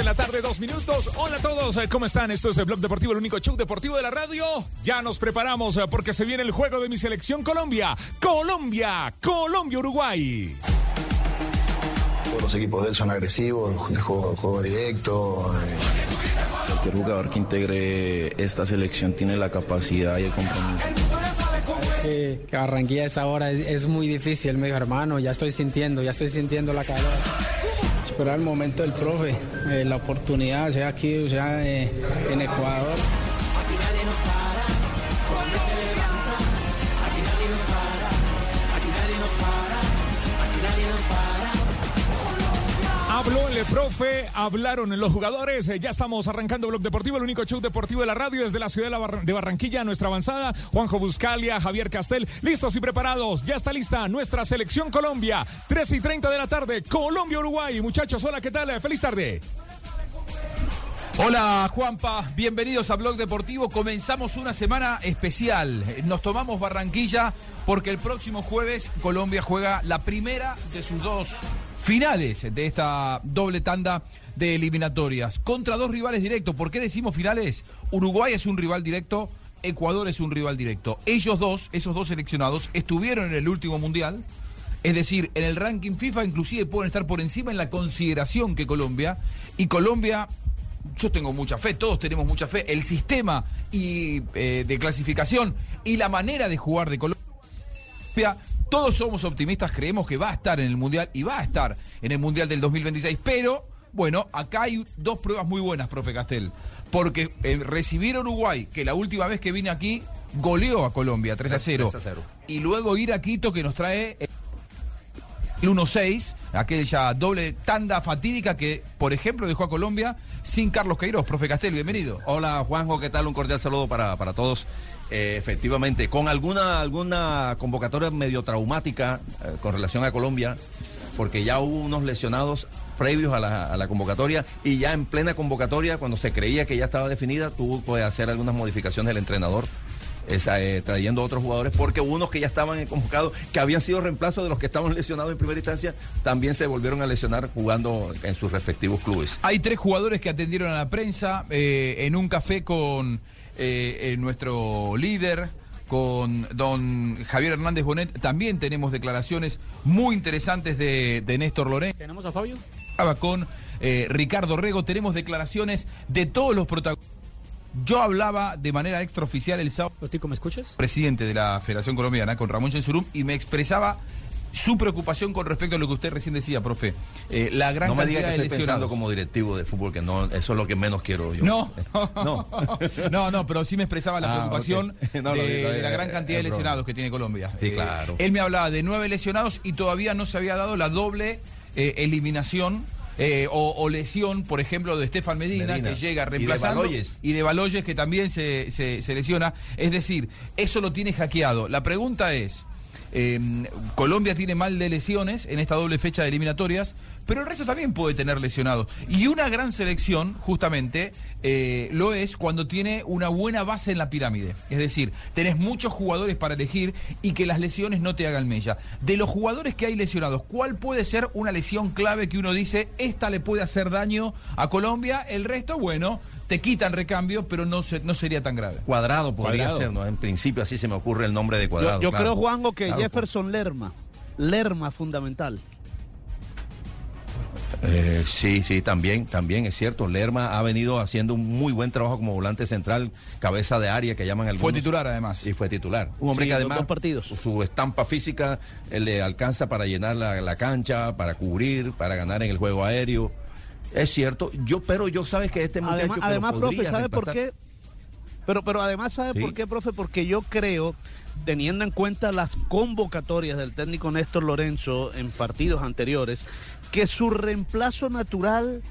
de la tarde, dos minutos. Hola a todos, ¿cómo están? Esto es el Blog Deportivo, el único show deportivo de la radio. Ya nos preparamos eh, porque se viene el juego de mi selección Colombia. Colombia, Colombia-Uruguay. Todos los equipos de él son agresivos, juego, juego directo. eh. Cualquier jugador que integre esta selección tiene la capacidad y el compromiso. Que, que Barranquilla a esa hora es, es muy difícil, me dijo hermano, ya estoy sintiendo, ya estoy sintiendo la calor. Esperar el momento del profe, eh, la oportunidad, sea aquí sea eh, en Ecuador. Habló el profe, hablaron los jugadores. eh, Ya estamos arrancando Blog Deportivo, el único show deportivo de la radio desde la ciudad de, de Barranquilla, nuestra avanzada. Juanjo Buscalia, Javier Castel, listos y preparados. Ya está lista nuestra selección Colombia. 3 y 30 de la tarde, Colombia-Uruguay. Muchachos, hola, ¿qué tal? Feliz tarde. Hola Juanpa, bienvenidos a Blog Deportivo. Comenzamos una semana especial. Nos tomamos Barranquilla porque el próximo jueves Colombia juega la primera de sus dos finales de esta doble tanda de eliminatorias contra dos rivales directos. ¿Por qué decimos finales? Uruguay es un rival directo, Ecuador es un rival directo. Ellos dos, esos dos seleccionados, estuvieron en el último mundial. Es decir, en el ranking FIFA inclusive pueden estar por encima en la consideración que Colombia. Y Colombia yo tengo mucha fe, todos tenemos mucha fe. El sistema y, eh, de clasificación y la manera de jugar de Colombia, todos somos optimistas, creemos que va a estar en el Mundial y va a estar en el Mundial del 2026. Pero, bueno, acá hay dos pruebas muy buenas, profe Castel. Porque eh, recibir a Uruguay, que la última vez que vine aquí goleó a Colombia 3 a 0. 3 a 0. Y luego ir a Quito, que nos trae el 1-6, aquella doble tanda fatídica que, por ejemplo, dejó a Colombia sin Carlos Queiroz. Profe Castel, bienvenido. Hola Juanjo, ¿qué tal? Un cordial saludo para, para todos. Eh, efectivamente, con alguna, alguna convocatoria medio traumática eh, con relación a Colombia, porque ya hubo unos lesionados previos a la, a la convocatoria y ya en plena convocatoria, cuando se creía que ya estaba definida, tuvo que hacer algunas modificaciones el entrenador. esa, eh, trayendo otros jugadores, porque unos que ya estaban convocados, que habían sido reemplazos de los que estaban lesionados en primera instancia, también se volvieron a lesionar jugando en sus respectivos clubes. Hay tres jugadores que atendieron a la prensa eh, en un café con eh, eh, nuestro líder, con don Javier Hernández Bonet. También tenemos declaraciones muy interesantes de, de Néstor Lorenzo. ¿Tenemos a Fabio? Con eh, Ricardo Rego tenemos declaraciones de todos los protagonistas. Yo hablaba de manera extraoficial el sábado. ¿Tico, me escuchas? Presidente de la Federación Colombiana, con Ramón Chensurum, y me expresaba su preocupación con respecto a lo que usted recién decía, profe. Eh, la gran no me diga cantidad que de estoy lesionados. pensando como directivo de fútbol, que no, eso es lo que menos quiero yo. No, no. no, no, pero sí me expresaba la Ah, preocupación. No, de, la eh, gran cantidad de lesionados que tiene Colombia. Sí, Eh, claro. Él me hablaba de nueve lesionados y todavía no se había dado la doble eh, eliminación. eh, o, o lesión, por ejemplo, de Estefan Medina, Medina. que llega reemplazando. Y de Baloyes, que también se, se- se lesiona. Es decir, eso lo tiene hackeado. La pregunta es. Eh, Colombia tiene mal de lesiones en esta doble fecha de eliminatorias, pero el resto también puede tener lesionados. Y una gran selección, justamente, eh, lo es cuando tiene una buena base en la pirámide. Es decir, tenés muchos jugadores para elegir y que las lesiones no te hagan mella. De los jugadores que hay lesionados, ¿cuál puede ser una lesión clave que uno dice, esta le puede hacer daño a Colombia? El resto, bueno, te quitan recambio, pero no, se- no sería tan grave. Cuadrado podría Cuadrado. ser, ¿no? En principio así se me ocurre el nombre de Yo, Cuadrado. yo claro. creo, Juanjo, que Claro, Jefferson Lerma. Lerma fundamental. Eh, sí, sí, también, también es cierto. Lerma ha venido haciendo un muy buen trabajo como volante central, cabeza de área que llaman algunos. Fue titular además. Y fue titular. Un hombre Sí, que además dos partidos. su estampa física eh, le alcanza para llenar la, la cancha, para cubrir, para ganar en el juego aéreo. Es cierto, yo, pero yo sabes que este muchacho Además, que además profe, ¿sabe por qué? Pero, pero además, ¿sabe Sí. por qué, profe? Porque yo creo, teniendo en cuenta las convocatorias del técnico Néstor Lorenzo en partidos anteriores, que su reemplazo natural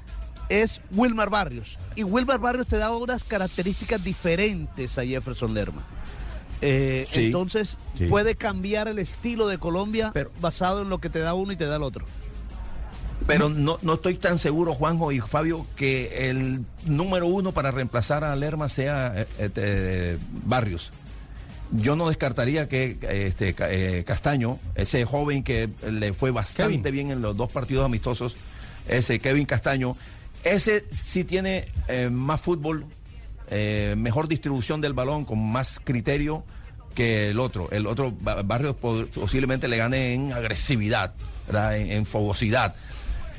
es Wilmar Barrios. Y Wilmar Barrios te da unas características diferentes a Jefferson Lerma. Eh, Sí, entonces, sí. puede cambiar el estilo de Colombia Pero- basado en lo que te da uno y te da el otro. Pero no, no estoy tan seguro, Juanjo y Fabio, que el número uno para reemplazar a Lerma sea eh, este, Barrios. Yo no descartaría que este, eh, Castaño, ese joven que le fue bastante Kevin. bien en los dos partidos amistosos, ese Kevin Castaño, Ese sí tiene eh, más fútbol, eh, mejor distribución del balón, con más criterio que el otro. El otro Ba- Barrios po- posiblemente le gane en agresividad, ¿verdad? En, en fogosidad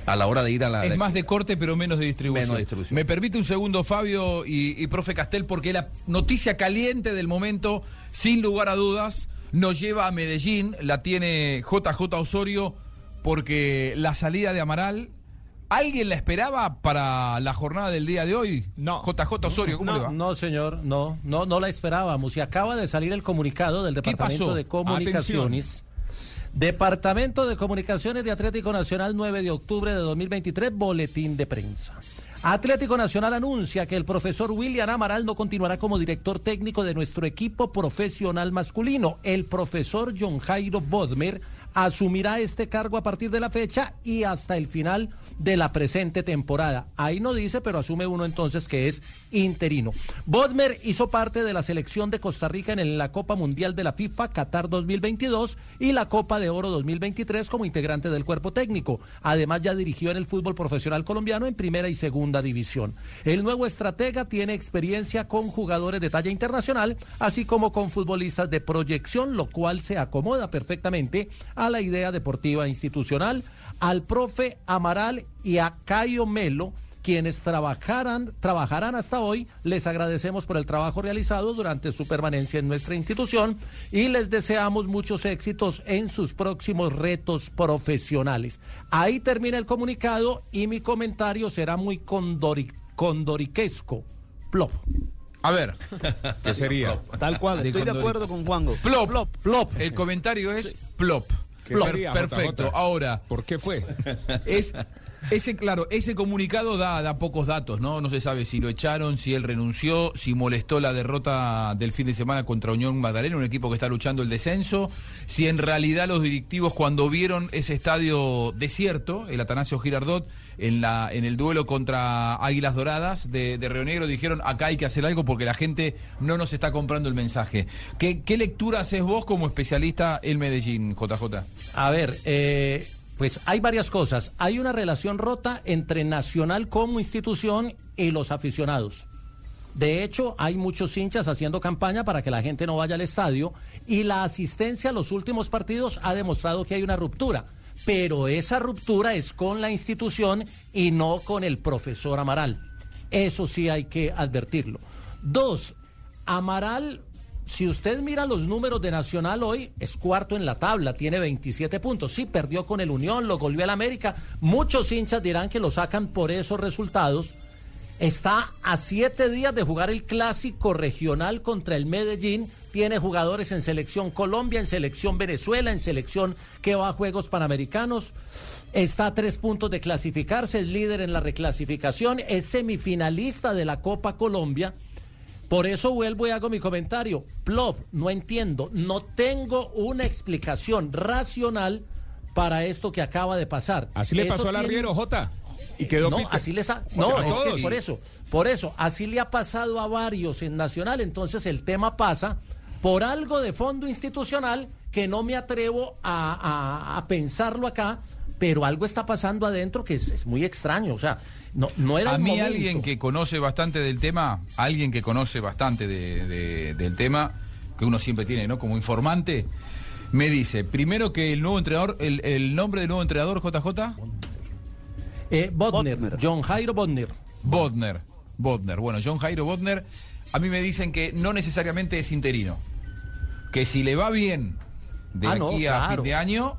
a la hora de ir a la. Es más de corte, pero menos de distribución. Menos distribución. Me permite un segundo, Fabio y, y profe Castel, porque la noticia caliente del momento, sin lugar a dudas, nos lleva a Medellín. La tiene JJ Osorio, porque la salida de Amaral. ¿Alguien la esperaba para la jornada del día de hoy? No. JJ Osorio, ¿cómo no, le va? No, señor, no, no, no la esperábamos. Y acaba de salir el comunicado del Departamento de Comunicaciones. Departamento de Comunicaciones de Atlético Nacional, 9 de octubre de 2023, boletín de prensa. Atlético Nacional anuncia que el profesor William Amaral no continuará como director técnico de nuestro equipo profesional masculino. El profesor John Jairo Bodmer asumirá este cargo a partir de la fecha y hasta el final de la presente temporada. Ahí no dice, pero asume uno entonces que es interino. Bodmer hizo parte de la selección de Costa Rica en la Copa Mundial de la FIFA Qatar 2022 y la Copa de Oro 2023 como integrante del cuerpo técnico. Además ya dirigió en el fútbol profesional colombiano en primera y segunda división. El nuevo estratega tiene experiencia con jugadores de talla internacional, así como con futbolistas de proyección, lo cual se acomoda perfectamente la idea deportiva institucional, al profe Amaral y a Cayo Melo, quienes trabajarán, trabajarán hasta hoy. Les agradecemos por el trabajo realizado durante su permanencia en nuestra institución y les deseamos muchos éxitos en sus próximos retos profesionales. Ahí termina el comunicado y mi comentario será muy condori- condoriquesco. Plop. A ver, ¿Qué sería? Tal cual, estoy de acuerdo con Juango. plop. Plop. El comentario es plop. ¿Qué Plop. sería, Perfecto. JJ? Ahora, ¿Por qué fue? Es, ese, claro, ese comunicado da, da pocos datos, ¿no? No se sabe si lo echaron, si él renunció, si molestó la derrota del fin de semana contra Unión Magdalena, un equipo que está luchando el descenso, si en realidad los directivos cuando vieron ese estadio desierto, el Atanasio Girardot, en, la, en el duelo contra Águilas Doradas de, de Río Negro, dijeron acá hay que hacer algo porque la gente no nos está comprando el mensaje. ¿Qué, qué lectura haces vos como especialista en Medellín, JJ? A ver, eh, pues hay varias cosas. Hay una relación rota entre Nacional como institución y los aficionados. De hecho, hay muchos hinchas haciendo campaña para que la gente no vaya al estadio y la asistencia a los últimos partidos ha demostrado que hay una ruptura. Pero esa ruptura es con la institución y no con el profesor Amaral. Eso sí hay que advertirlo. Dos, Amaral, si usted mira los números de Nacional hoy, es cuarto en la tabla, tiene 27 puntos. Sí, perdió con el Unión, lo volvió al América. Muchos hinchas dirán que lo sacan por esos resultados. Está a siete días de jugar el clásico regional contra el Medellín. Tiene jugadores en selección Colombia, en selección Venezuela, en selección que va a Juegos Panamericanos. Está a tres puntos de clasificarse, es líder en la reclasificación, es semifinalista de la Copa Colombia. Por eso vuelvo y hago mi comentario. Plop, no entiendo, no tengo una explicación racional para esto que acaba de pasar. Así le Eso pasó al tiene- arriero, Jota. Y quedó no, así les ha, no, sea, que es por eso, por eso, así le ha pasado a varios en Nacional, entonces el tema pasa por algo de fondo institucional que no me atrevo a, a- a pensarlo acá, pero algo está pasando adentro que es, es muy extraño, o sea, no, no era A mí momento. alguien que conoce bastante del tema, alguien que conoce bastante de- de- del tema, que uno siempre tiene, ¿no? Como informante, me dice, primero que el nuevo entrenador, el, el nombre del nuevo entrenador, JJ, Eh, Bodner, Bodmer. John Jairo Bodner. Bodner. Bodner. Bueno, John Jairo Bodner, a mí me dicen que no necesariamente es interino. Que si le va bien de Ah, aquí no, a claro. fin de año,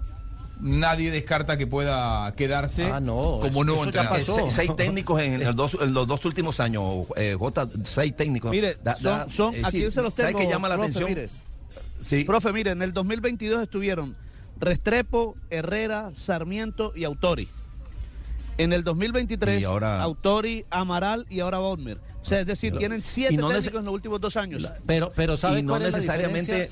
nadie descarta que pueda quedarse Ah, no, como eso- nuevo eso ya entrenador. pasó. Seis, seis técnicos en, los dos, en los dos últimos años, eh, Jota, seis técnicos. Mire, Da- son, da- son- eh, aquí sí, se los tengo. ¿Sabe qué llama la profe, atención? Mire, Sí. profe, mire, en el 2022 estuvieron Restrepo, Herrera, Sarmiento y Autori. En el 2023, Y ahora- Autori, Amaral y ahora Bodmer. O sea, es decir, tienen siete no técnicos en los últimos dos años. Pero, pero ¿sabe Y no cuál es la necesariamente-?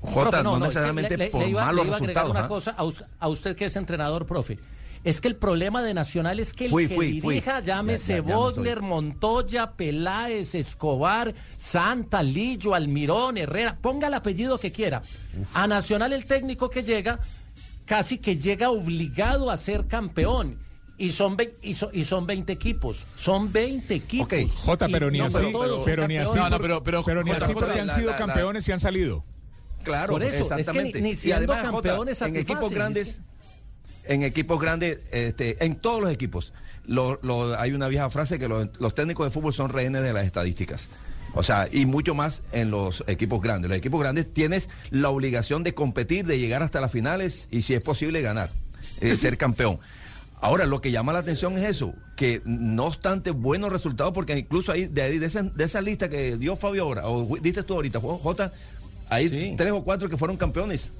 Jota, no, que necesariamente le- por le iba- malos le iba a agregar resultados. una ¿ah? cosa a, a usted que es entrenador, profe. Es que el problema de Nacional es que el Fui, que fui, fui. dirija, llámese no Bodler, estoy. Montoya, Peláez, Escobar, Santa, Lillo, Almirón, Herrera, ponga el apellido que quiera. A Nacional el técnico que llega, casi que llega obligado a ser campeón. Y son, y, son, y son 20 equipos. Son 20 equipos. Jota, pero Y- ni no, así, pero pero, ni así, campeones. No, no, pero- pero, pero ni así porque han sido la- la- campeones y han salido. Claro, Por eso, es que ni- exactamente. ni Y además, Jota, campeones en equipos grandes, es en equipos grandes, este, en todos los equipos, lo- lo- hay una vieja frase que los, los técnicos de fútbol son rehenes de las estadísticas. O sea, y mucho más en los equipos grandes. Los equipos grandes tienes la obligación de competir, de llegar hasta las finales y si es posible ganar, eh, ser campeón. Ahora, lo que llama la atención es eso, que no obstante buenos resultados, porque incluso ahí, de, ahí, de, esa, de esa lista que dio Fabio ahora, o diste tú ahorita, Jota, hay Sí. tres o cuatro que furon campeones.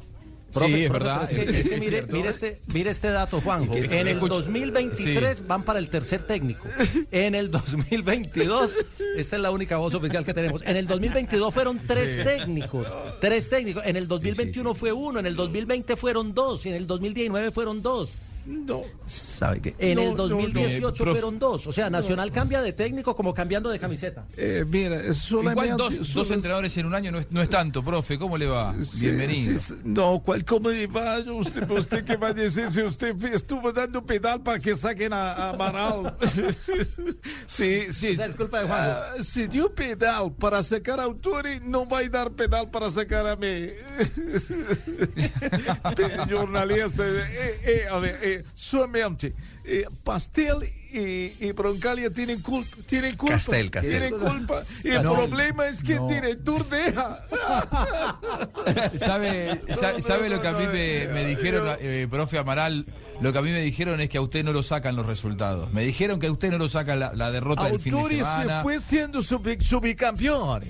Sí, es verdad, Es que, es- que mire, mire este, mire este dato, Juanjo. En el escucha- 2023 van para el tercer técnico. En el 2022, esta es la única voz oficial que tenemos. En el 2022 fueron tres técnicos. Tres técnicos. En el 2021 fue uno, en el 2020 fueron dos, y en el 2019 fueron dos. No. ¿Sabe qué? En No, el no, no. 2018 Eh, prof- fueron dos. O sea, Nacional cambia de técnico como cambiando de camiseta. Eh, mira, solamente... Igual dos, dos solo- entrenadores en un año no es, no es tanto, profe. ¿Cómo le va? Sí, Bienvenido. sí, sí. no, ¿cuál, ¿cómo le va? Usted, usted qué va a decir si usted estuvo dando pedal para que saquen a, a Amaral. sí, sí. O sea, es culpa de Juanjo. Ah, si dio pedal para sacar a Autori, no va a dar pedal para sacar a mí. Jornalista, eh, eh, a ver, eh, eh, Pastel y, y Broncalia tienen culpa, tienen culpa, Castel, Castel. tienen culpa. Y el No, problema es que no. tiene Turdeja. ¿Sabe, sa- No, sabe lo que a mí me, me dijeron, eh, profe Amaral? Lo que a mí me dijeron es que a usted no lo sacan los resultados. Me dijeron que a usted no lo saca la, la derrota del fin de Autori se semana. fue siendo subi- subicampeón.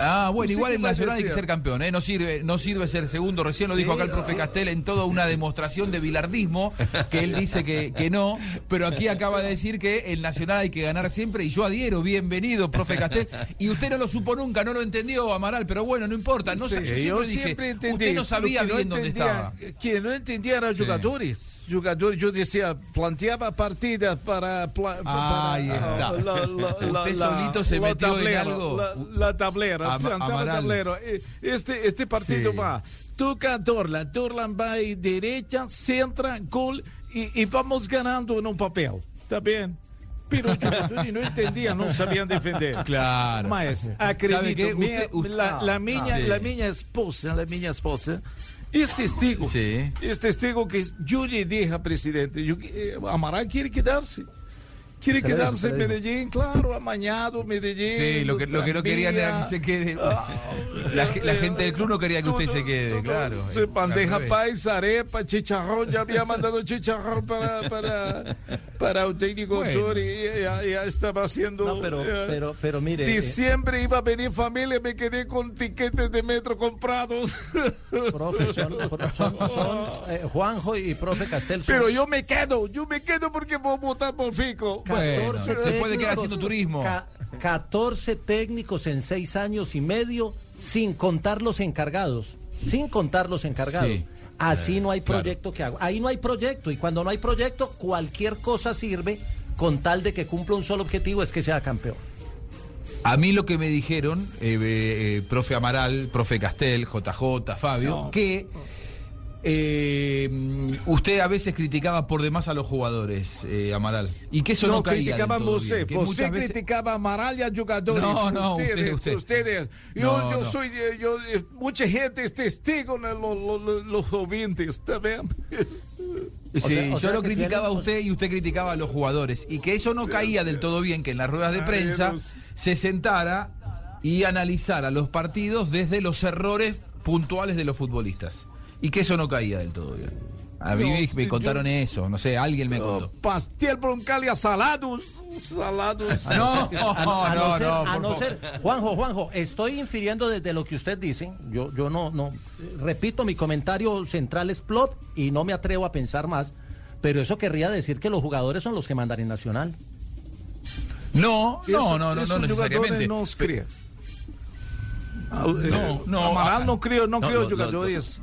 Ah, bueno, igual a Nacional hay que ser campeón, ¿eh? No sirve, no sirve ser segundo. Recién lo dijo acá el profe Castel en toda una demostración de bilardismo, que él dice que, que no, pero aquí acaba de decir que el Nacional hay que ganar siempre y yo adhiero. Bienvenido, profe Castel. Y usted no lo supo nunca, no lo entendió, Amaral, pero bueno, no importa. No, sé, Sí, yo siempre dije, entendí, usted no sabía bien no dónde estaba. Que no entendía eran Sí. jugadores. Jugadores, yo decía, planteaba partidas para. Ahí está. la- Usted solito se metió en algo. La, la tablera, Ama-. Eh, Este, este partido Sí. va. Toca Dorlan. Dorlan va ahí derecha, centra, gol y, y vamos ganando en un papel. ¿Está bien? Pero jugadores no entendían, no sabían defender. Claro. Mas acredito, minha- la, la minha, Sí. la minha esposa, la minha esposa, es testigo. Sí. Es testigo que yo le dije al presidente, yo, eh, Amaral quiere quedarse. Quiere quedarse se en. Medellín, claro, amañado, Medellín. Sí, lo que, lo que no querían era que se quede. La, ge- la gente del club no quería que usted se quede, claro. sí, Eh, bandeja paisa, arepa, chicharrón, ya había mandado chicharrón para, para, para un técnico Bueno. autor y ya, ya estaba haciendo. No, pero, eh, pero, pero mire. eh, Diciembre iba a venir familia, me quedé con tiquetes de metro comprados. profe, son, son- son, eh, Juanjo y profe Castel. son Pero yo me quedo, yo me quedo porque voy a votar por Fico. Bueno, 14 se puede quedar técnicos, haciendo turismo. ca- 14 técnicos en seis años y medio, sin contar los encargados. Sin contar los encargados. Sí. Así no hay claro. proyecto que hago. Ahí no hay proyecto. Y cuando no hay proyecto, cualquier cosa sirve con tal de que cumpla un solo objetivo, es que sea campeón. A mí lo que me dijeron, eh, eh, profe Amaral, profe Castel, JJ, Fabio, que eh, usted a veces criticaba por demás a los jugadores, eh, Amaral, y que eso no, no caía criticaban bien, muchas veces- criticaba a Amaral y a jugadores. No, no, ustedes, usted, usted. ustedes. Yo, No, yo no. soy, eh, yo, eh, mucha gente es testigo, ¿no? Lo- lo- lo- los oyentes, ¿está bien? Sí, sea- o yo sea lo criticaba a usted y usted criticaba a los jugadores. Y que eso no caía del todo bien, que en las ruedas de Ay, prensa se sentara y analizara los partidos desde los errores puntuales de los futbolistas. Y que eso no caía del todo bien. A mí No, me, contaron yo- eso, no sé, alguien me contó. Pastel broncalia salados, salados. No, A, a no, ser, no, a no ser- Juanjo, Juanjo, estoy infiriendo desde lo que usted dice. Yo, yo no, no, repito, mi comentario central es plop y no me atrevo a pensar más. Pero eso querría decir que los jugadores son los que mandan en Nacional. No, no, Eso- no, no, no necesariamente. jugadores no cría. No, no, Amaral ah, no crió, no, no, no, no, jugadores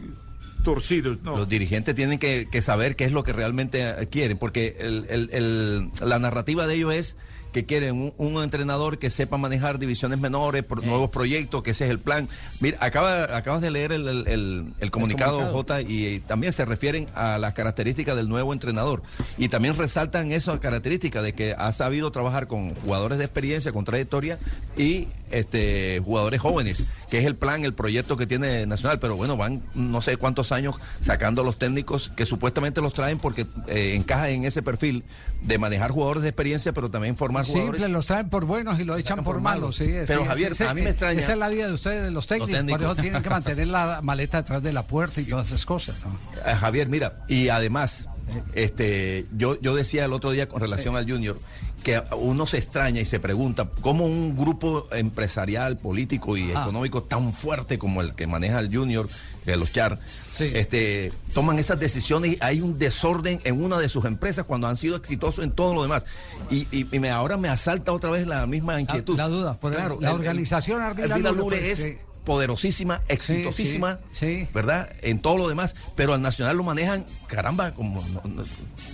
torcidos, no. Los dirigentes tienen que, que saber qué es lo que realmente eh, quieren, porque el- el- el- la narrativa de ellos es que quieren un, un entrenador que sepa manejar divisiones menores, pro- nuevos proyectos, que ese es el plan. Mira, acaba, acabas de leer el, el- el- el comunicado, comunicado. J, y, eh, también se refieren a las características del nuevo entrenador. Y también resaltan esas características de que ha sabido trabajar con jugadores de experiencia, con trayectoria y este jugadores jóvenes, que es el plan, el proyecto que tiene Nacional. Pero bueno, van no sé cuántos años sacando a los técnicos que supuestamente los traen porque eh, encaja en ese perfil de manejar jugadores de experiencia, pero también formar jugadores. Simple, los traen por buenos y lo echan por, por malos. malos. Sí, Pero, sí, Javier, sí, a mí me extraña- Esa es la vida de ustedes, de los técnicos. técnicos. Por eso tienen que mantener la maleta detrás de la puerta y todas esas cosas. ¿no? Eh, Javier, mira, y además, este, yo, yo decía el otro día con relación al Junior que uno se extraña y se pregunta cómo un grupo empresarial, político y Ah. económico tan fuerte como el que maneja el Junior, los Char, Sí. este, toman esas decisiones y hay un desorden en una de sus empresas cuando han sido exitosos en todo lo demás. Y, y- y me, ahora me asalta otra vez la misma inquietud. la duda, por el- la organización Ardila pues, es sí. Poderosísima, exitosísima, sí. ¿verdad? En todo lo demás, pero al Nacional lo manejan, caramba, como no- no-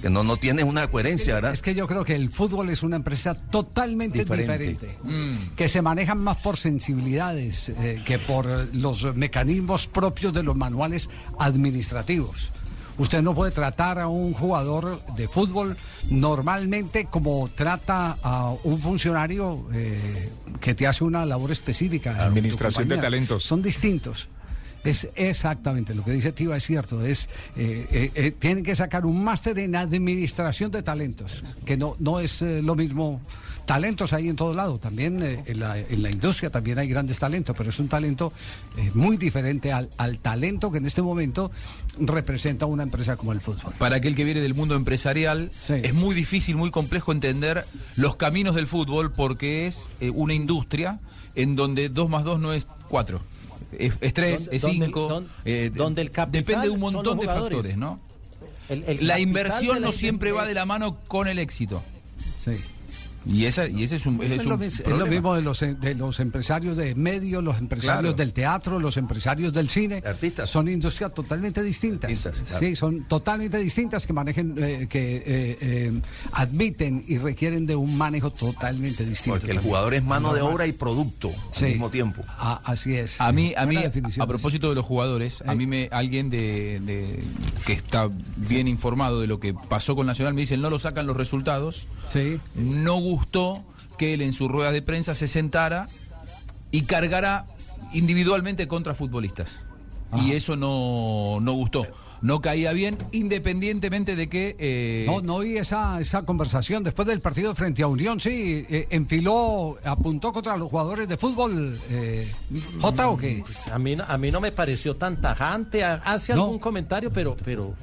que no, no tiene una coherencia, ¿verdad? Es que yo creo que el fútbol es una empresa totalmente Diferente. diferente, que se manejan más por sensibilidades eh, que por los mecanismos propios de los manuales administrativos. Usted no puede tratar a un jugador de fútbol normalmente como trata a un funcionario eh, que te hace una labor específica. Administración de talentos. Son distintos. Es exactamente lo que dice Tiva, es cierto. Es eh, eh, eh, tienen que sacar un máster en administración de talentos, que no, no es lo mismo. Talentos hay en todo lado, también eh, en, la, en la industria también hay grandes talentos, pero es un talento eh, muy diferente al, al talento que en este momento representa una empresa como el fútbol. Para aquel que viene del mundo empresarial, Sí. es muy difícil, muy complejo entender los caminos del fútbol porque es eh, una industria en donde 2 más 2 no es 4. Es, es 3, Donde- es donde el- 5. don- donde el capital Depende de un montón de factores, ¿no? El- el La inversión no siempre va de la mano con el éxito. Sí. Y, esa, y ese es un, ese Es, es lo, un mis- es lo problema. mismo de los, de los empresarios de medios, los empresarios Claro. del teatro, los empresarios del cine. Artistas. Son industrias totalmente distintas. Artistas, claro. Sí, son totalmente distintas que manejen, eh, que eh, eh, admiten y requieren de un manejo totalmente distinto. Porque el también. jugador es mano de obra y producto Sí. al mismo tiempo. Ah, así es. A mí, a mí, a propósito de los jugadores, a mí me alguien de, de- que está bien informado de lo que pasó con Nacional me dice no lo sacan los resultados. Sí. No gustó que él en su rueda de prensa se sentara y cargara individualmente contra futbolistas. Y eso no, no gustó. No caía bien, independientemente de que eh, No, no oí esa, esa conversación. Después del partido frente a Unión, sí, eh, enfiló, apuntó contra los jugadores de fútbol. Eh, ¿J o qué? Pues a mí, no- a mí no me pareció tan tajante. ha- Hace No. algún comentario, pero, pero,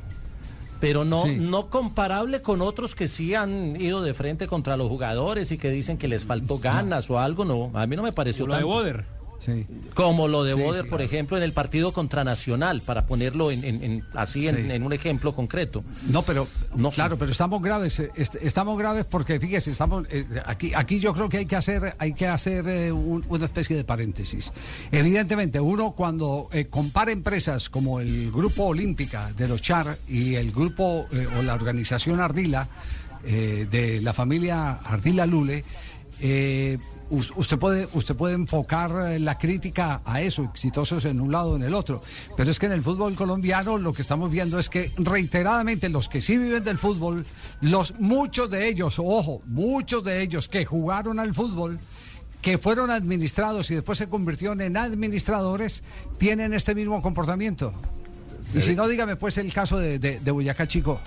pero no, Sí. no comparable con otros que sí han ido de frente contra los jugadores y que dicen que les faltó ganas o algo. No, a mí no me pareció Lo de. Boder. Sí. Como lo de Sí, Boder, sí, por claro. ejemplo, en el partido contra Nacional, para ponerlo en, en- en- así en, un ejemplo concreto. No, pero No claro, pero estamos graves, eh, est- estamos graves porque fíjese, estamos eh, aquí, aquí yo creo que hay que hacer, hay que hacer eh, un- una especie de paréntesis. Evidentemente, uno cuando eh, compara empresas como el Grupo Olímpica de los Char y el grupo o la organización Ardila de la familia Ardila Lule. eh, Usted puede, usted puede enfocar eh, la crítica a eso, exitosos en un lado o en el otro. Pero es que en el fútbol colombiano lo que estamos viendo es que reiteradamente los que sí viven del fútbol, los muchos de ellos, ojo, muchos de ellos que jugaron al fútbol, que fueron administrados y después se convirtieron en administradores, tienen este mismo comportamiento. Y si no, dígame pues el caso de, de- de Boyacá Chico.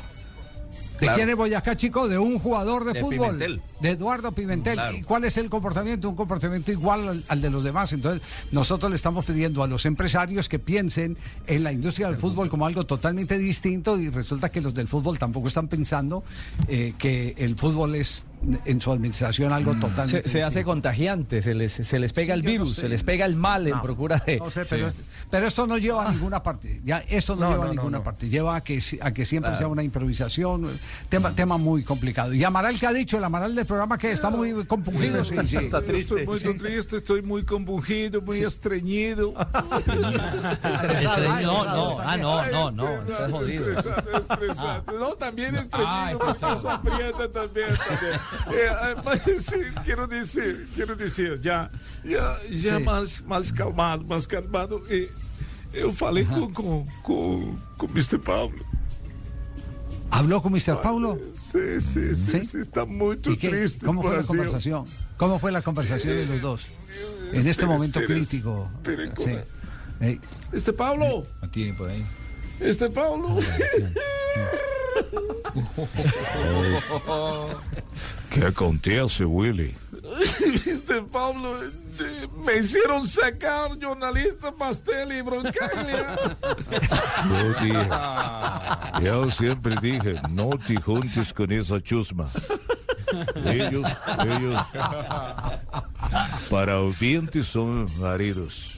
¿De quién es Boyacá Chico? De un jugador de, De fútbol. Pimentel. De Eduardo Pimentel. Claro. ¿Y cuál es el comportamiento? Un comportamiento igual al, al de los demás. Entonces, nosotros le estamos pidiendo a los empresarios que piensen en la industria del fútbol como algo totalmente distinto y resulta que los del fútbol tampoco están pensando eh, que el fútbol es en su administración algo totalmente Se, se hace contagiante, se les, se les pega Sí, el no virus, sé. se les pega el mal en procura de... No sé, pero, pero esto no lleva a ninguna parte. Ya esto no, No, lleva no, a ninguna no. parte. Lleva a que si- a que siempre sea una improvisación. Tema tema muy complicado. Y Amaral que ha dicho, el Amaral del programa que está muy compungido. Sí, sí. Estoy muy triste, estoy muy compungido, muy estreñido. Estreñido, no, no, ah, no, no, no, estás jodido. Estresado, estresado. No, también estreñido, eso aprieta también, también. Eh, además, sí, quiero decir, quiero decir, já, já, já Sí. mais, mais calmado, mais calmado. E eu falei com, com, com, com o Mr. Paulo. ¿Habló con Mr. Paulo? Sí, sí, sí, sí, está muito ¿Y qué? triste. ¿Cómo fue la conversación? ¿Cómo fue la conversación de los dos? En este momento espera, crítico. espera, Sí. Ey, Este Paulo, No tiene por ahí. este ¿Qué acontece, Willy? Este Pablo, me hicieron sacar jornalista pastel y broncalia. Yo dije, yo siempre dije, no te juntes con esa chusma. Ellos, ellos, para oyentes son maridos.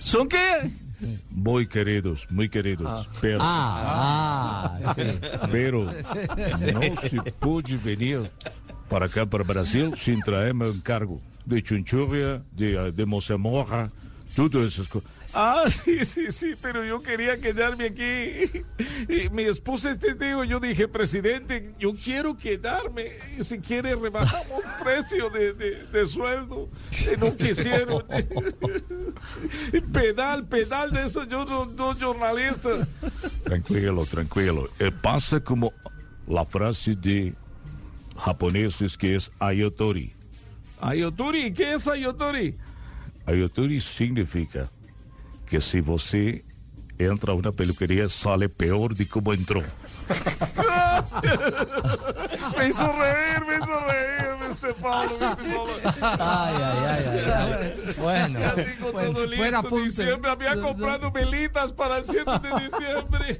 ¿Son qué? Muy queridos, muy queridos. Pero, Ah, ah, sí. pero no se puede venir para acá, para Brasil, sin traerme un cargo de chunchurria, de, de mozamorra, todas esas cosas. Ah, sí, sí, sí, pero yo quería quedarme aquí. Y mi esposa es testigo. Yo dije, presidente, yo quiero quedarme. Si quiere, rebajamos precio de, de, de sueldo. Y no quisieron. pedal, pedal de esos yo, dos, dos jornalistas. Tranquilo, tranquilo. Eh, pasa como la frase de japoneses que es ayotori. Ayoturi, ¿qué es Ayoturi? Ayotori significa que si você entra a una peluquería sale peor de como entró. Me hizo reír, me hizo reír, Mr. Pablo, Mr. Pablo. Ay, ay, ay, ay. Bueno. Ya tengo Buen- todo buen listo. Diciembre había comprado velitas para el 7 de diciembre.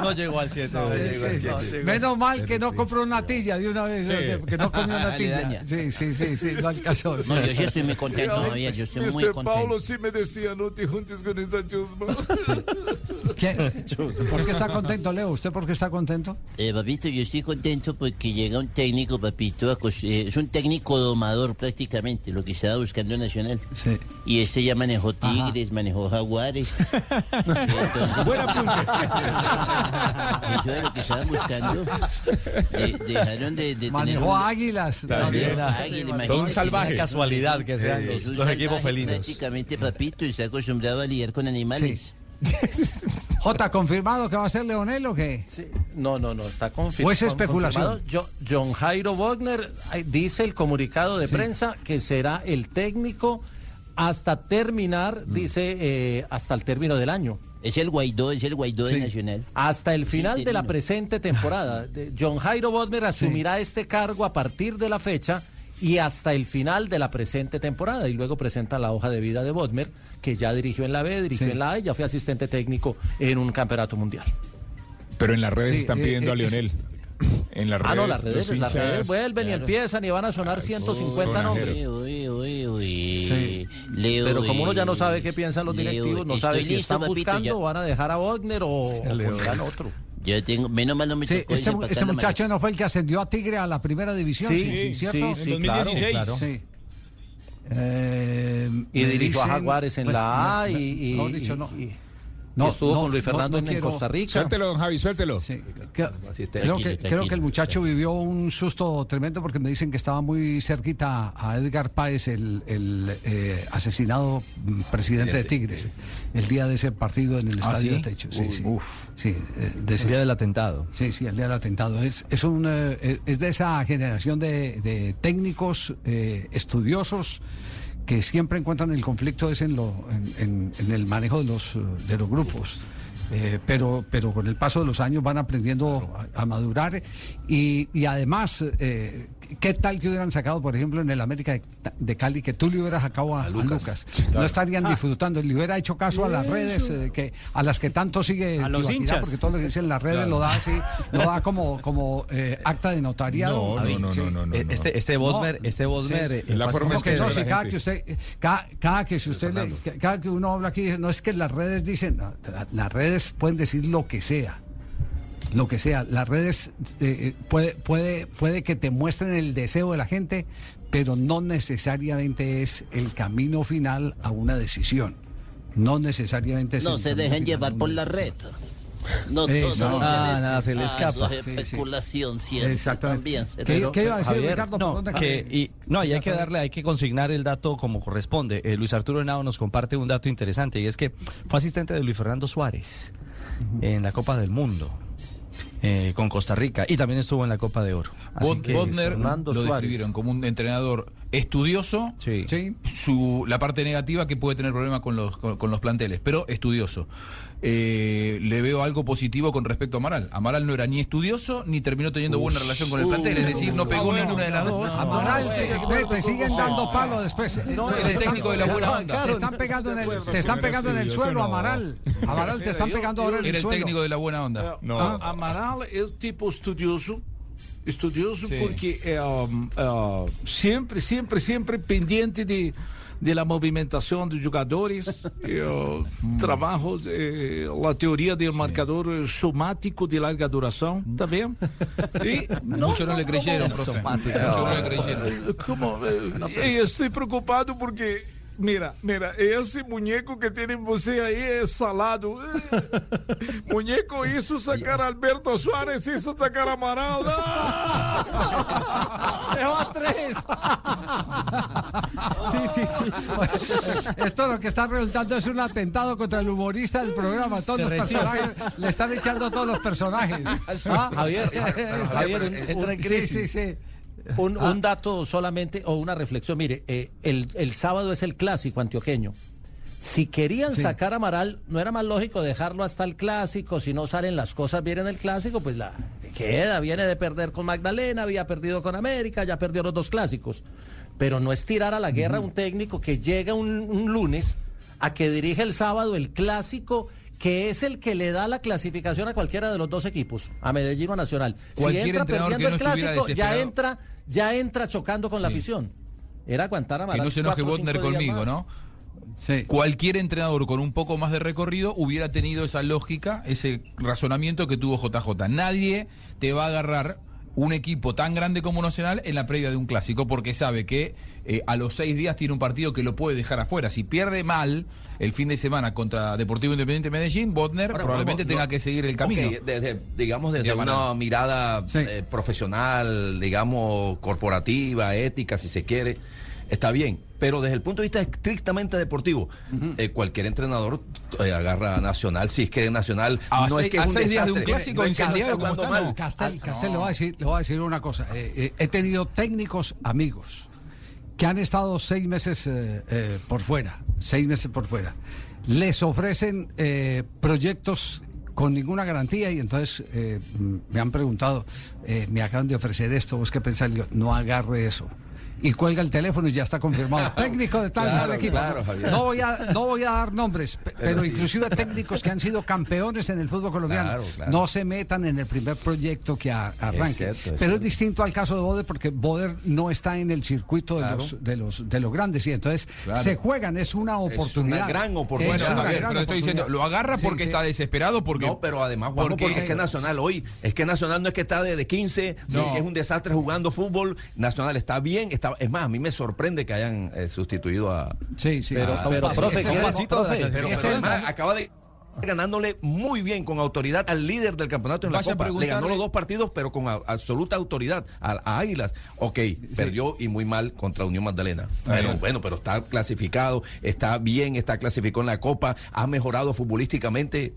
No llegó al 7. Sí, sí, sí. Menos mal que no compró una natilla de una vez, Sí. que- que no comió una. Aledaña. Sí, sí, sí, sí, no alcanzó. No, yo sí estoy muy contento, Javier, yo estoy muy Mr. contento. Paulo sí me decía, no te juntes con esa chusma. ¿Qué? ¿Por qué está contento, Leo? ¿Usted por qué está contento? Eh, papito, yo estoy contento porque llega un técnico, papito, eh, es un técnico domador prácticamente, lo que estaba buscando Nacional. Sí. Y este ya manejó Tigres, manejó Jaguares. Buen apunte. Eso era lo que estaban buscando. De- dejaron de, de tener Manejó un- Águilas. Todo un salvaje. Una casualidad que sean los, los equipos felinos. Prácticamente, papito, y está acostumbrado a lidiar con animales. J, ¿confirmado que va a ser Leonel o qué? Sí, no, no, no, está confirmado. ¿O es especulación? John Jairo Wagner dice el comunicado de Sí. prensa que será el técnico hasta terminar, Mm. dice, eh, hasta el término del año. Es el Guaidó, es el Guaidó Sí. de Nacional. Hasta el final de la presente temporada. John Jairo Bodmer asumirá este cargo a partir de la fecha y hasta el final de la presente temporada. Y luego presenta la hoja de vida de Bodmer, que ya dirigió en la B, dirigió Sí. en la A y ya fue asistente técnico en un campeonato mundial. Pero en las redes Sí, están eh, pidiendo eh, a Lionel. En las redes. Ah, no, las redes, los las redes vuelven y empiezan y van a sonar 150 nombres. Uy, uy, uy. Sí. Leo, Pero como uno ya no eh, sabe qué piensan los directivos, no sabe si listo, están papito, buscando ya. o van a dejar a Wagner o, o pondrán otro. Yo tengo, menos mal no me Sí, tocó este, este muchacho no fue el que ascendió a Tigre a la primera división, Sí, sí, sí, ¿cierto? sí, sí, claro, claro. Sí. Eh, Y dirigió a Jaguares en bueno, la A me- y, y- mejor dicho, y- no. y- No, estuvo no, con Luis Fernando no en, en quiero- Costa Rica. Suéltelo, don Javi, suéltelo. Sí, creo, Tranquilo, que, creo tranquilo. que el muchacho vivió un susto tremendo porque me dicen que estaba muy cerquita a Edgar Páez, el, el, eh, asesinado mm, presidente de Tigres, el día de ese partido en el ¿Ah, estadio sí? de Techo. Sí, Uy, sí. uf. Sí, eh, de ese- El día del atentado. Sí, sí, el día del atentado. Es, es, un, eh, es de esa generación de, de técnicos eh, estudiosos que siempre encuentran el conflicto es en, lo, en, el manejo de los, de los grupos. Eh, pero, pero con el paso de los años van aprendiendo a, a madurar y, y además, eh, ¿qué tal que hubieran sacado, por ejemplo, en el América de, de Cali, que tú le hubieras sacado a, a Lucas? No estarían disfrutando, le hubiera hecho caso a las redes, eh, que, a las que tanto sigue A los hinchas. porque todo lo que dicen las redes Claro. lo da así, lo da como, como eh, acta de notariado. No, no, no, Sí. no, no, no, no. Este, este Bodmer, este Bodmer. Sí, la forma ¿Cómo que es no? que la cada gente- que usted, cada, cada que si usted le- ca- cada que uno habla aquí dice, no es que las redes dicen, las redes pueden decir lo que sea. Lo que sea, las redes eh, eh, puede, puede, puede que te muestren el deseo de la gente, pero no necesariamente es el camino final a una decisión. No necesariamente es No el se dejen llevar por la red. No, Eh, todo no. lo que Ah, decís. nada, se le escapa. eso es Sí, sí. especulación siempre. Exactamente. También ¿Qué- qué iba a decir Javier, Ricardo? ¿Por no, que, y, no, y hay que darle, hay que consignar el dato como corresponde. Eh, Luis Arturo Henao nos comparte un dato interesante y es que fue asistente de Luis Fernando Suárez en la Copa del Mundo eh, con Costa Rica y también estuvo en la Copa de Oro. Así que Bodner Fernando lo Suárez. describieron como un entrenador estudioso. Sí. Su, la parte negativa que puede tener problemas con los, con, con los planteles, pero estudioso. Eh, le veo algo positivo con respecto a Amaral. Amaral no era ni estudioso ni terminó teniendo buena relación con el plantel, es decir, no pegó ninguna de las dos. Amaral, te, siguen dando palo después. es el técnico de la buena onda. Te están pegando en el, te están pegando en el suelo, Amaral. Amaral, te están pegando ahora en Era el el suelo. técnico de la buena onda. A- Amaral o tipo estudioso, estudioso Sí. porque é um, uh, sempre, sempre, sempre pendiente de de la movimentação dos jogadores, e, uh, trabalho, eh, a teoria do marcador somático de larga duração também. E Muchos no le creyeron, profe. Muchos no le creyeron. Como, eh, eu estou preocupado porque, mira, mira, esse muñeco que tem você aí é salado. Muñeco hizo sacar a Alberto Suárez, hizo sacar a Amaral. ¡Dejó a tres! Sí, sí, sí. Esto lo que está resultando es un atentado contra el humorista del programa. Todos los personajes le están echando todos los personajes. ¿Ah? Javier, Javier, Entra en crisis. sí, sí, sí. Un, un dato solamente o una reflexión. Mire, eh, el, el sábado es el clásico antioqueño. Si querían Sí. sacar a Amaral, ¿no era más lógico dejarlo hasta el clásico? Si no salen las cosas bien en el clásico, pues la queda. Viene de perder con Magdalena, había perdido con América, ya perdió los dos clásicos. Pero no es tirar a la guerra a un técnico que llega un, un lunes a que dirige el sábado el clásico que es el que le da la clasificación a cualquiera de los dos equipos, a Medellín o Nacional. Si entra perdiendo el clásico, ya entra, ya entra chocando con la afición. Era aguantar a Que Amaral no se enoje Botner conmigo, más. ¿no? Sí. Cualquier entrenador con un poco más de recorrido hubiera tenido esa lógica, ese razonamiento que tuvo JJ. Nadie te va a agarrar un equipo tan grande como Nacional en la previa de un clásico porque sabe que eh, a los seis días tiene un partido que lo puede dejar afuera. Si pierde mal el fin de semana contra Deportivo Independiente Medellín, Botner Ahora, probablemente vamos, tenga no, que seguir el camino. desde, digamos, desde De una mirada eh, profesional, digamos, corporativa, ética, si se quiere, está bien. Pero desde el punto de vista estrictamente deportivo, eh, cualquier entrenador eh, agarra a Nacional, si es que Nacional A no seis- es que es a un seis días de un clásico no es como está. Castel, Ah, Castel, no. le voy a decir, le voy a decir una cosa. Eh, eh, he tenido técnicos amigos que han estado seis meses eh, eh, por fuera, seis meses por fuera. Les ofrecen eh, proyectos con ninguna garantía y entonces eh, me han preguntado, eh, me acaban de ofrecer esto, ¿vos qué pensás? No agarre eso. Y cuelga el teléfono y ya está confirmado. Técnico de tal, Claro, tal equipo. claro, no, voy a, no voy a dar nombres, pe- pero sí. inclusive técnicos que han sido campeones en el fútbol colombiano. Claro. No se metan en el primer proyecto que a- arranque. cierto, es Pero cierto. es distinto al caso de Boder porque Boder no está en el circuito de, los, de, los, de los grandes y entonces se juegan, es una oportunidad. gran oportunidad. Es una gran pero estoy diciendo, oportunidad. lo agarra Sí, porque sí. está desesperado, porque... No, pero además, Juanjo, porque, es que Nacional hoy, es que Nacional no es que está de, de 15, sí, No. que es un desastre jugando fútbol. Nacional está bien, está, es más, a mí me sorprende que hayan eh, sustituido a. Sí, sí. Pero, Ah, pero, profe, es ¿quiere- el- profe, Pero, pero acaba de ganándole muy bien con autoridad al líder del campeonato en la Copa. Le ganó los dos partidos, pero con a- absoluta autoridad a, a Águilas. Ok, perdió y muy mal contra Unión Magdalena. Pero Bueno. bueno, pero está clasificado, está bien, está clasificado en la Copa, ha mejorado futbolísticamente.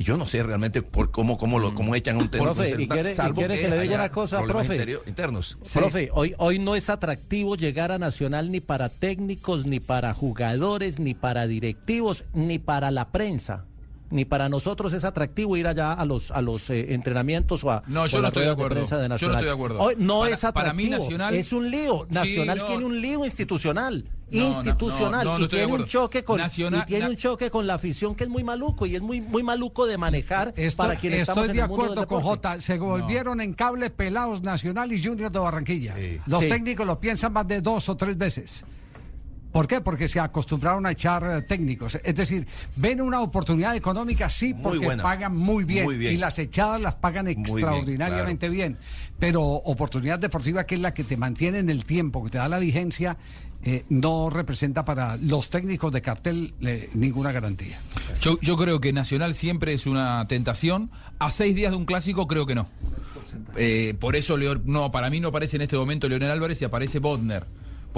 Y Yo no sé realmente por cómo, cómo, lo, cómo echan un técnico. Profe, ¿y quiere- y quiere que le diga una cosa, profe? interior- internos. Profe, hoy, hoy no es atractivo llegar a Nacional ni para técnicos, ni para jugadores, ni para directivos, ni para la prensa. Ni para nosotros es atractivo ir allá a los a los eh, entrenamientos o a No, yo no estoy de acuerdo. prensa de Yo no Nacional. estoy de acuerdo. Hoy no Para- es atractivo. para mí Nacional- es un lío. Sí, Nacional no. tiene un lío institucional. No, institucional no, no y de tiene un choque con Nacional- y tiene na- un choque con la afición que es muy maluco y es muy muy maluco de manejar Estoy, para quienes estamos estoy en de el mundo acuerdo con. Jota. Se volvieron en cable pelados Nacional y Junior de Barranquilla. Los Sí. técnicos lo piensan más de dos o tres veces. ¿Por qué? Porque se acostumbraron a echar eh, técnicos. Es decir, ven una oportunidad económica, sí, porque pagan muy bien, Muy bien. Y las echadas las pagan bien, extraordinariamente bien, Pero oportunidad deportiva, que es la que te mantiene en el tiempo, que te da la vigencia, eh, no representa para los técnicos de cartel eh, ninguna garantía. Yo, yo creo que Nacional siempre es una tentación. A seis días de un clásico creo que no. Eh, por eso Leo- no, para mí no aparece en este momento Leonel Álvarez y aparece Bodner.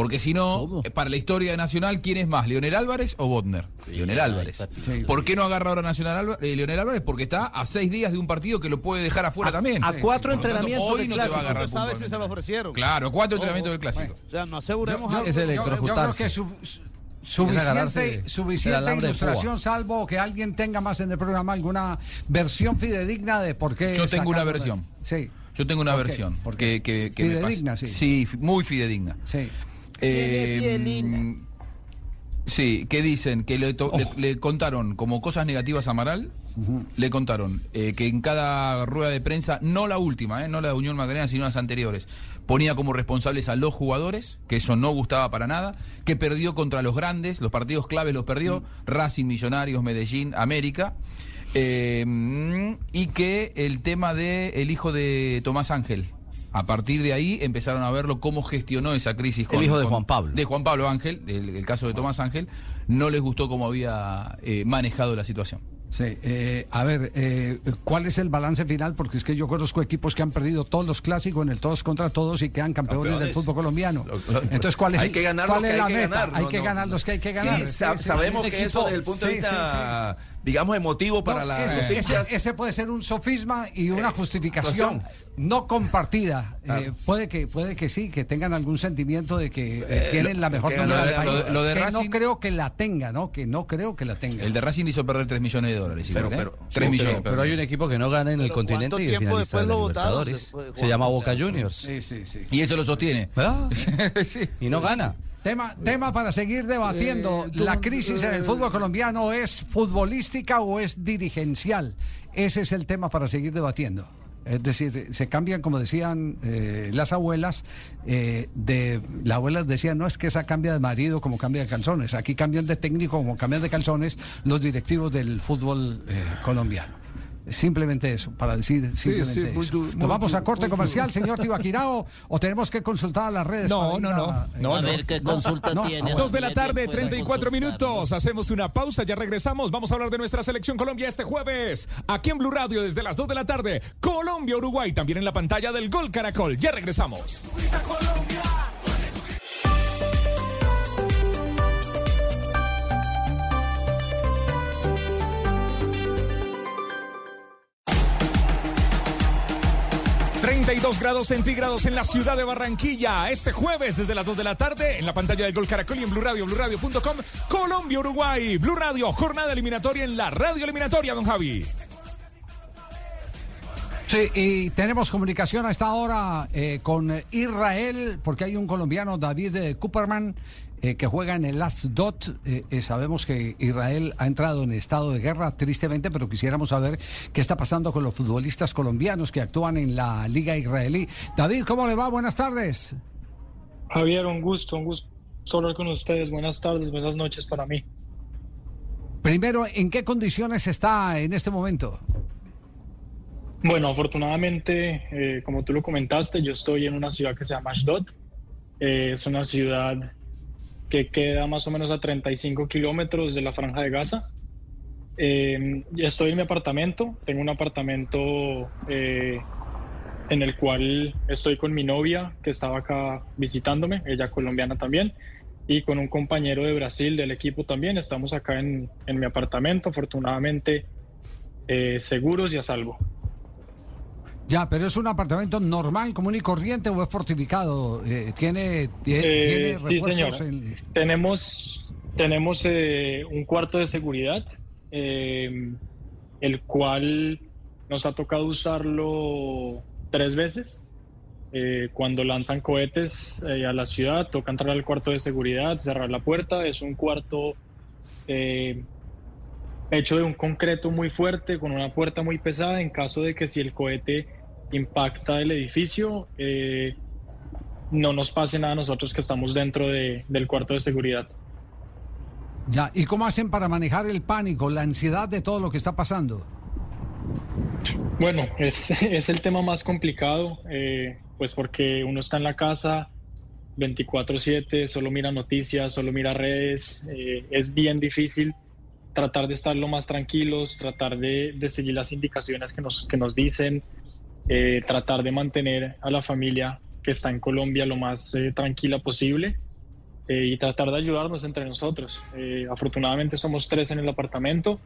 Porque si no, eh, para la historia de Nacional, ¿quién es más? ¿Leonel Álvarez o Bodner? Leonel Álvarez. ¿Por qué no agarra ahora Nacional Álva- eh, Leonel Álvarez? Porque está a seis días de un partido que lo puede dejar afuera también. a cuatro Por lo tanto, entrenamientos Hoy del no te va a clásico. agarrar ¿Usted sabe puntualmente. si se lo ofrecieron? Claro, cuatro entrenamientos del clásico. O sea, no aseguremos Yo- algo. yo- yo- yo creo que su- su- Es suficiente, el suficiente ilustración, salvo que alguien tenga más en el programa alguna versión fidedigna de por qué. Yo tengo una versión. Sí. Yo tengo una versión. Que, que, Fidedigna, sí. fi- muy fidedigna. Sí. Eh, sí, que dicen que le, to- le- le contaron como cosas negativas a Amaral, le contaron eh, que en cada rueda de prensa, no la última, eh, no la de Unión Magdalena, sino las anteriores, ponía como responsables a los jugadores, que eso no gustaba para nada, que perdió contra los grandes, los partidos claves los perdió, Racing, Millonarios, Medellín, América. eh, y que el tema de el hijo de Tomás Ángel. A partir de ahí empezaron a verlo cómo gestionó esa crisis. El hijo de Juan Pablo. De Juan Pablo Ángel, el, el caso de Tomás Ángel, no les gustó cómo había eh, manejado la situación. Sí, eh, a ver, eh, ¿cuál es el balance final? Porque es que yo conozco equipos que han perdido todos los clásicos en el todos contra todos y quedan campeones, del Campeones. fútbol colombiano. Entonces, ¿cuál es, Hay que ganar cuál los es que la hay que meta? ganar, Hay no, que no, ganar no. los que hay que ganar. Sí, sa- sí, sabemos sí. que eso desde el punto de Sí, sí, vista, digamos, emotivo para No, las ese, ese- ese puede ser un sofisma y una justificación no compartida. Eh, puede que puede que sí, que tengan algún sentimiento de que eh, Eh, tienen lo- la mejor que moneda del país. lo de- lo de que Racing- no creo que la tenga, ¿no? Que no creo que la tenga. El de Racing hizo perder 3 millones de dólares. Pero- ¿eh? pero- 3 sí, millones. pero- pero hay un equipo que no gana en el continente ¿cuánto y es finalista de la lo? Libertadores. Después- Se llama Boca Juniors. Sí, sí, sí. Y eso lo sostiene. Y no gana. Tema, tema para seguir debatiendo. Eh, ¿La crisis en el eh, fútbol colombiano es futbolística o es dirigencial? Ese es el tema para seguir debatiendo. Es decir, se cambian, como decían eh, las abuelas, eh, de las abuelas decían, no es que esa cambia de marido como cambia de calzones, aquí cambian de técnico como cambian de calzones los directivos del fútbol eh, colombiano. Simplemente eso, para decir simplemente sí, muy eso. muy ¿Nos vamos a corte muy comercial, señor Tibaquirao, o tenemos que consultar las redes? No, no, no, a- no, A no. ver qué consulta tiene. Dos de la tarde, bien pueda 34 consultar, minutos. Hacemos una pausa, ya regresamos. Vamos a hablar de nuestra selección Colombia este jueves. Aquí en Blue Radio desde las 2 de la tarde. Colombia, Uruguay, también en la pantalla del Gol Caracol. Ya regresamos. ...32 grados centígrados en la ciudad de Barranquilla... ...este jueves desde las 2 de la tarde... ...en la pantalla del Gol Caracol y en Blue Radio, BlueRadio.com... ...Colombia, Uruguay, Blue Radio... ...jornada eliminatoria en la radio eliminatoria, don Javi... Sí, y tenemos comunicación a esta hora eh, con Israel, porque hay un colombiano, David eh, Cooperman, eh, que juega en el Last Dot. Eh, eh, sabemos que Israel ha entrado en estado de guerra, tristemente, pero quisiéramos saber qué está pasando con los futbolistas colombianos que actúan en la Liga Israelí. David, ¿cómo le va? Buenas tardes. Javier, un gusto, un gusto hablar con ustedes. Buenas tardes, buenas noches para mí. Primero, ¿en qué condiciones está en este momento? Bueno, afortunadamente, eh, como tú lo comentaste, yo estoy en una ciudad que se llama Ashdod. Eh, es una ciudad que queda más o menos a 35 kilómetros de la franja de Gaza. Eh, estoy en mi apartamento, tengo un apartamento eh, en el cual estoy con mi novia que estaba acá visitándome, ella colombiana también, y con un compañero de Brasil del equipo también. Estamos acá en, en mi apartamento, afortunadamente eh, seguros y a salvo. Ya, pero es un apartamento normal, común y corriente o es fortificado? Eh, ¿Tiene, tie- Eh, tiene sí, refuerzos señor. en- Tenemos, tenemos eh, un cuarto de seguridad, eh, el cual nos ha tocado usarlo tres veces. Eh, cuando lanzan cohetes eh, a la ciudad, toca entrar al cuarto de seguridad, cerrar la puerta. Es un cuarto eh, hecho de un concreto muy fuerte, con una puerta muy pesada, en caso de que si el cohete impacta el edificio, eh, no nos pase nada a nosotros que estamos dentro de- del cuarto de seguridad. Ya, ¿y cómo hacen para manejar el pánico, la ansiedad de todo lo que está pasando? Bueno, es, es el tema más complicado, eh, pues porque uno está en la casa 24/7, solo mira noticias, solo mira redes. Eh, es bien difícil tratar de estar lo más tranquilos, tratar de, de seguir las indicaciones que nos, que nos dicen, eh, tratar de mantener a la familia que está en Colombia lo más eh, tranquila posible eh, y tratar de ayudarnos entre nosotros. Afortunadamente somos tres en el apartamento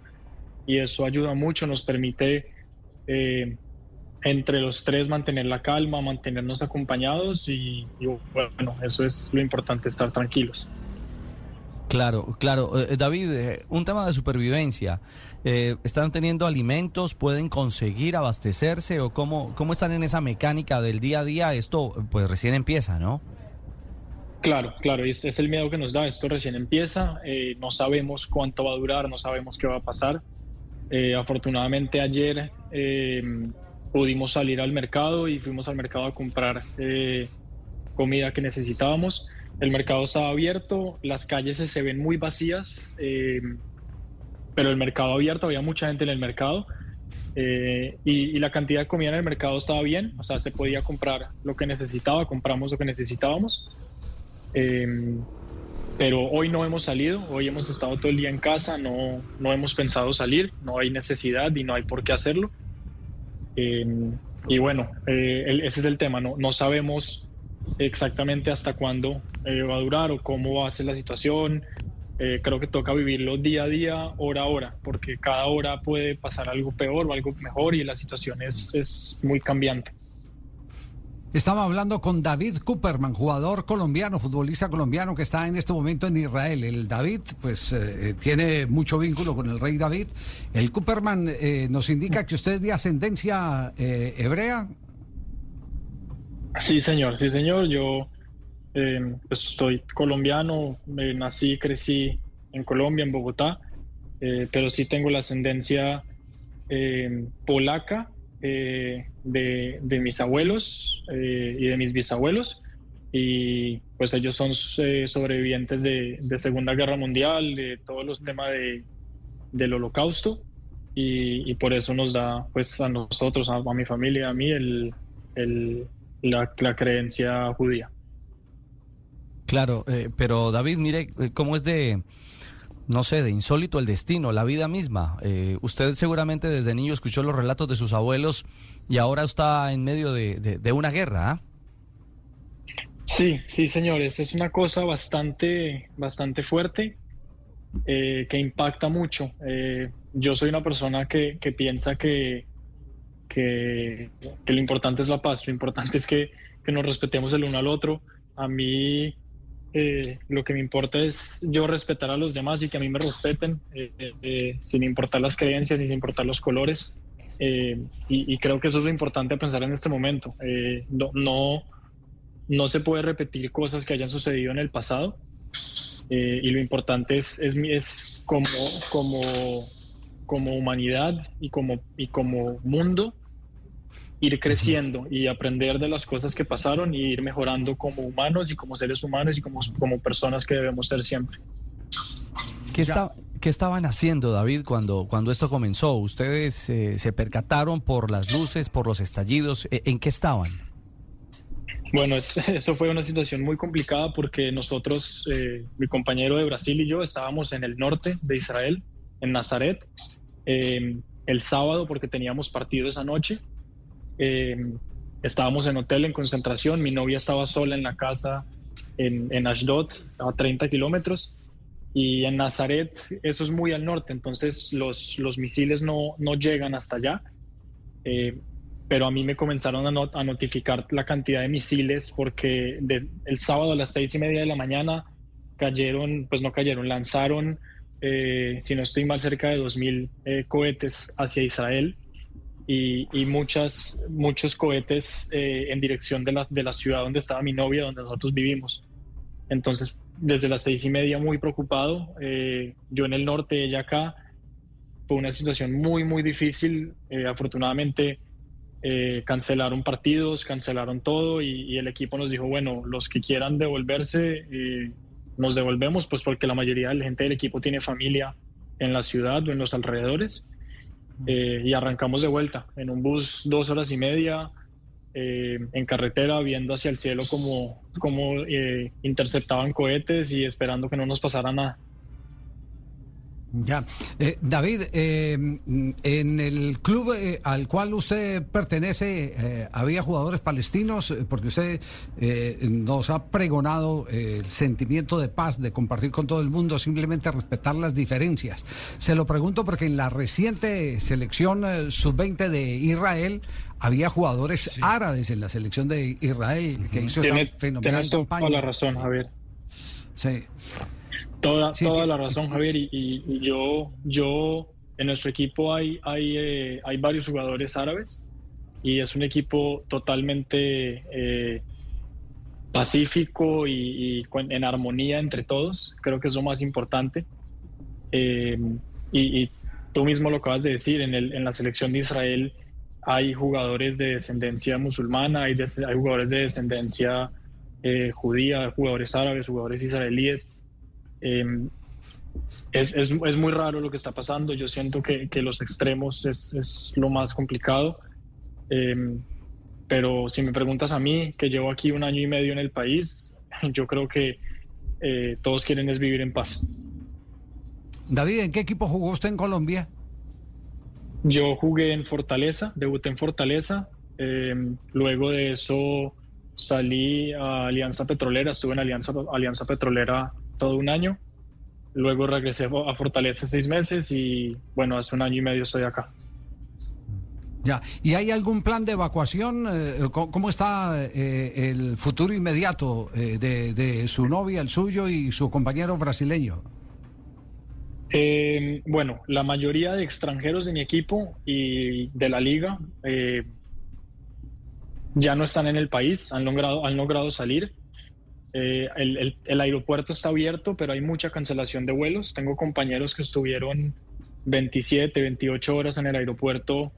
y eso ayuda mucho, nos permite entre los tres mantener la calma, mantenernos acompañados y, y bueno, eso es lo importante, estar tranquilos. Claro, claro. David, un tema de supervivencia. Eh, ¿Están teniendo alimentos? ¿Pueden conseguir abastecerse? ¿O cómo, cómo están en esa mecánica del día a día? Esto pues recién empieza, ¿no? Claro, claro, es, es el miedo que nos da. Esto recién empieza, eh, no sabemos cuánto va a durar, no sabemos qué va a pasar. Eh, afortunadamente ayer eh, pudimos salir al mercado y fuimos al mercado a comprar eh, comida que necesitábamos. El mercado estaba abierto, las calles se, ven muy vacías, eh, pero el mercado abierto, había mucha gente en el mercado eh, y, y la cantidad de comida en el mercado estaba bien, o sea, se podía comprar lo que necesitaba, compramos lo que necesitábamos. Eh, pero hoy no hemos salido, hoy hemos estado todo el día en casa, no, no hemos pensado salir, no hay necesidad y no hay por qué hacerlo. Eh, y bueno, eh, el- ese es el tema, no, no sabemos exactamente hasta cuándo eh, va a durar o cómo va a ser la situación. Eh, creo que toca vivirlo día a día, hora a hora, porque cada hora puede pasar algo peor o algo mejor y la situación es, es muy cambiante. Estaba hablando con David Cooperman, jugador colombiano, futbolista colombiano que está en este momento en Israel. El David, pues, eh, tiene mucho vínculo con el rey David. El Cooperman eh, nos indica que usted es de ascendencia eh, hebrea. Sí, señor, sí, señor. Yo eh, pues, soy colombiano, eh, nací y crecí en Colombia, en Bogotá, eh, pero sí tengo la ascendencia eh, polaca eh, de, de mis abuelos eh, y de mis bisabuelos. Y pues ellos son sobrevivientes de, de Segunda Guerra Mundial, de todos los temas de, del holocausto. Y, y por eso nos da pues a nosotros, a, a mi familia, a mí, el, el, la, la creencia judía. Claro, eh, pero David, mire eh, cómo es de, no sé, de insólito el destino, la vida misma. Eh, usted seguramente desde niño escuchó los relatos de sus abuelos y ahora está en medio de, una guerra. ¿ah? Sí, sí, señores, es una cosa bastante, bastante fuerte que impacta mucho. Yo soy una persona que, que piensa que, que, que lo importante es la paz, lo importante es que, que nos respetemos el uno al otro. A mí eh, lo que me importa es yo respetar a los demás y que a mí me respeten, eh, eh, sin importar las creencias y sin importar los colores. Eh, y, y creo que eso es lo importante a pensar en este momento. Eh, no, no, no se puede repetir cosas que hayan sucedido en el pasado. eh, y lo importante es, es, es como, como, como humanidad y como, y como mundo ir creciendo y aprender de las cosas que pasaron y ir mejorando como humanos y como seres humanos y como, como personas que debemos ser siempre. ¿Qué, está- qué estaban haciendo, David, cuando, cuando esto comenzó? ¿Ustedes eh, se percataron por las luces, por los estallidos? ¿E- ¿En qué estaban? Bueno, es- eso fue una situación muy complicada porque nosotros, eh, mi compañero de Brasil y yo, estábamos en el norte de Israel, en Nazaret, eh, el sábado porque teníamos partido esa noche. Eh, estábamos en hotel en concentración, mi novia estaba sola en la casa en, en Ashdod, a 30 kilómetros, y en Nazaret eso es muy al norte, entonces los, los misiles no, no llegan hasta allá. Eh, pero a mí me comenzaron a, not- a notificar la cantidad de misiles porque de- el sábado a las seis y media de la mañana cayeron, pues no cayeron, lanzaron, eh, si no estoy mal, cerca de 2.000 eh, cohetes hacia Israel y, y muchas, muchos cohetes eh, en dirección de la, de la ciudad donde estaba mi novia, donde nosotros vivimos. Entonces, desde las seis y media muy preocupado, eh, yo en el norte, ella acá, fue una situación muy, muy difícil. Eh, afortunadamente eh, cancelaron partidos, cancelaron todo y, y el equipo nos dijo, bueno, los que quieran devolverse, eh, nos devolvemos, pues porque la mayoría de la gente del equipo tiene familia en la ciudad o en los alrededores. Eh, y arrancamos de vuelta en un bus dos horas y media eh, en carretera, viendo hacia el cielo como, como eh, interceptaban cohetes y esperando que no nos pasara nada. Ya. Eh, David, eh, en el club eh, al cual usted pertenece, eh, ¿había jugadores palestinos? Eh, Porque usted eh, nos ha pregonado el sentimiento de paz, de compartir con todo el mundo, simplemente respetar las diferencias. Se lo pregunto porque en la reciente selección eh, sub-20 de Israel había jugadores árabes en la selección de Israel que hizo Tiene- esa fenomenal tienes toda campaña. la razón, Javier. Sí. Toda, Sí, toda que- la razón, Javier. Y, y- yo, yo, en nuestro equipo hay, hay, eh, hay varios jugadores árabes y es un equipo totalmente eh, pacífico y, en armonía entre todos. Creo que es lo más importante. Eh, y, y tú mismo lo acabas de decir, en, el, en la selección de Israel hay jugadores de descendencia musulmana, hay, des- hay jugadores de descendencia judía, jugadores árabes, jugadores israelíes. Eh, es, es- es muy raro lo que está pasando. Yo siento que, que los extremos es, es lo más complicado. Eh, pero si me preguntas a mí, que llevo aquí un año y medio en el país, yo creo que eh, todos quieren es vivir en paz. David, ¿en qué equipo jugó usted en Colombia? Yo jugué en Fortaleza, debuté en Fortaleza. eh, luego de eso salí a Alianza Petrolera, estuve en Alianza, Alianza Petrolera todo un año. Luego regresé a Fortaleza seis meses y bueno, hace un año y medio estoy acá. Ya. ¿Y hay algún plan de evacuación? Eh, ¿cómo, cómo está eh, el futuro inmediato eh, de, de su novia, el suyo y su compañero brasileño? Eh, bueno, la mayoría de extranjeros de mi equipo y de la liga eh, ya no están en el país, han logrado, han logrado salir. Eh, el, el- el aeropuerto está abierto, pero hay mucha cancelación de vuelos. Tengo compañeros que estuvieron 27, 28 horas en el aeropuerto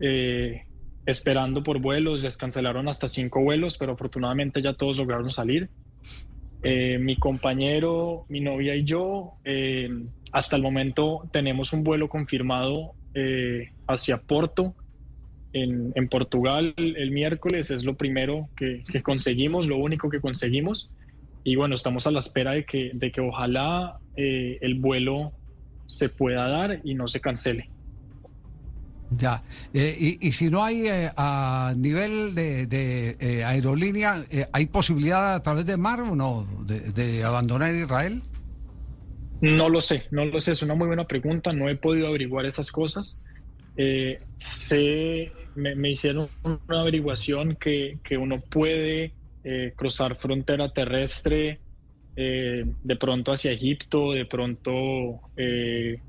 eh, esperando por vuelos, les cancelaron hasta cinco vuelos, pero afortunadamente ya todos lograron salir. Eh, mi compañero, mi novia y yo, eh, hasta el momento tenemos un vuelo confirmado eh, hacia Porto, en, en Portugal, el miércoles. Es lo primero que, que conseguimos, lo único que conseguimos. Y bueno, estamos a la espera de que, de que ojalá eh, el vuelo se pueda dar y no se cancele. Ya. Eh, y, y si no hay eh, a nivel de, de, eh, aerolínea, eh, ¿hay posibilidad a través de mar o no de, de abandonar Israel? No lo sé, no lo sé, es una muy buena pregunta, no he podido averiguar esas cosas. Eh, sé, me, me hicieron una averiguación que, que uno puede eh, cruzar frontera terrestre eh, de pronto hacia Egipto, de pronto eh,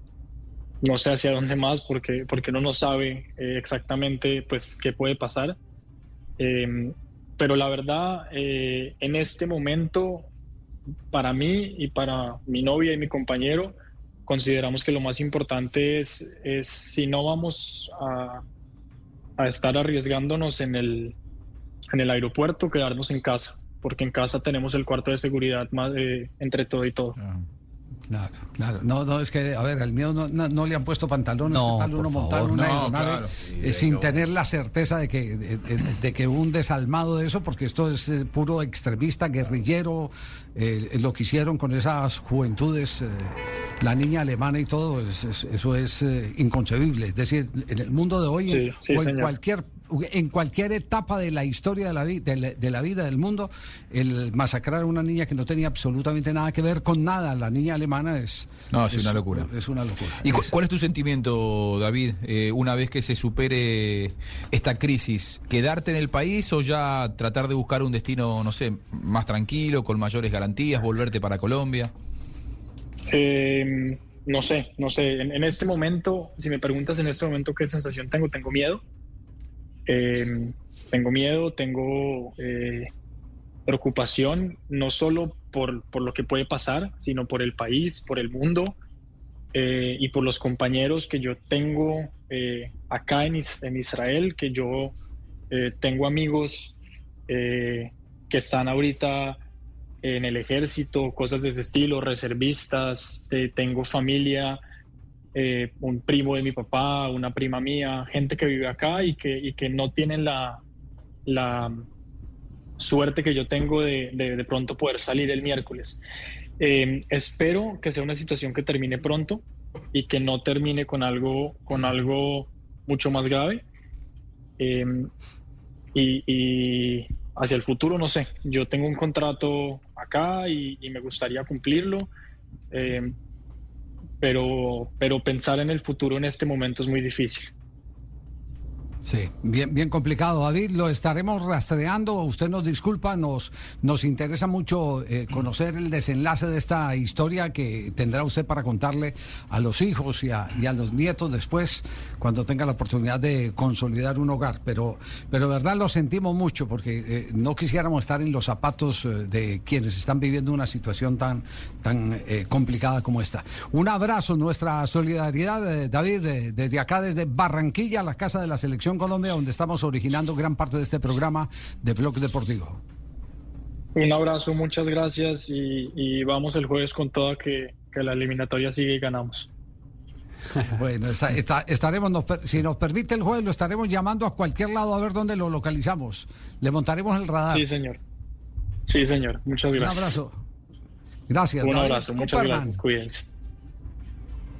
no sé hacia dónde más porque, porque uno no sabe eh, exactamente pues qué puede pasar. Eh, pero la verdad, eh, en este momento, para mí y para mi novia y mi compañero, consideramos que lo más importante es, es si no vamos a, a estar arriesgándonos en el, en el aeropuerto, quedarnos en casa, porque en casa tenemos el cuarto de seguridad más, eh, entre todo y todo. Claro, claro. No, no, es que, a ver, al mío no, no, no le han puesto pantalones, No, ¿qué tal uno montar una no, aeronave claro. eh, sin tener la certeza de que, de, de- de que un desalmado de eso, porque esto es eh, puro extremista, guerrillero, eh, lo que hicieron con esas juventudes, eh, la niña alemana y todo, es- es- eso es eh, inconcebible. Es decir, en el mundo de hoy, Sí, sí, o en señor. cualquier en cualquier etapa de la historia de la, vi- de la, de la vida del mundo, el masacrar a una niña que no tenía absolutamente nada que ver con nada, la niña alemana es... No, es una locura. Es una locura. ¿Y cu- cuál es tu sentimiento, David, eh, una vez que se supere esta crisis? ¿Quedarte en el país o ya tratar de buscar un destino, no sé, más tranquilo, con mayores garantías, volverte para Colombia? Eh, no sé, no sé. En, en este momento, si me preguntas en este momento qué sensación tengo, tengo miedo. Eh, tengo miedo, tengo eh, preocupación, no solo por, por lo que puede pasar, sino por el país, por el mundo eh, y por los compañeros que yo tengo eh, acá en, en Israel, que yo tengo amigos que están ahorita en el ejército, cosas de ese estilo, reservistas, tengo familia, eh, un primo de mi papá, una prima mía, gente que vive acá y que, y que no tienen la, la suerte que yo tengo de, de, de pronto poder salir el miércoles. Eh, espero que sea una situación que termine pronto y que no termine con algo, con algo mucho más grave. Eh, y, y hacia el futuro, no sé, yo tengo un contrato acá y, y me gustaría cumplirlo, eh, pero, pero pensar en el futuro en este momento es muy difícil. Sí, bien, bien complicado, David. Lo estaremos rastreando. Usted nos disculpa, nos, nos interesa mucho eh, conocer el desenlace de esta historia que tendrá usted para contarle a los hijos y a, y a los nietos después, cuando tenga la oportunidad de consolidar un hogar. Pero, pero verdad lo sentimos mucho porque eh, no quisiéramos estar en los zapatos eh, de quienes están viviendo una situación tan, tan complicada como esta. Un abrazo, nuestra solidaridad, David, de- desde acá, desde Barranquilla, la casa de la Selección Colombia, donde estamos originando gran parte de este programa de Blog Deportivo. Un abrazo, muchas gracias y, y vamos el jueves con toda que, que la eliminatoria sigue y ganamos. Bueno, está- está- estaremos, nos si nos permite el jueves, lo estaremos llamando a cualquier lado a ver dónde lo localizamos. Le montaremos el radar. Sí, señor. Sí, señor. Muchas Un gracias. abrazo. Gracias. Un David abrazo, muchas Cooperman, gracias. Cuídense.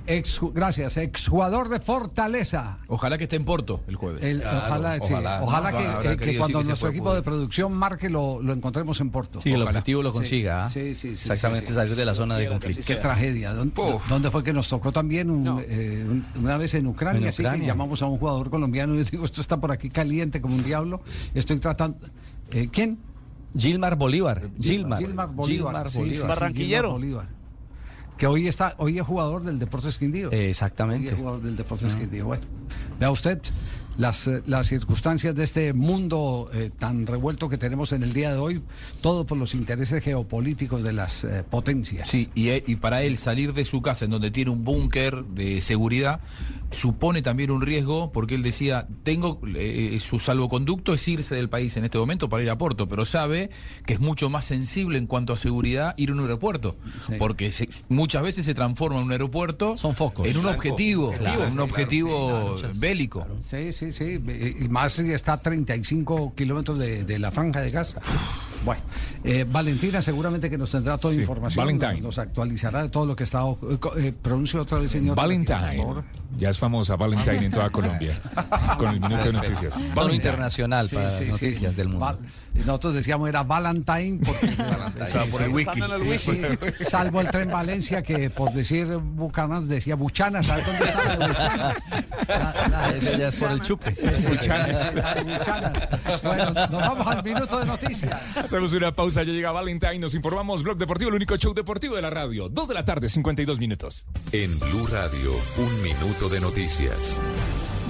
Ex, gracias, exjugador de Fortaleza. Ojalá que esté en Porto el jueves. El- ojalá, sí, ojalá, que- querido cuando que nuestro equipo de producción marque lo, lo encontremos en Porto. Sí, el objetivo lo consiga. ¿ah? Sí, sí, sí, Exactamente, sí, sí. salir de la zona de conflicto. Qué tragedia. ¿Dónde, fue que nos tocó también un, eh, un- una vez en Ucrania? En Así que llamamos a un jugador colombiano y le digo, esto está por aquí caliente como un diablo. Estoy tratando... Eh, ¿Quién? Gilmar Bolívar. Gilmar. Gilmar Bolívar. sí, sí, sí, Barranquillero. Gilmar Bolívar. Que hoy está, hoy es jugador del Deportes Quindío. Exactamente. Hoy es jugador del Deportes Quindío. Bueno, vea usted las, eh, las circunstancias de este mundo eh, tan revuelto que tenemos en el día de hoy, todo por los intereses geopolíticos de las eh, potencias. Sí, y, e- y para él salir de su casa en donde tiene un búnker de seguridad supone también un riesgo porque él decía, tengo eh, su salvoconducto es irse del país en este momento para ir a Porto, pero sabe que es mucho más sensible en cuanto a seguridad ir a un aeropuerto, porque se- muchas veces se transforma en un aeropuerto Son focos. en un Claro. objetivo, Claro, en un sí, objetivo bélico. Sí, sí, sí. Y más está a 35 kilómetros de, de la franja de Gaza. Bueno, eh, Valentina seguramente que nos tendrá toda Sí, información. Valentine. Nos actualizará de todo lo que está. eh, eh, pronuncie otra vez, señor. Valentine. Por favor. Ya es famosa Valentine en toda Colombia. Con el minuto de noticias. Valentine. internacional Sí, para sí, sí. noticias del mundo. Val- nosotros decíamos era Valentine porque por el wiki. Sí, salvo el tren Valencia que por decir Bucanas decía Buchana, ¿sabes dónde está la de Buchana? La- la Ese ya es por el chupe. Sí, sí. Bueno, nos vamos al minuto de noticias. Hacemos una pausa, ya llega Valentine, nos informamos, Blog Deportivo, el único show deportivo de la radio. Dos de la tarde, 52 minutos. En Blue Radio, un minuto de noticias.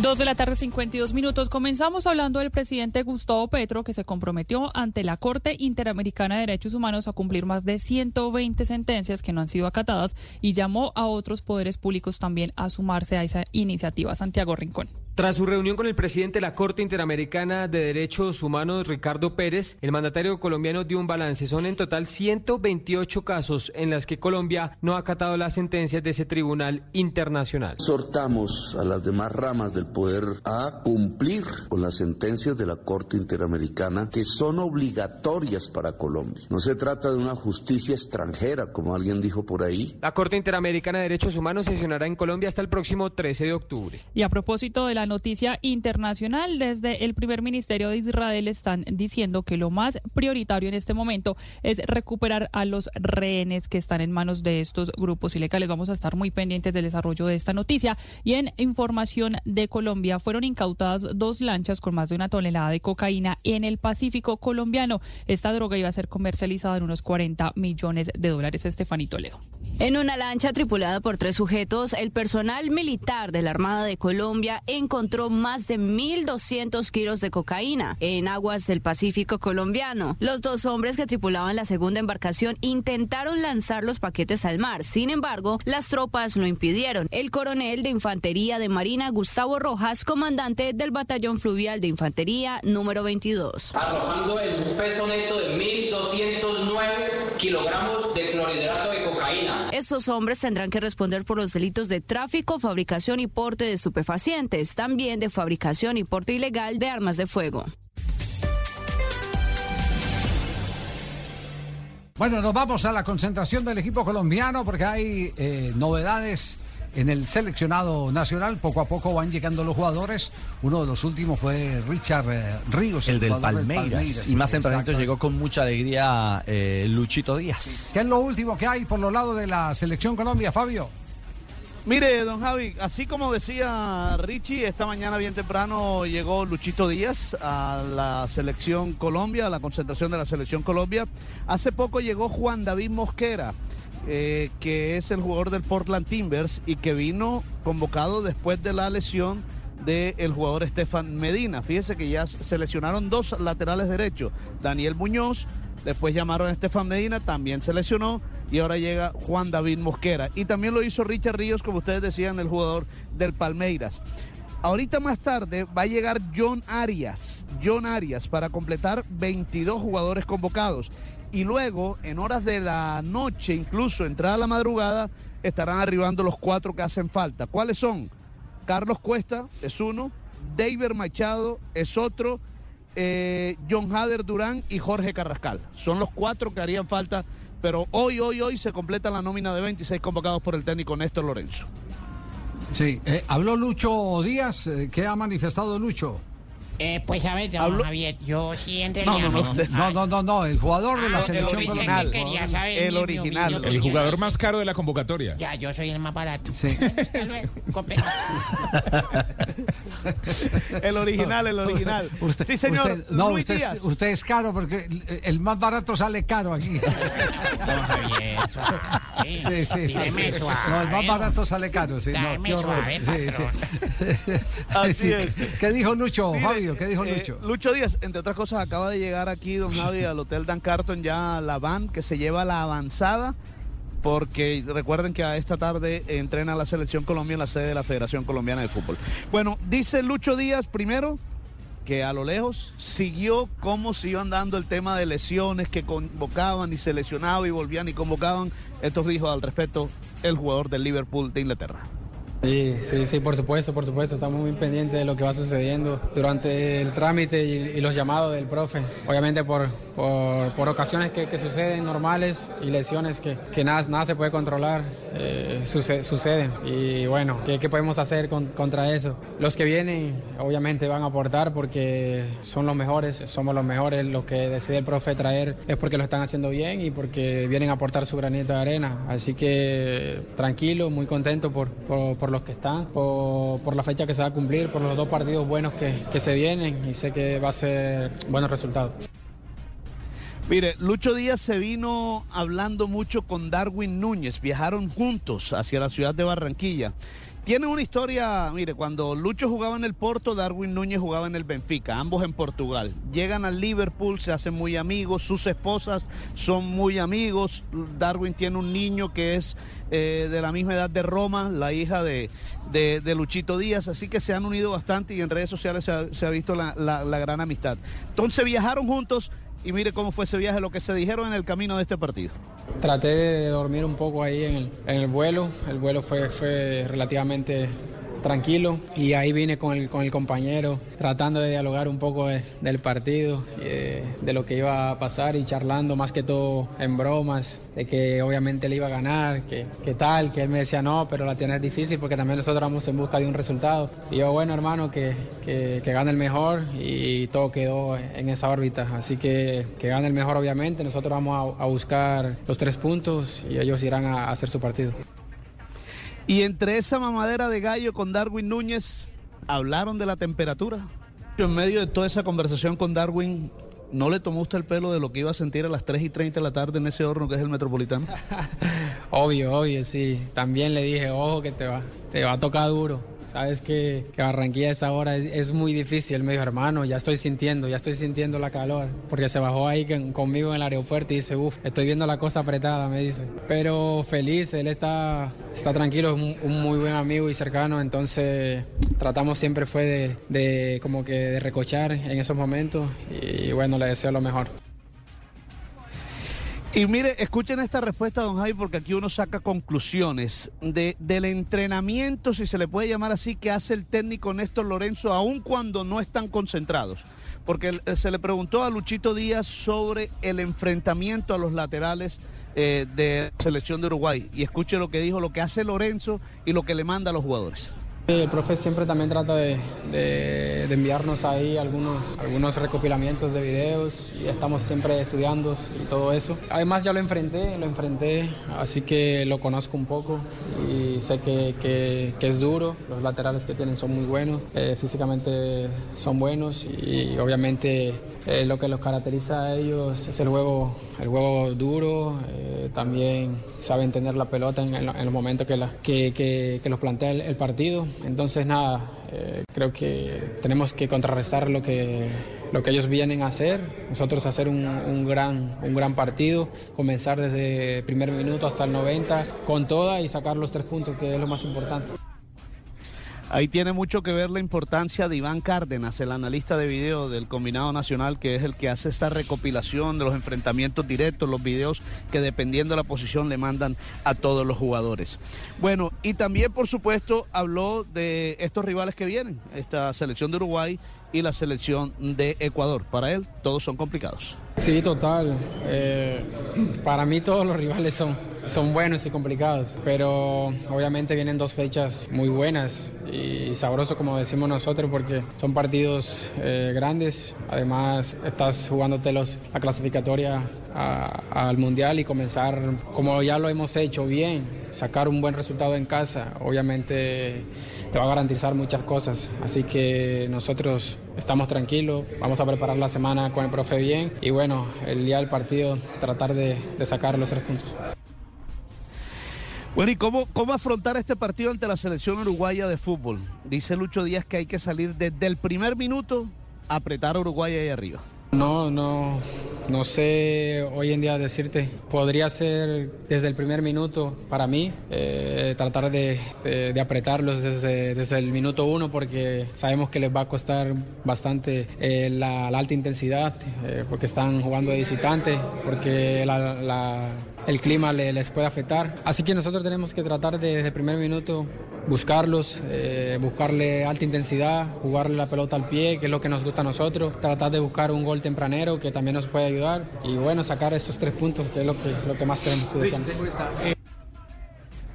Dos de la tarde, 52 minutos. Comenzamos hablando del presidente Gustavo Petro, que se comprometió ante la Corte Interamericana de Derechos Humanos a cumplir más de 120 sentencias que no han sido acatadas y llamó a otros poderes públicos también a sumarse a esa iniciativa. Santiago Rincón. Tras su reunión con el presidente de la Corte Interamericana de Derechos Humanos, Ricardo Pérez, el mandatario colombiano dio un balance. Son en total 128 casos en las que Colombia no ha acatado las sentencias de ese tribunal internacional. Exhortamos a las demás ramas del poder a cumplir con las sentencias de la Corte Interamericana que son obligatorias para Colombia. No se trata de una justicia extranjera, como alguien dijo por ahí. La Corte Interamericana de Derechos Humanos sesionará en Colombia hasta el próximo 13 de octubre. Y a propósito de la noticia internacional, desde el primer ministerio de Israel están diciendo que lo más prioritario en este momento es recuperar a los rehenes que están en manos de estos grupos ilegales. Vamos a estar muy pendientes del desarrollo de esta noticia. Y en información de Colombia, fueron incautadas dos lanchas con más de una tonelada de cocaína en el Pacífico colombiano. Esta droga iba a ser comercializada en unos 40 millones de dólares. Estefanito Leo. En una lancha tripulada por tres sujetos, el personal militar de la Armada de Colombia encontró más de 1.200 kilos de cocaína en aguas del Pacífico colombiano. Los dos hombres que tripulaban la segunda embarcación intentaron lanzar los paquetes al mar. Sin embargo, las tropas lo impidieron. El coronel de Infantería de Marina, Gustavo Rojas, comandante del Batallón Fluvial de Infantería número 22. arrojando peso neto de 1.209 kilogramos de clorhidrato. Estos hombres tendrán que responder por los delitos de tráfico, fabricación y porte de estupefacientes, también de fabricación y porte ilegal de armas de fuego. Bueno, nos vamos a la concentración del equipo colombiano porque hay eh, novedades en el seleccionado nacional. Poco a poco van llegando los jugadores. Uno de los últimos fue Richard eh, Ríos, El del Palmeiras. Y más tempranito llegó con mucha alegría eh, Luchito Díaz. ¿Qué es lo último que hay por los lados de la selección Colombia, Fabio? Mire, don Javi, así como decía Richie, esta mañana bien temprano llegó Luchito Díaz a la selección Colombia, a la concentración de la selección Colombia. Hace poco llegó Juan David Mosquera, eh, que es el jugador del Portland Timbers y que vino convocado después de la lesión del jugador Estefan Medina. Fíjese que ya se lesionaron dos laterales derechos, Daniel Muñoz, después llamaron a Estefan Medina, también se lesionó y ahora llega Juan David Mosquera. Y también lo hizo Richard Ríos, como ustedes decían, el jugador del Palmeiras. Ahorita más tarde va a llegar John Arias, John Arias, para completar 22 jugadores convocados. Y luego, en horas de la noche, incluso entrada la madrugada, estarán arribando los cuatro que hacen falta. ¿Cuáles son? Carlos Cuesta es uno, David Machado es otro, eh, John Hader Durán y Jorge Carrascal. Son los cuatro que harían falta, pero hoy, hoy, hoy se completa la nómina de 26 convocados por el técnico Néstor Lorenzo. Sí, eh, habló Lucho Díaz. eh, ¿Qué ha manifestado Lucho? Eh, pues a ver, don Hablo- Javier, yo sí en No, realidad... no, no, no, no, no, no, el jugador de la Ah, selección que colombiana. quería saber El mi- mi original. opinión, El jugador más caro de la convocatoria. Ya, yo soy el más barato. Sí. El original, el original. Usted, sí, señor. usted- no, Luis usted, es- Díaz. usted es caro porque el- más barato sale caro aquí. Sí, sí, sí. Sí. suave, No, el más barato sale caro, sí. No, qué horror. suave, Sí, sí. Así Sí. es. ¿Qué dijo Lucho, Mire, ¿Qué dijo eh, Lucho? Lucho Díaz, entre otras cosas, acaba de llegar aquí, don Javi, al Hotel Dan Carton, ya la van que se lleva la avanzada, porque recuerden que a esta tarde entrena la Selección Colombia en la sede de la Federación Colombiana de Fútbol. Bueno, dice Lucho Díaz primero que a lo lejos siguió cómo se iban dando el tema de lesiones que convocaban y se lesionaban y volvían y convocaban. Esto dijo al respecto el jugador del Liverpool de Inglaterra. Sí, sí, sí, por supuesto, por supuesto. Estamos muy pendientes de lo que va sucediendo durante el trámite y, los llamados del profe. Obviamente por, por, ocasiones que, suceden normales y lesiones que, que nada, nada se puede controlar, eh, suce- suceden. Y bueno, ¿qué, qué podemos hacer con- contra eso? Los que vienen obviamente van a aportar porque son los mejores, somos los mejores. Lo que decide el profe traer es porque lo están haciendo bien y porque vienen a aportar su granito de arena. Así que tranquilo, muy contento por, por los que están, por, por la fecha que se va a cumplir, por los dos partidos buenos que se vienen y sé que va a ser buenos resultados. Mire, Lucho Díaz se vino hablando mucho con Darwin Núñez, viajaron juntos hacia la ciudad de Barranquilla. Tienen una historia, mire, cuando Lucho jugaba en el Porto, Darwin Núñez jugaba en el Benfica, ambos en Portugal. Llegan al Liverpool, se hacen muy amigos, sus esposas son muy amigos. Darwin tiene un niño que es eh, de la misma edad de Roma, la hija de, de- Luchito Díaz, así que se han unido bastante y en redes sociales se ha, se ha visto la, la- la gran amistad. Entonces viajaron juntos y mire cómo fue ese viaje, lo que se dijeron en el camino de este partido. Traté de dormir un poco ahí en el, vuelo. El vuelo fue, fue relativamente tranquilo y ahí vine con el, con el compañero tratando de dialogar un poco de- del partido, eh, de lo que iba a pasar y charlando más que todo en bromas, de que obviamente le iba a ganar, que, que tal, que él me decía no, pero la tienes difícil porque también nosotros vamos en busca de un resultado. Y yo, bueno hermano, que, que, gane el mejor y todo quedó en esa órbita. Así que que gane el mejor obviamente, nosotros vamos a, buscar los tres puntos y ellos irán a hacer su partido. Y entre esa mamadera de gallo con Darwin Núñez, hablaron de la temperatura. En medio de toda esa conversación con Darwin, ¿no le tomó usted el pelo de lo que iba a sentir a las 3 y 30 de la tarde en ese horno que es el Metropolitano? Obvio, obvio, sí. También le dije, ojo que te va, te va a tocar duro. Sabes que, que Barranquilla esa hora es, es muy difícil. Me dijo, hermano, ya estoy sintiendo, ya estoy sintiendo la calor. Porque se bajó ahí con- conmigo en el aeropuerto y dice, uff, estoy viendo la cosa apretada, me dice. Pero feliz, él está, está tranquilo, es un, un muy buen amigo y cercano. Entonces tratamos siempre fue de, de como que de recochar en esos momentos. Y bueno, le deseo lo mejor. Y mire, escuchen esta respuesta, don Javi, porque aquí uno saca conclusiones de, del entrenamiento, si se le puede llamar así, que hace el técnico Néstor Lorenzo, aun cuando no están concentrados. porque se le preguntó a Luchito Díaz sobre el enfrentamiento a los laterales eh, de selección de Uruguay. Y escuche lo que dijo, lo que hace Lorenzo y lo que le manda a los jugadores. El profe siempre también trata de, de- enviarnos ahí algunos, algunos recopilamientos de videos y estamos siempre estudiando y todo eso. Además ya lo enfrenté, lo enfrenté, así que lo conozco un poco y sé que, que- que es duro, los laterales que tienen son muy buenos, eh, físicamente son buenos y obviamente eh, lo que los caracteriza a ellos es el juego, el juego duro, eh, también saben tener la pelota en, en lo- en los momentos que, la- que, los plantea el, partido. Entonces, nada, eh, creo que tenemos que contrarrestar lo que, lo que ellos vienen a hacer, nosotros hacer un, un gran, un gran partido, comenzar desde el primer minuto hasta el 90 con toda y sacar los tres puntos, que es lo más importante. Ahí tiene mucho que ver la importancia de Iván Cárdenas, el analista de video del Combinado Nacional, que es el que hace esta recopilación de los enfrentamientos directos, los videos que dependiendo de la posición le mandan a todos los jugadores. Bueno, y también por supuesto habló de estos rivales que vienen, esta selección de Uruguay y la selección de Ecuador. Para él todos son complicados. Sí, total. Eh, para mí todos los rivales son, son buenos y complicados, pero obviamente vienen dos fechas muy buenas y sabrosos como decimos nosotros porque son partidos eh, grandes. Además estás jugándote los, la clasificatoria a- al Mundial y comenzar como ya lo hemos hecho bien, sacar un buen resultado en casa. Obviamente te va a garantizar muchas cosas. Así que nosotros estamos tranquilos, vamos a preparar la semana con el profe bien y bueno, el día del partido tratar de, sacar los tres puntos. Bueno, ¿y cómo, cómo afrontar este partido ante la selección uruguaya de fútbol? Dice Lucho Díaz que hay que salir desde el primer minuto a apretar a Uruguay ahí arriba. No, no, no sé hoy en día decirte. Podría ser desde el primer minuto para mí, eh, tratar de, de- apretarlos desde, desde el minuto uno porque sabemos que les va a costar bastante eh, la, la alta intensidad, eh, porque están jugando de visitante, porque la- la- el clima le- les puede afectar. Así que nosotros tenemos que tratar de, desde el primer minuto buscarlos, eh, buscarle alta intensidad, jugarle la pelota al pie, que es lo que nos gusta a nosotros, tratar de buscar un gol tempranero que también nos puede ayudar y bueno, sacar esos tres puntos que es lo que, lo que más queremos.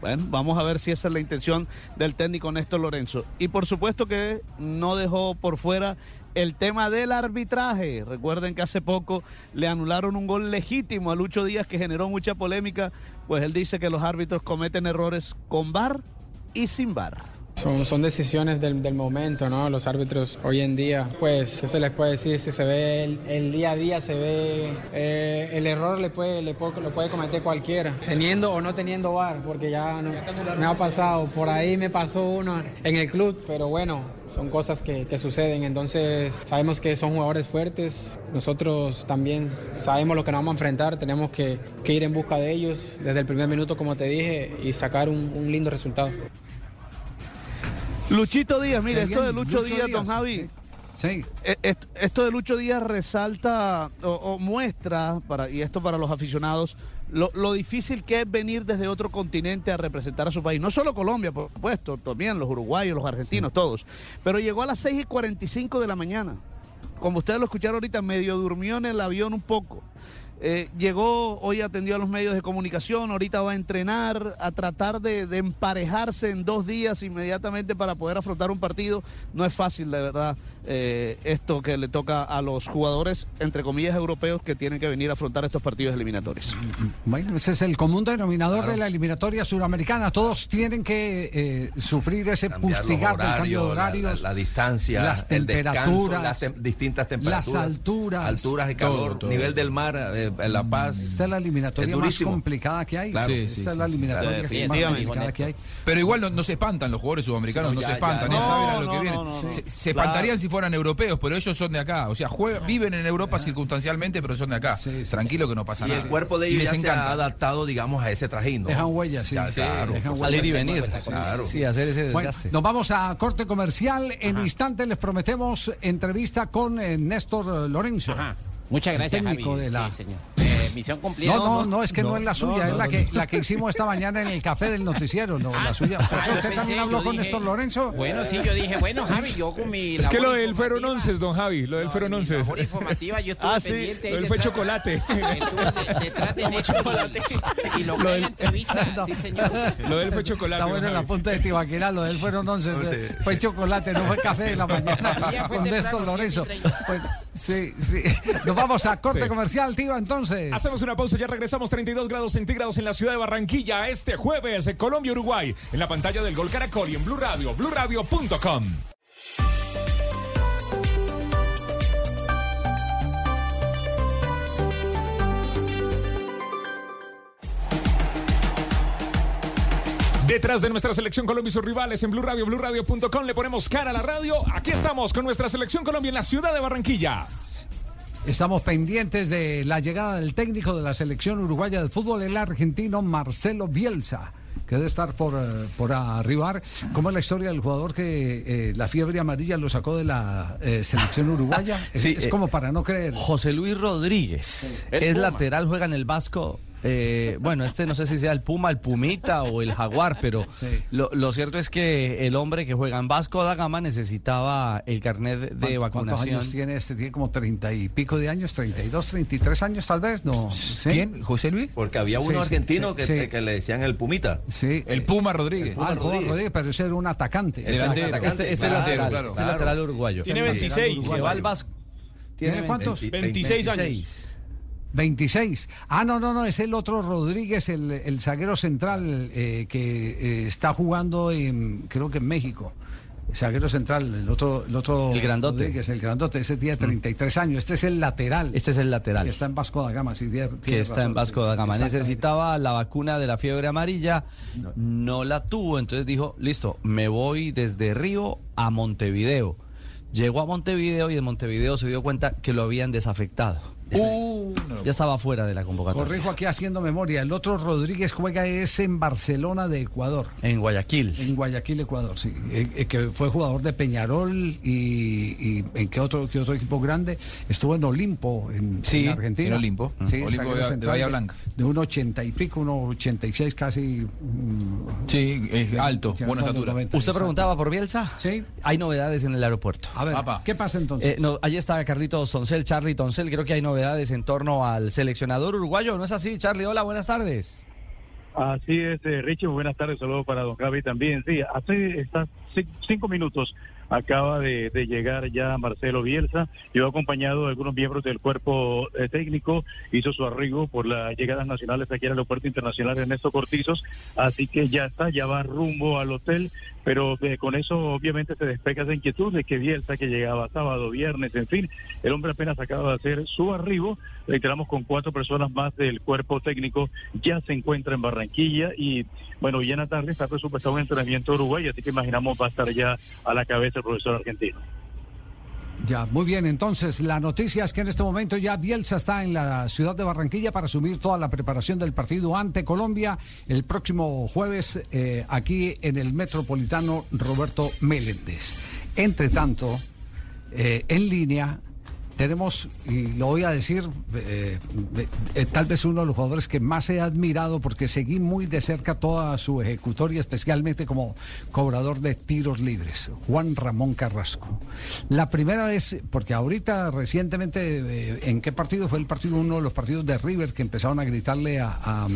Bueno, vamos a ver si esa es la intención del técnico Néstor Lorenzo. Y por supuesto que no dejó por fuera el tema del arbitraje. Recuerden que hace poco le anularon un gol legítimo a Lucho Díaz que generó mucha polémica, pues él dice que los árbitros cometen errores con VAR y sin VAR. Son, decisiones del, momento, ¿no? Los árbitros hoy en día, pues, ¿qué se les puede decir? Si se ve el, día a día, se ve eh, el error le puede, le puede, lo puede cometer cualquiera, teniendo o no teniendo VAR, porque ya no, me ha pasado, por ahí me pasó uno en el club, pero bueno, son cosas que, que suceden, entonces sabemos que son jugadores fuertes, nosotros también sabemos lo que nos vamos a enfrentar, tenemos que, que ir en busca de ellos desde el primer minuto, como te dije, y sacar un, un lindo resultado. Luchito Díaz, mire, esto de Lucho, Lucho Díaz, Díaz. don Javi. Sí. Eh, Esto, esto de Lucho Díaz resalta o, o muestra, para, y esto para los aficionados, lo, lo difícil que es venir desde otro continente a representar a su país. No solo Colombia, por supuesto, también los uruguayos, los argentinos, todos. Pero llegó a las 6 y 45 de la mañana. Como ustedes lo escucharon ahorita, medio durmió en el avión un poco. Eh, llegó, hoy atendió a los medios de comunicación, ahorita va a entrenar, a tratar de, de emparejarse en dos días inmediatamente para poder afrontar un partido. No es fácil, de verdad, eh, esto que le toca a los jugadores, entre comillas, europeos que tienen que venir a afrontar estos partidos eliminatorios. Bueno, ese es el común denominador de la eliminatoria suramericana. Todos tienen que eh, sufrir ese Cambiar fustigar del cambio de horarios, la- horarios. La, la distancia, las el descanso, temperaturas, las distintas temperaturas. las alturas, Alturas de calor, todo, todo. nivel del mar, eh, La Paz. Esta es la eliminatoria Es más complicada que hay. Claro. Sí, Esta sí, es la sí, eliminatoria más complicada que hay. Pero igual no, no se espantan los jugadores sudamericanos, Sí, no, ya, se espantan, ya, eh, no, saben a lo no, que no, vienen. no, no. Se, se Claro. espantarían si fueran europeos, pero ellos son de acá. O sea, juegan, viven en Europa circunstancialmente, pero son de acá. Tranquilo que no pasa Y nada. el cuerpo de Y ellos les ya se ha adaptado, digamos, a ese trajín. ¿no? Dejan huellas, sí, Ya, sí, claro. dejan Salir y venir. Sí, sí, Claro. Sí, hacer ese desgaste. nos vamos a corte comercial. En un instante les prometemos entrevista con eh, Néstor Lorenzo. Muchas gracias, técnico Javi. de la Sí, señor. Eh, misión cumplida. No, no, no, es que no, No, es la suya, no, es no, la no. que la que hicimos esta mañana en el café del noticiero, no, la suya. ¿Por qué Ah, usted pensé, también habló con dije- Néstor Lorenzo? Bueno, sí, yo dije, bueno, Javi, yo con mi Es que lo del fueron once, don Javi, lo del fueron once. informativa, yo estuve Ah, sí, pendiente lo del fue chocolate. De- detrás de Néstor chocolate. y, y logré la entrevista. Sí, señor. Lo del fue chocolate. Está bueno en la punta de Tibaquirá, lo de él fueron 11. Fue chocolate, no fue café de la mañana con Néstor Lorenzo. 7 y 30. Bueno, sí, sí. Nos vamos a corte Sí. comercial, tío, entonces. Hacemos una pausa, ya regresamos 32 grados centígrados en la ciudad de Barranquilla este jueves, Colombia-Uruguay, en la pantalla del Gol Caracol y en Blue Radio, bluradio.com. Detrás de nuestra selección Colombia y sus rivales en Blue Radio, bluradio.com le ponemos cara a la radio. Aquí estamos con nuestra selección Colombia en la ciudad de Barranquilla. Estamos pendientes de la llegada del técnico de la selección uruguaya de fútbol, el argentino Marcelo Bielsa, que debe estar por, eh, por arribar. ¿Cómo es la historia del jugador que eh, la fiebre amarilla lo sacó de la eh, selección uruguaya? Sí, es eh, como para no creer. José Luis Rodríguez. Es Puma. lateral, juega en el Vasco. Eh, bueno, este no sé si sea el Puma, el Pumita o el Jaguar, pero lo, lo cierto es que el hombre que juega en Vasco da Gama necesitaba el carnet de ¿Cuántos vacunación. años tiene este? Tiene como treinta y pico de años, 32, 33 años tal vez, ¿no? ¿Quién? ¿José Luis? Porque había uno argentino que, que le decían el Pumita. Sí. El Puma Rodríguez. Ah, el Puma Rodríguez, pero ese era un atacante. Delantero. Exacto. Este, este lateral, este lateral uruguayo. Tiene 26. Se va al Vasco. ¿Tiene cuántos? 26 años. 26. Ah, no, no, no, es el otro Rodríguez, el, el zaguero central eh, que eh, está jugando en, creo que en México. Zaguero central, el otro, el otro El grandote. Rodríguez, el grandote, ese tiene 33 años. Este es el lateral. Este es el lateral. Que está en Vasco da Gama, sí, tiene- que tiene está razón, en Vasco da Gama. Necesitaba la vacuna de la fiebre amarilla, no la tuvo, entonces dijo, listo, me voy desde Río a Montevideo. Llegó a Montevideo y en Montevideo se dio cuenta que lo habían desafectado. Ya estaba fuera de la convocatoria. Corrijo aquí haciendo memoria. El otro Rodríguez juega es en Barcelona de Ecuador. En Guayaquil. En Guayaquil, Ecuador, sí. Eh, eh, que fue jugador de Peñarol y, y en qué otro, qué otro equipo grande. Estuvo en Olimpo, en, Sí, en Argentina. en Olimpo. Sí, Olimpo de- de Bahía Blanca. De un ochenta y pico, uno ochenta y seis casi. mm, Sí, es alto, buena estatura. 90, ¿Usted exacto. preguntaba por Bielsa? Sí. Hay novedades en el aeropuerto. A ver, ¿qué pasa entonces? Eh, no, allí está Carlitos Toncel, Charlie Toncel. Creo que hay novedades en torno al seleccionador uruguayo. ¿No es así, Charlie? Hola, buenas tardes. Así es, eh, Richie, buenas tardes, saludos para don Javi también. Sí, hace cinco minutos acaba de, de llegar ya Marcelo Bielsa, yo acompañado de algunos miembros del cuerpo eh, técnico, hizo su arribo por las llegadas nacionales aquí al Aeropuerto Internacional Ernesto Cortizos, así que ya está, ya va rumbo al hotel, pero eh, con eso obviamente se despega esa inquietud de que Bielsa que llegaba sábado, viernes, en fin, el hombre apenas acaba de hacer su arribo, reiteramos con cuatro personas más del cuerpo técnico, ya se encuentra en Barranquilla y bueno, ya en la tarde está presupuestado un entrenamiento a Uruguay, así que imaginamos va a estar ya a la cabeza el profesor argentino. Ya, muy bien. Entonces, la noticia es que en este momento ya Bielsa está en la ciudad de Barranquilla para asumir toda la preparación del partido ante Colombia el próximo jueves eh, aquí en el Metropolitano Roberto Meléndez. Entre tanto, eh, en línea tenemos, y lo voy a decir, eh, eh, eh, tal vez uno de los jugadores que más he admirado porque seguí muy de cerca toda su ejecutoria, especialmente como cobrador de tiros libres, Juan Ramón Carrasco. La primera vez, porque ahorita recientemente, eh, ¿en qué partido? Fue el partido, uno de los partidos de River que empezaron a gritarle a, a-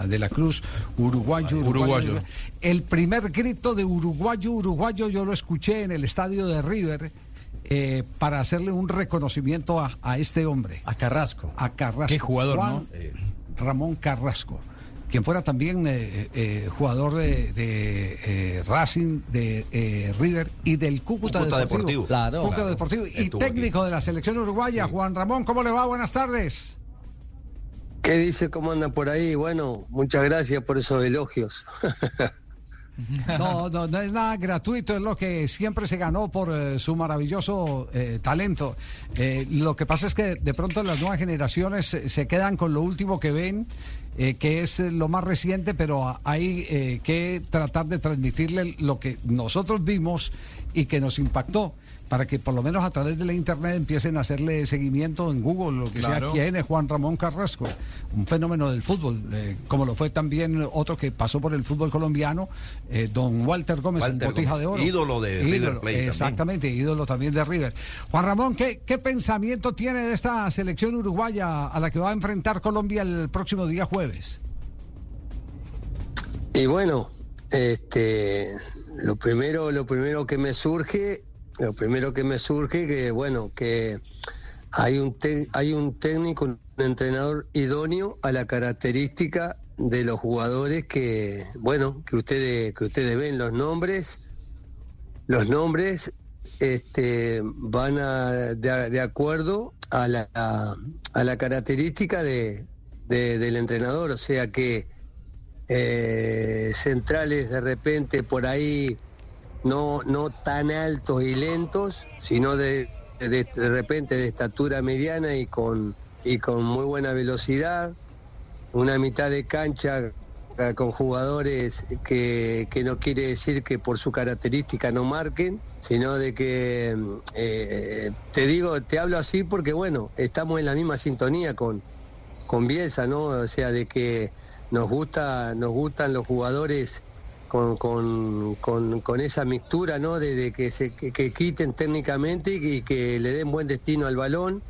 a De la Cruz, uruguayo, uruguayo. Uruguayo. El primer grito de uruguayo, uruguayo, yo lo escuché en el estadio de River eh, para hacerle un reconocimiento a, a este hombre. A Carrasco. A Carrasco. Qué jugador, Juan ¿no? Ramón Carrasco. Quien fuera también eh, eh, jugador de, de, eh, Racing, de eh, River y del Cúcuta, Cúcuta Deportivo. Deportivo. Claro. Cúcuta Claro. Deportivo. Y Estuvo técnico de la selección uruguaya, Juan Ramón. ¿Cómo le va? Buenas tardes. ¿Qué dice? ¿Cómo anda por ahí? Bueno, muchas gracias por esos elogios. No, no, no es nada gratuito, es lo que siempre se ganó por eh, su maravilloso eh, talento. Eh, lo que pasa es que de pronto las nuevas generaciones se- se quedan con lo último que ven, eh, que es eh, lo más reciente, pero hay eh, que tratar de transmitirle lo que nosotros vimos y que nos impactó. Para que por lo menos a través de la internet empiecen a hacerle seguimiento en Google, lo que Claro. sea, quién es Juan Ramón Carrasco, un fenómeno del fútbol, eh, como lo fue también otro que pasó por el fútbol colombiano, eh, don Walter Gómez, Walter en Botija Gómez, de Oro. ídolo de River Plate también. Exactamente, ídolo también de River. Juan Ramón, ¿qué, ¿qué pensamiento tiene de esta selección uruguaya a la que va a enfrentar Colombia el próximo día jueves? Y bueno, este, lo primero, lo primero que me surge, lo primero que me surge que bueno, que hay un hay un técnico, un entrenador idóneo a la característica de los jugadores que, bueno, que ustedes, que ustedes ven. Los nombres, los nombres este, van de, acuerdo a la, a, la característica de- del entrenador, o sea que eh, centrales de repente por ahí no, no tan altos y lentos, sino de, de, repente de estatura mediana y con, y con muy buena velocidad, una mitad de cancha eh, con jugadores que, que no quiere decir que por su característica no marquen, sino de que, eh, te digo, te hablo así porque bueno, estamos en la misma sintonía con, con Bielsa, ¿no? O sea, de que nos gusta, nos gustan los jugadores con, con, con, esa mixtura, ¿no? De, que se que, quiten técnicamente y que, le den buen destino al balón,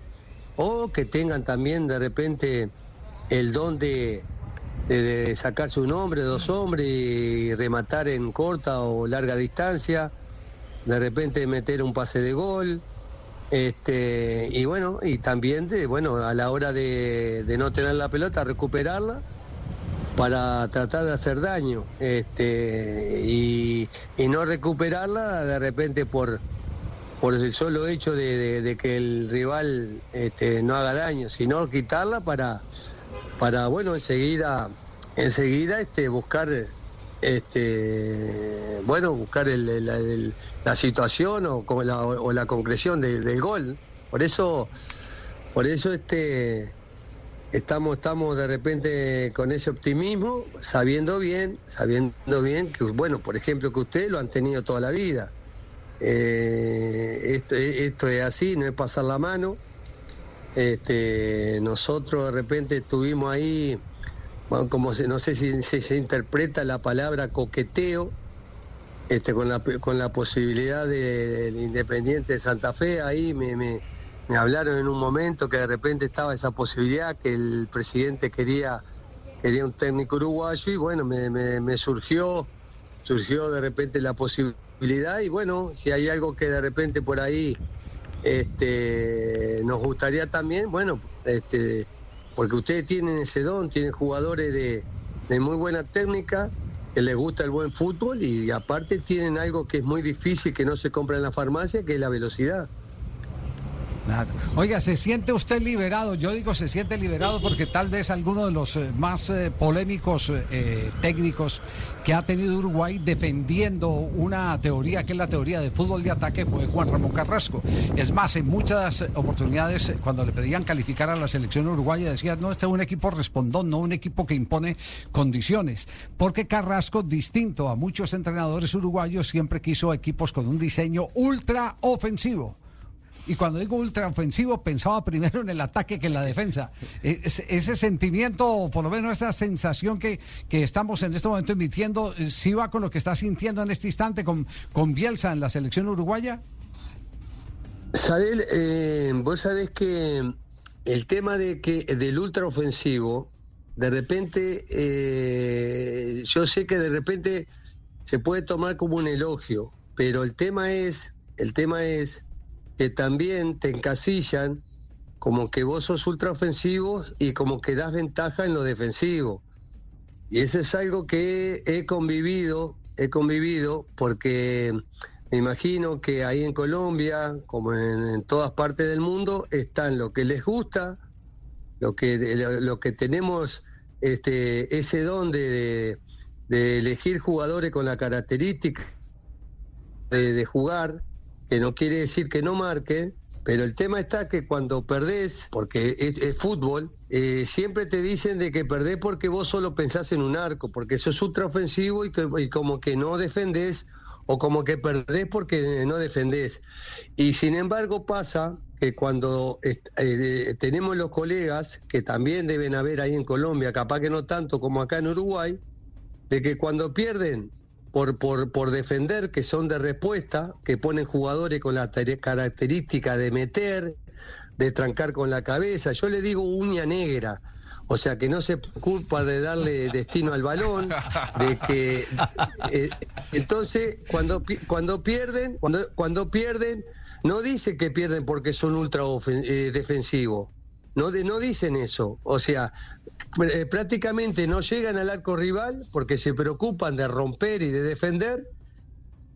o que tengan también de repente el don de, de, de sacar su nombre, dos hombres y rematar en corta o larga distancia, de repente meter un pase de gol. Este, y bueno, y también de, bueno, a la hora de, de no tener la pelota, recuperarla para tratar de hacer daño. Este, y, y no recuperarla de repente por, por el solo hecho de, que el rival este, no haga daño, sino quitarla para, para bueno, enseguida, enseguida este, buscar este bueno buscar el- la situación o, como la, o la concreción de- del gol por eso por eso este estamos estamos de repente con ese optimismo sabiendo bien sabiendo bien que bueno por ejemplo que ustedes lo han tenido toda la vida. Eh, esto, esto es así no es pasar la mano. Este nosotros de repente estuvimos ahí bueno, como se, no sé si, se interpreta la palabra coqueteo, este, con, la, con la posibilidad de- del Independiente de Santa Fe, ahí me- me hablaron en un momento que de repente estaba esa posibilidad, que el presidente quería, quería un técnico uruguayo y bueno, me, me- me surgió, surgió de repente la posibilidad y bueno, si hay algo que de repente por ahí este, nos gustaría también, bueno, este, porque ustedes tienen ese don, tienen jugadores de, de muy buena técnica, que les gusta el buen fútbol y, aparte tienen algo que es muy difícil, que no se compra en la farmacia, que es la velocidad. Oiga, ¿se siente usted liberado? Yo digo se siente liberado porque tal vez alguno de los eh, más eh, polémicos eh, técnicos que ha tenido Uruguay defendiendo una teoría que es la teoría de fútbol de ataque fue Juan Ramón Carrasco. Es más, en muchas oportunidades cuando le pedían calificar a la selección uruguaya decían, no, este es un equipo respondón, no un equipo que impone condiciones. Porque Carrasco, distinto a muchos entrenadores uruguayos, siempre quiso equipos con un diseño ultra ofensivo. Y cuando digo ultraofensivo, pensaba primero en el ataque que en la defensa. E- Ese, sentimiento, o por lo menos esa sensación que, que estamos en este momento emitiendo, eh, ¿sí va con lo que está sintiendo en este instante con, con Bielsa en la selección uruguaya? Sabel, eh, vos sabés que el tema de que del ultraofensivo, de repente, eh, yo sé que de repente se puede tomar como un elogio, pero el tema es, el tema es que también te encasillan como que vos sos ultraofensivo y como que das ventaja en lo defensivo. Y eso es algo que he convivido, he convivido porque me imagino que ahí en Colombia, como en, todas partes del mundo, están lo que les gusta, lo que, lo, que tenemos este, ese don de, elegir jugadores con la característica de jugar, no quiere decir que no marquen, pero el tema está que cuando perdés, porque es, es fútbol, eh, siempre te dicen de que perdés porque vos solo pensás en un arco, porque sos ultraofensivo y, que, y como que no defendés o como que perdés porque no defendés. Y sin embargo pasa que cuando eh, tenemos los colegas, que también deben haber ahí en Colombia, capaz que no tanto como acá en Uruguay, de que cuando pierden por, por, por defender, que son de respuesta, que ponen jugadores con la característica de meter, de trancar con la cabeza, yo le digo uña negra. O sea, que no se culpa de darle destino al balón, de que... eh, entonces, cuando, cuando pierden, cuando, cuando pierden, no dice que pierden porque son ultra eh, defensivos. No, de- no dicen eso. O sea, eh, prácticamente no llegan al arco rival porque se preocupan de romper y de defender.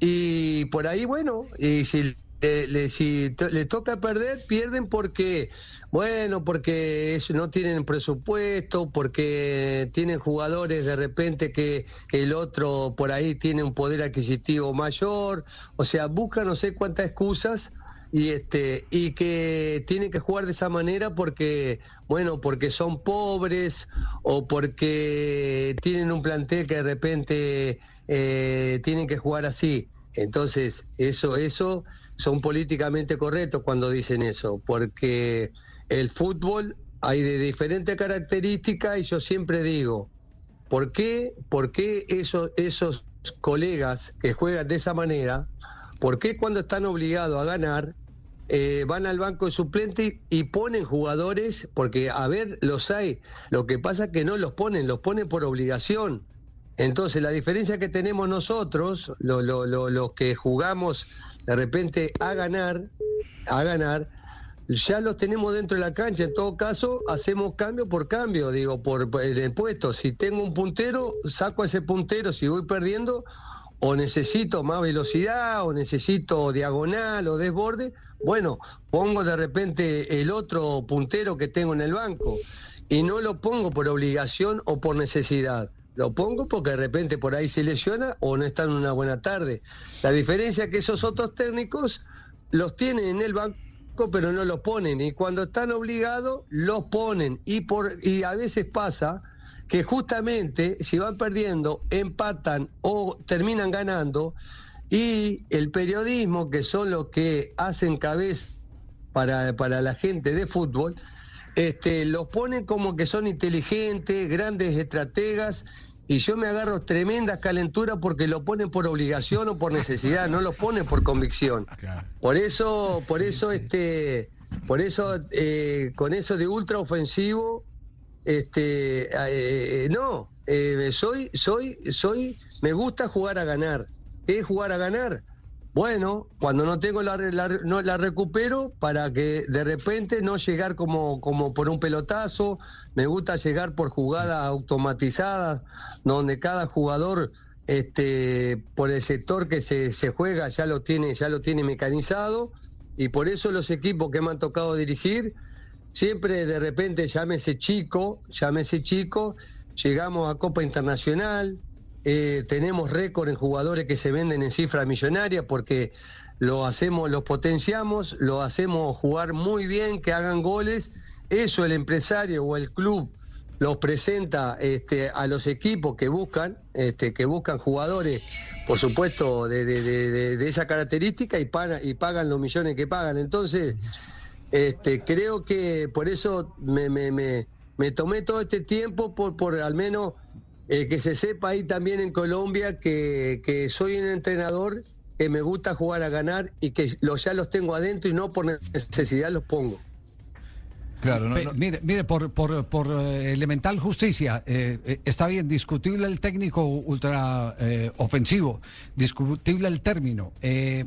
Y por ahí, bueno, y si le, le- si le toca perder, pierden porque, bueno, porque eso, no tienen presupuesto, porque tienen jugadores de repente que, que el otro por ahí tiene un poder adquisitivo mayor. O sea, buscan no sé cuántas excusas y este y que tienen que jugar de esa manera porque bueno porque son pobres o porque tienen un plantel que de repente eh, tienen que jugar así. Entonces eso eso son políticamente correctos cuando dicen eso porque el fútbol hay de diferentes características y yo siempre digo ¿por qué, por qué esos, esos colegas que juegan de esa manera ¿Por qué cuando están obligados a ganar eh, van al banco de suplente y, ponen jugadores? Porque, a ver, los hay. Lo que pasa es que no los ponen, los ponen por obligación. Entonces, la diferencia que tenemos nosotros, lo- lo- lo- los que jugamos de repente a ganar, a ganar, ya los tenemos dentro de la cancha. En todo caso, hacemos cambio por cambio, digo, por, por el puesto. Si tengo un puntero, saco ese puntero. Si voy perdiendo, o necesito más velocidad, o necesito diagonal o desborde, bueno, pongo de repente el otro puntero que tengo en el banco. Y no lo pongo por obligación o por necesidad. Lo pongo porque de repente por ahí se lesiona o no está en una buena tarde. La diferencia es que esos otros técnicos los tienen en el banco pero no los ponen y cuando están obligados los ponen y por y a veces pasa que justamente si van perdiendo empatan o terminan ganando y el periodismo que son los que hacen cabeza para, para la gente de fútbol este, los ponen como que son inteligentes, grandes estrategas, y yo me agarro tremendas calenturas porque lo ponen por obligación o por necesidad, no lo ponen por convicción. Por eso, por eso, este, por eso, eh, con eso de ultra ofensivo, este, eh, no, eh, soy, soy, soy, me gusta jugar a ganar. ¿Qué es jugar a ganar? Bueno, cuando no tengo la, la no la recupero para que de repente no llegar como, como por un pelotazo. Me gusta llegar por jugadas automatizadas, donde cada jugador, este, por el sector que se, se juega, ya lo tiene, ya lo tiene mecanizado. Y por eso los equipos que me han tocado dirigir, siempre de repente llámese chico, llámese chico, llegamos a Copa Internacional, eh, tenemos récord en jugadores que se venden en cifra millonaria porque lo hacemos, los potenciamos, lo hacemos jugar muy bien, que hagan goles. Eso el empresario o el club los presenta este, a los equipos que buscan, este, que buscan jugadores, por supuesto, de, esa característica y pagan los millones que pagan. Entonces, este, creo que por eso me, me- me- me tomé todo este tiempo por, por al menos eh, que se sepa ahí también en Colombia que, que soy un entrenador que me gusta jugar a ganar y que los, ya los tengo adentro y no por necesidad los pongo. Claro, Mire, mire, por, por, por eh, elemental justicia, eh, eh, está bien, discutible el técnico ultra eh, ofensivo, discutible el término. Eh,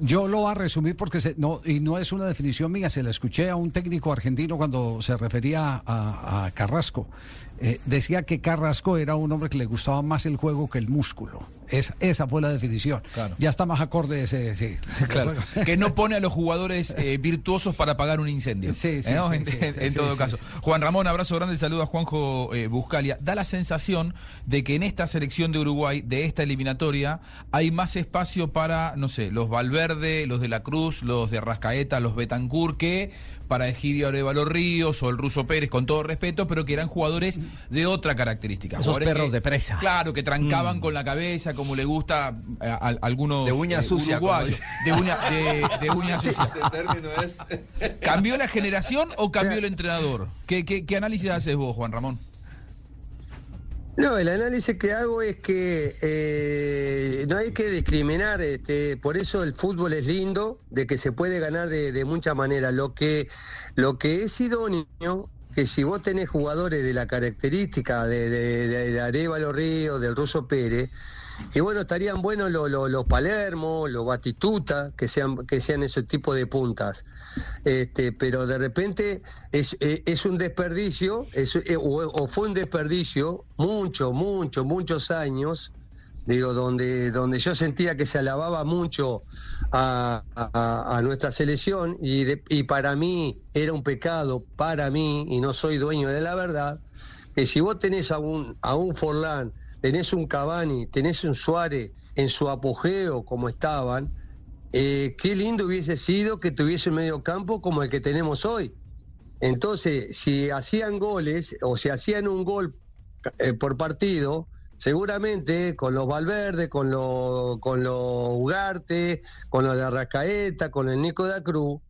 yo lo voy a resumir porque se- no, y no es una definición mía, se la escuché a un técnico argentino cuando se refería a, a Carrasco. Eh, decía que Carrasco era un hombre que le gustaba más el juego que el músculo. Es- esa fue la definición. Ya está más acorde ese, sí. Claro, que no pone a los jugadores eh, virtuosos para apagar un incendio. Sí, sí, ¿eh? en todo caso. Juan Ramón, abrazo grande, saludo a Juanjo eh, Buscalia. Da la sensación de que en esta selección de Uruguay, de esta eliminatoria, hay más espacio para, no sé, los Valverde, los de la Cruz, los de Rascaeta, los Betancourt, que para Egidio Arevalo Ríos o el Ruso Pérez, con todo respeto, pero que eran jugadores de otra característica. Esos perros que- de presa. Claro, que trancaban Mm. con la cabeza, como le gusta a, a- algunos De uña eh, sucia, uruguayos. De uña, de, de uña sucia. Ese término es... ¿Cambió la generación o cambió el entrenador? ¿Qué, qué, qué análisis haces vos, Juan Ramón? No, el análisis que hago es que eh, no hay que discriminar, este, por eso el fútbol es lindo, de que se puede ganar de, de muchas maneras. Lo que, lo que es idóneo, que si vos tenés jugadores de la característica de, de, de, Arevalo Ríos, del Ruso Pérez, y bueno, estarían buenos los los- los Palermo, los Batistuta, que sean, que sean ese tipo de puntas. Este, pero de repente es, eh, es un desperdicio, es, eh, o, fue un desperdicio, mucho, mucho, muchos años, digo, donde, donde yo sentía que se alababa mucho a, a- a nuestra selección y, de- y para mí era un pecado, para mí, y no soy dueño de la verdad, que si vos tenés a un, a un Forlán, tenés un Cavani, tenés un Suárez en su apogeo como estaban, eh, qué lindo hubiese sido que tuviese un medio campo como el que tenemos hoy. Entonces, si hacían goles o si hacían un gol eh, por partido, seguramente con los Valverde, con los con Ugarte, con los de Arrascaeta, con el Nico da Cruz,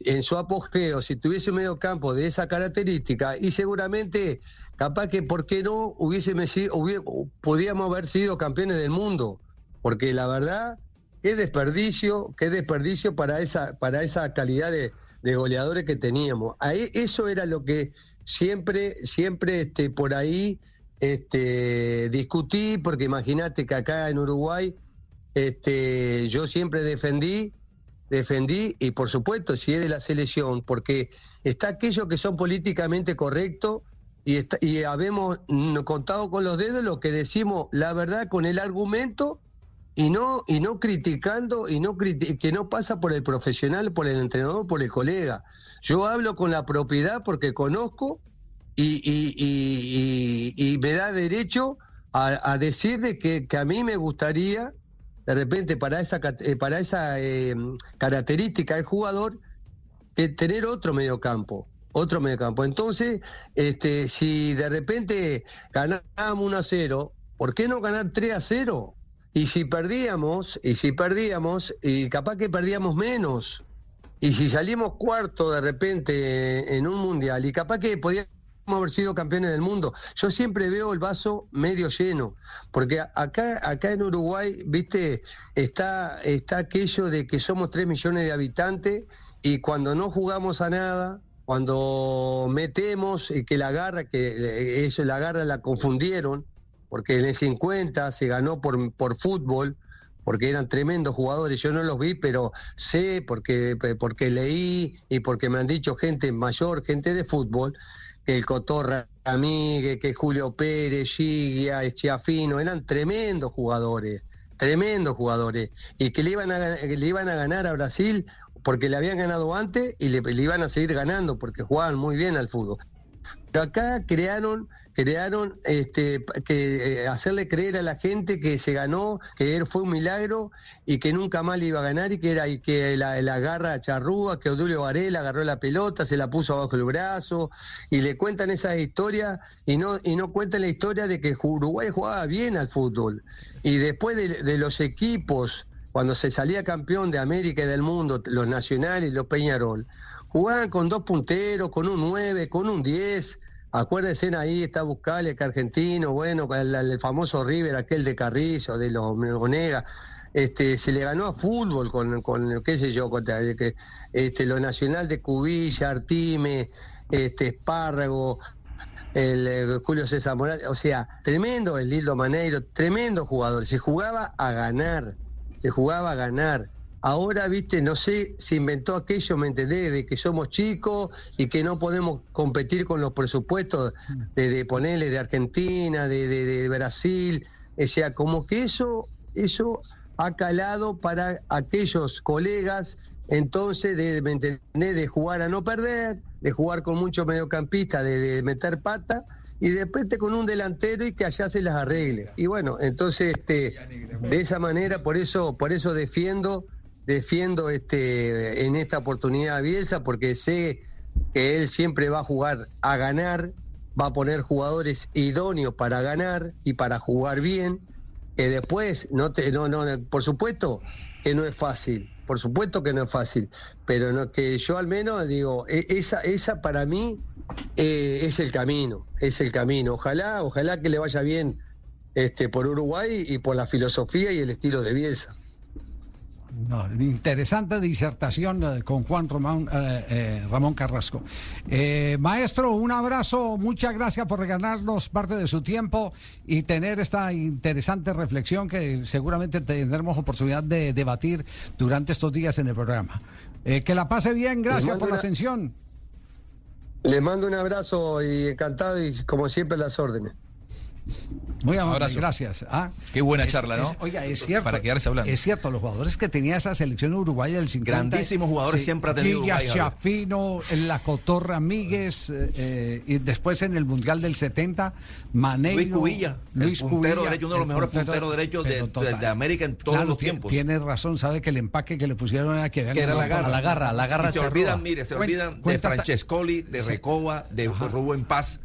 en su apogeo, si tuviese un medio campo de esa característica, y seguramente, capaz que, ¿por qué no hubiésemos sido, podíamos haber sido campeones del mundo? Porque la verdad, qué desperdicio, qué desperdicio para esa, para esa calidad de, de goleadores que teníamos. Ahí, eso era lo que siempre, siempre este, por ahí este, discutí, porque imagínate que acá en Uruguay este, yo siempre defendí, defendí, y por supuesto, si es de la selección, porque está aquellos que son políticamente correctos y, está, y habemos contado con los dedos lo que decimos la verdad con el argumento y no y no criticando y no criti- que no pasa por el profesional, por el entrenador, por el colega. Yo hablo con la propiedad porque conozco y, y- y- me da derecho a, decir de que, a mí me gustaría de repente para esa eh, para esa eh, característica del jugador que tener otro mediocampo otro mediocampo entonces este si de repente ganábamos 1 a 0 ¿por qué no ganar 3 a 0? y si perdíamos y si perdíamos y capaz que perdíamos menos y si salimos cuarto de repente en un mundial y capaz que podíamos haber sido campeones del mundo. Yo siempre veo el vaso medio lleno, porque acá, acá en Uruguay, viste, está, está aquello de que somos 3 millones de habitantes y cuando no jugamos a nada, cuando metemos y que la garra, que eh, eso la garra la confundieron, porque en el 50 se ganó por, por fútbol, porque eran tremendos jugadores, yo no los vi, pero sé porque, porque leí y porque me han dicho gente mayor, gente de fútbol, que el Cotorra Ramírez, que Julio Pérez, Gigia, Eschiafino, eran tremendos jugadores, tremendos jugadores, y que le iban a, le iban a ganar a Brasil porque le habían ganado antes y le, iban a seguir ganando porque jugaban muy bien al fútbol. Pero acá crearon crearon este que eh, hacerle creer a la gente que se ganó, que él fue un milagro y que nunca más le iba a ganar y que era y que la, la agarra a Charrúa, que Odulio Varela agarró la pelota, se la puso abajo el brazo y le cuentan esas historias y no y no cuentan la historia de que Uruguay jugaba bien al fútbol y después de, de los equipos cuando se salía campeón de América y del mundo, los nacionales y los Peñarol, jugaban con dos punteros, con un 9, con un 10. Acuérdense ahí, está Buscale, que argentino, bueno, el, el famoso River, aquel de Carrillo, de los Onega. Este, se le ganó a fútbol con, con qué sé yo, con, este, lo nacional de Cubilla, Artime, este, Espárrago, el eh, Julio César Morales, o sea, tremendo el Lildo Maneiro, tremendo jugador, se jugaba a ganar, se jugaba a ganar. Ahora, viste, no sé, se inventó aquello, ¿me entendés? De que somos chicos y que no podemos competir con los presupuestos de, de ponerle de Argentina, de, de- Brasil. O sea, como que eso, eso ha calado para aquellos colegas, entonces, de, ¿me entendés? De jugar a no perder, de jugar con muchos mediocampistas, de meter pata y de repente con un delantero y que allá se las arregle. Y bueno, entonces este de esa manera por eso por eso defiendo defiendo este en esta oportunidad a Bielsa porque sé que él siempre va a jugar a ganar, va a poner jugadores idóneos para ganar y para jugar bien. Que después, no te, no, no, por supuesto que no es fácil, por supuesto que no es fácil, pero no, que yo al menos digo, e- esa, esa para mí eh, es el camino, es el camino. Ojalá, ojalá que le vaya bien este, por Uruguay y por la filosofía y el estilo de Bielsa. No, interesante disertación eh, con Juan Román, eh, Ramón Carrasco. Maestro, un abrazo, muchas gracias por regalarnos parte de su tiempo y tener esta interesante reflexión que seguramente tendremos oportunidad de debatir durante estos días en el programa. Que la pase bien, gracias por la una- atención. Les mando un abrazo y encantado y como siempre las órdenes. Muy amable, Abrazo. gracias. Ah, Qué buena es- charla, ¿no? es- oiga, es cierto. Para quedarse hablando. Es cierto, los jugadores que tenía esa selección uruguaya del 50. Grandísimos jugadores siempre ha tenido Gilla Uruguay. Chafino, en la Cotorra Míguez, eh, eh, y después en el Mundial del 70, Maneiro. Luis Cubilla, Luis el puntero Cubilla, derecho, uno de los mejores puntero- punteros derechos de, América en todos Claro, los tie- tiempos. Tiene razón, sabe que el empaque que le pusieron era que que era la garra. la garra, la garra Y se olvidan, mire, se olvidan de Francescoli, de Sí. Recoba, de Rubén Paz,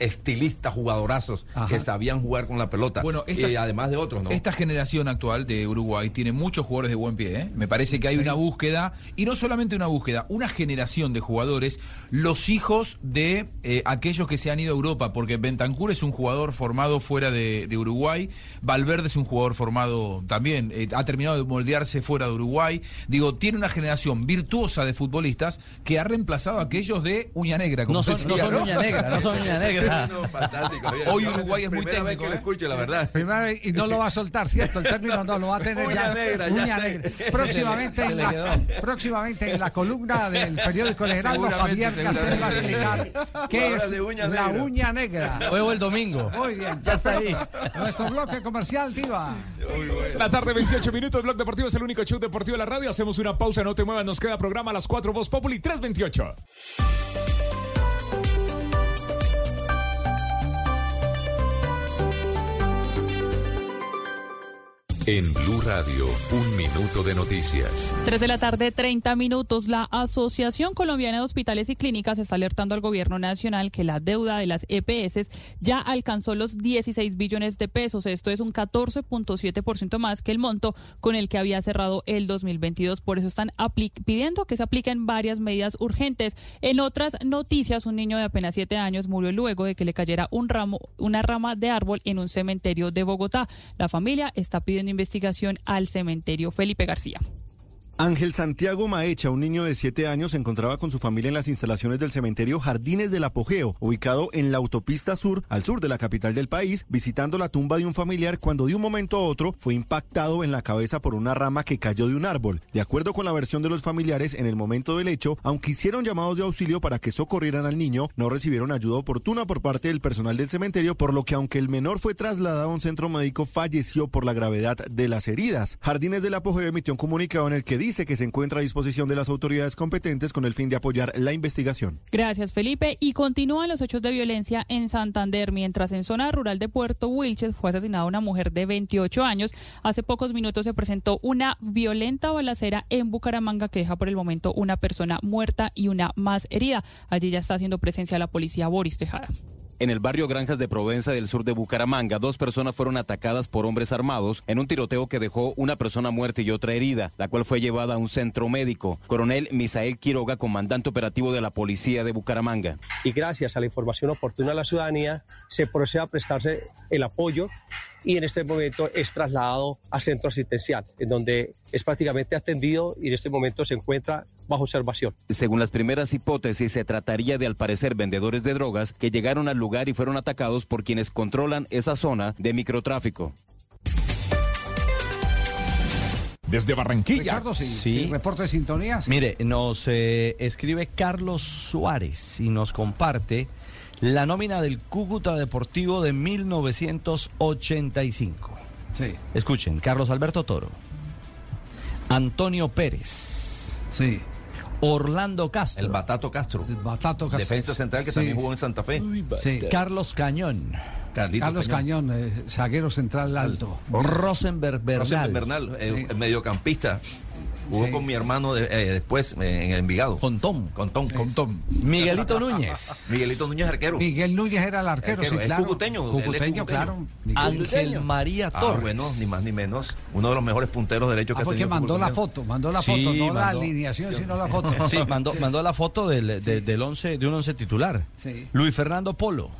estilistas, jugadorazos Ajá. que sabían jugar con la pelota. Bueno, esta- y además de otros, ¿no? Esta generación actual de Uruguay tiene muchos jugadores de buen pie. ¿eh? Me parece que hay una búsqueda, y no solamente una búsqueda, una generación de jugadores, los hijos de eh, aquellos que se han ido a Europa, porque Bentancur es un jugador formado fuera de, de Uruguay, Valverde es un jugador formado también, eh, ha terminado de moldearse fuera de Uruguay. Digo, tiene una generación virtuosa de futbolistas que ha reemplazado a aquellos de uña negra. Como No son- no uña negra, no son uña negra. No, fantástico. Javier. Hoy Uruguay es muy técnico, que lo escucho, la verdad. Primero, y no lo va a soltar, ¿cierto? El término no lo va a tener Uña ya. negra, ya Uña negra. Próximamente, en la, próximamente en la columna del periódico El Heraldo, Javier Castel va a explicar qué Ahora es uña la negra. uña negra. Juego el domingo. Muy bien, Ya está ahí. Nuestro bloque comercial, Tiva. La tarde, 28 minutos. Blog Deportivo es el único show deportivo de la radio. Hacemos una pausa, no te muevas. Nos queda programa a las 4, Voz Populi, 328. En Blue Radio, un minuto de noticias. 3 de la tarde, 30 minutos. La Asociación Colombiana de Hospitales y Clínicas está alertando al gobierno nacional que la deuda de las EPS ya alcanzó los 16 billones de pesos. Esto es un 14.7% más que el monto con el que había cerrado el 2022. Por eso están pidiendo que se apliquen varias medidas urgentes. En otras noticias, un niño de apenas 7 años murió luego de que le cayera un ramo, una rama de árbol en un cementerio de Bogotá. La familia está pidiendo investigación al cementerio Felipe García. Ángel Santiago Maecha, un niño de 7 años, se encontraba con su familia en las instalaciones del cementerio Jardines del Apogeo, ubicado en la autopista sur, al sur de la capital del país, visitando la tumba de un familiar cuando de un momento a otro fue impactado en la cabeza por una rama que cayó de un árbol. De acuerdo con la versión de los familiares, en el momento del hecho, aunque hicieron llamados de auxilio para que socorrieran al niño, no recibieron ayuda oportuna por parte del personal del cementerio, por lo que aunque el menor fue trasladado a un centro médico, falleció por la gravedad de las heridas. Jardines del Apogeo emitió un comunicado en el que dice que se encuentra a disposición de las autoridades competentes con el fin de apoyar la investigación. Gracias, Felipe. Y continúan los hechos de violencia en Santander, mientras en zona rural de Puerto Wilches fue asesinada una mujer de 28 años. Hace pocos minutos se presentó una violenta balacera en Bucaramanga que deja por el momento una persona muerta y una más herida. Allí ya está haciendo presencia la policía Boris Tejada. En el barrio Granjas de Provenza del sur de Bucaramanga, dos personas fueron atacadas por hombres armados en un tiroteo que dejó una persona muerta y otra herida, la cual fue llevada a un centro médico. Coronel Misael Quiroga, comandante operativo de la policía de Bucaramanga. y gracias a la información oportuna a la ciudadanía se procede a prestarse el apoyo y en este momento es trasladado a centro asistencial, en donde es prácticamente atendido y en este momento se encuentra bajo observación. Según las primeras hipótesis, se trataría de al parecer vendedores de drogas que llegaron al lugar y fueron atacados por quienes controlan esa zona de microtráfico. Desde Barranquilla. Ricardo, sí, Sí. sí, reporte de sintonía. sí. Mire, nos eh, escribe Carlos Suárez y nos comparte la nómina del Cúcuta Deportivo de 1985. Sí. Escuchen, Carlos Alberto Toro, Antonio Pérez. Sí. Orlando Castro. El Batato Castro. Batato Castro. Defensa central que Sí. también jugó en Santa Fe. Sí. Carlos Cañón. Carlitos Carlos Cañón, eh, zaguero central alto. Rosenberg Bernal. Rosenberg Bernal, eh, Sí. el mediocampista. Jugó Sí. con mi hermano de- eh, después eh, en Envigado. Con Tom. Con Tom. Con Tom. Miguelito Núñez. Miguelito Núñez arquero. Miguel Núñez era el arquero, Arquero, sí, es claro. cucuteño, Cucuteño, claro. Miguel Ángel María Ah, Torres. bueno, ni más ni menos. Uno de los mejores punteros derechos Ah, que ha porque tenido el mandó la foto, mandó la Sí, foto, no la alineación, sino la foto. Sí, mandó, mandó la foto del, de, del once, de un once titular. Sí. Luis Fernando Polo.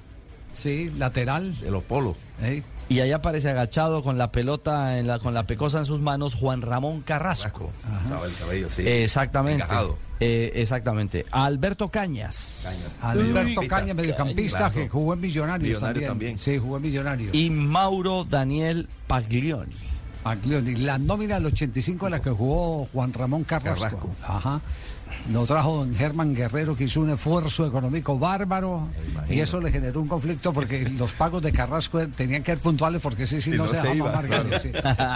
Sí, lateral. De los polos. Ey. Y allá aparece agachado con la pelota, en la, con la pecosa en sus manos, Juan Ramón Carrasco. Sabe el cabello, sí. Exactamente. Eh, exactamente. Alberto Cañas. Alberto Uy, Caña, mediocampista, que jugó en Millonarios, Millonarios también. también. Sí, jugó en Millonarios. Y Mauro Daniel Paglioni. Paglioni. La nómina del 85 en la que jugó Juan Ramón Carrasco. Carrasco. Ajá. Lo trajo don Germán Guerrero, que hizo un esfuerzo económico bárbaro. Y eso le generó un conflicto porque los pagos de Carrasco tenían que ser puntuales porque sí Si no, no se se dejaba iba, claro.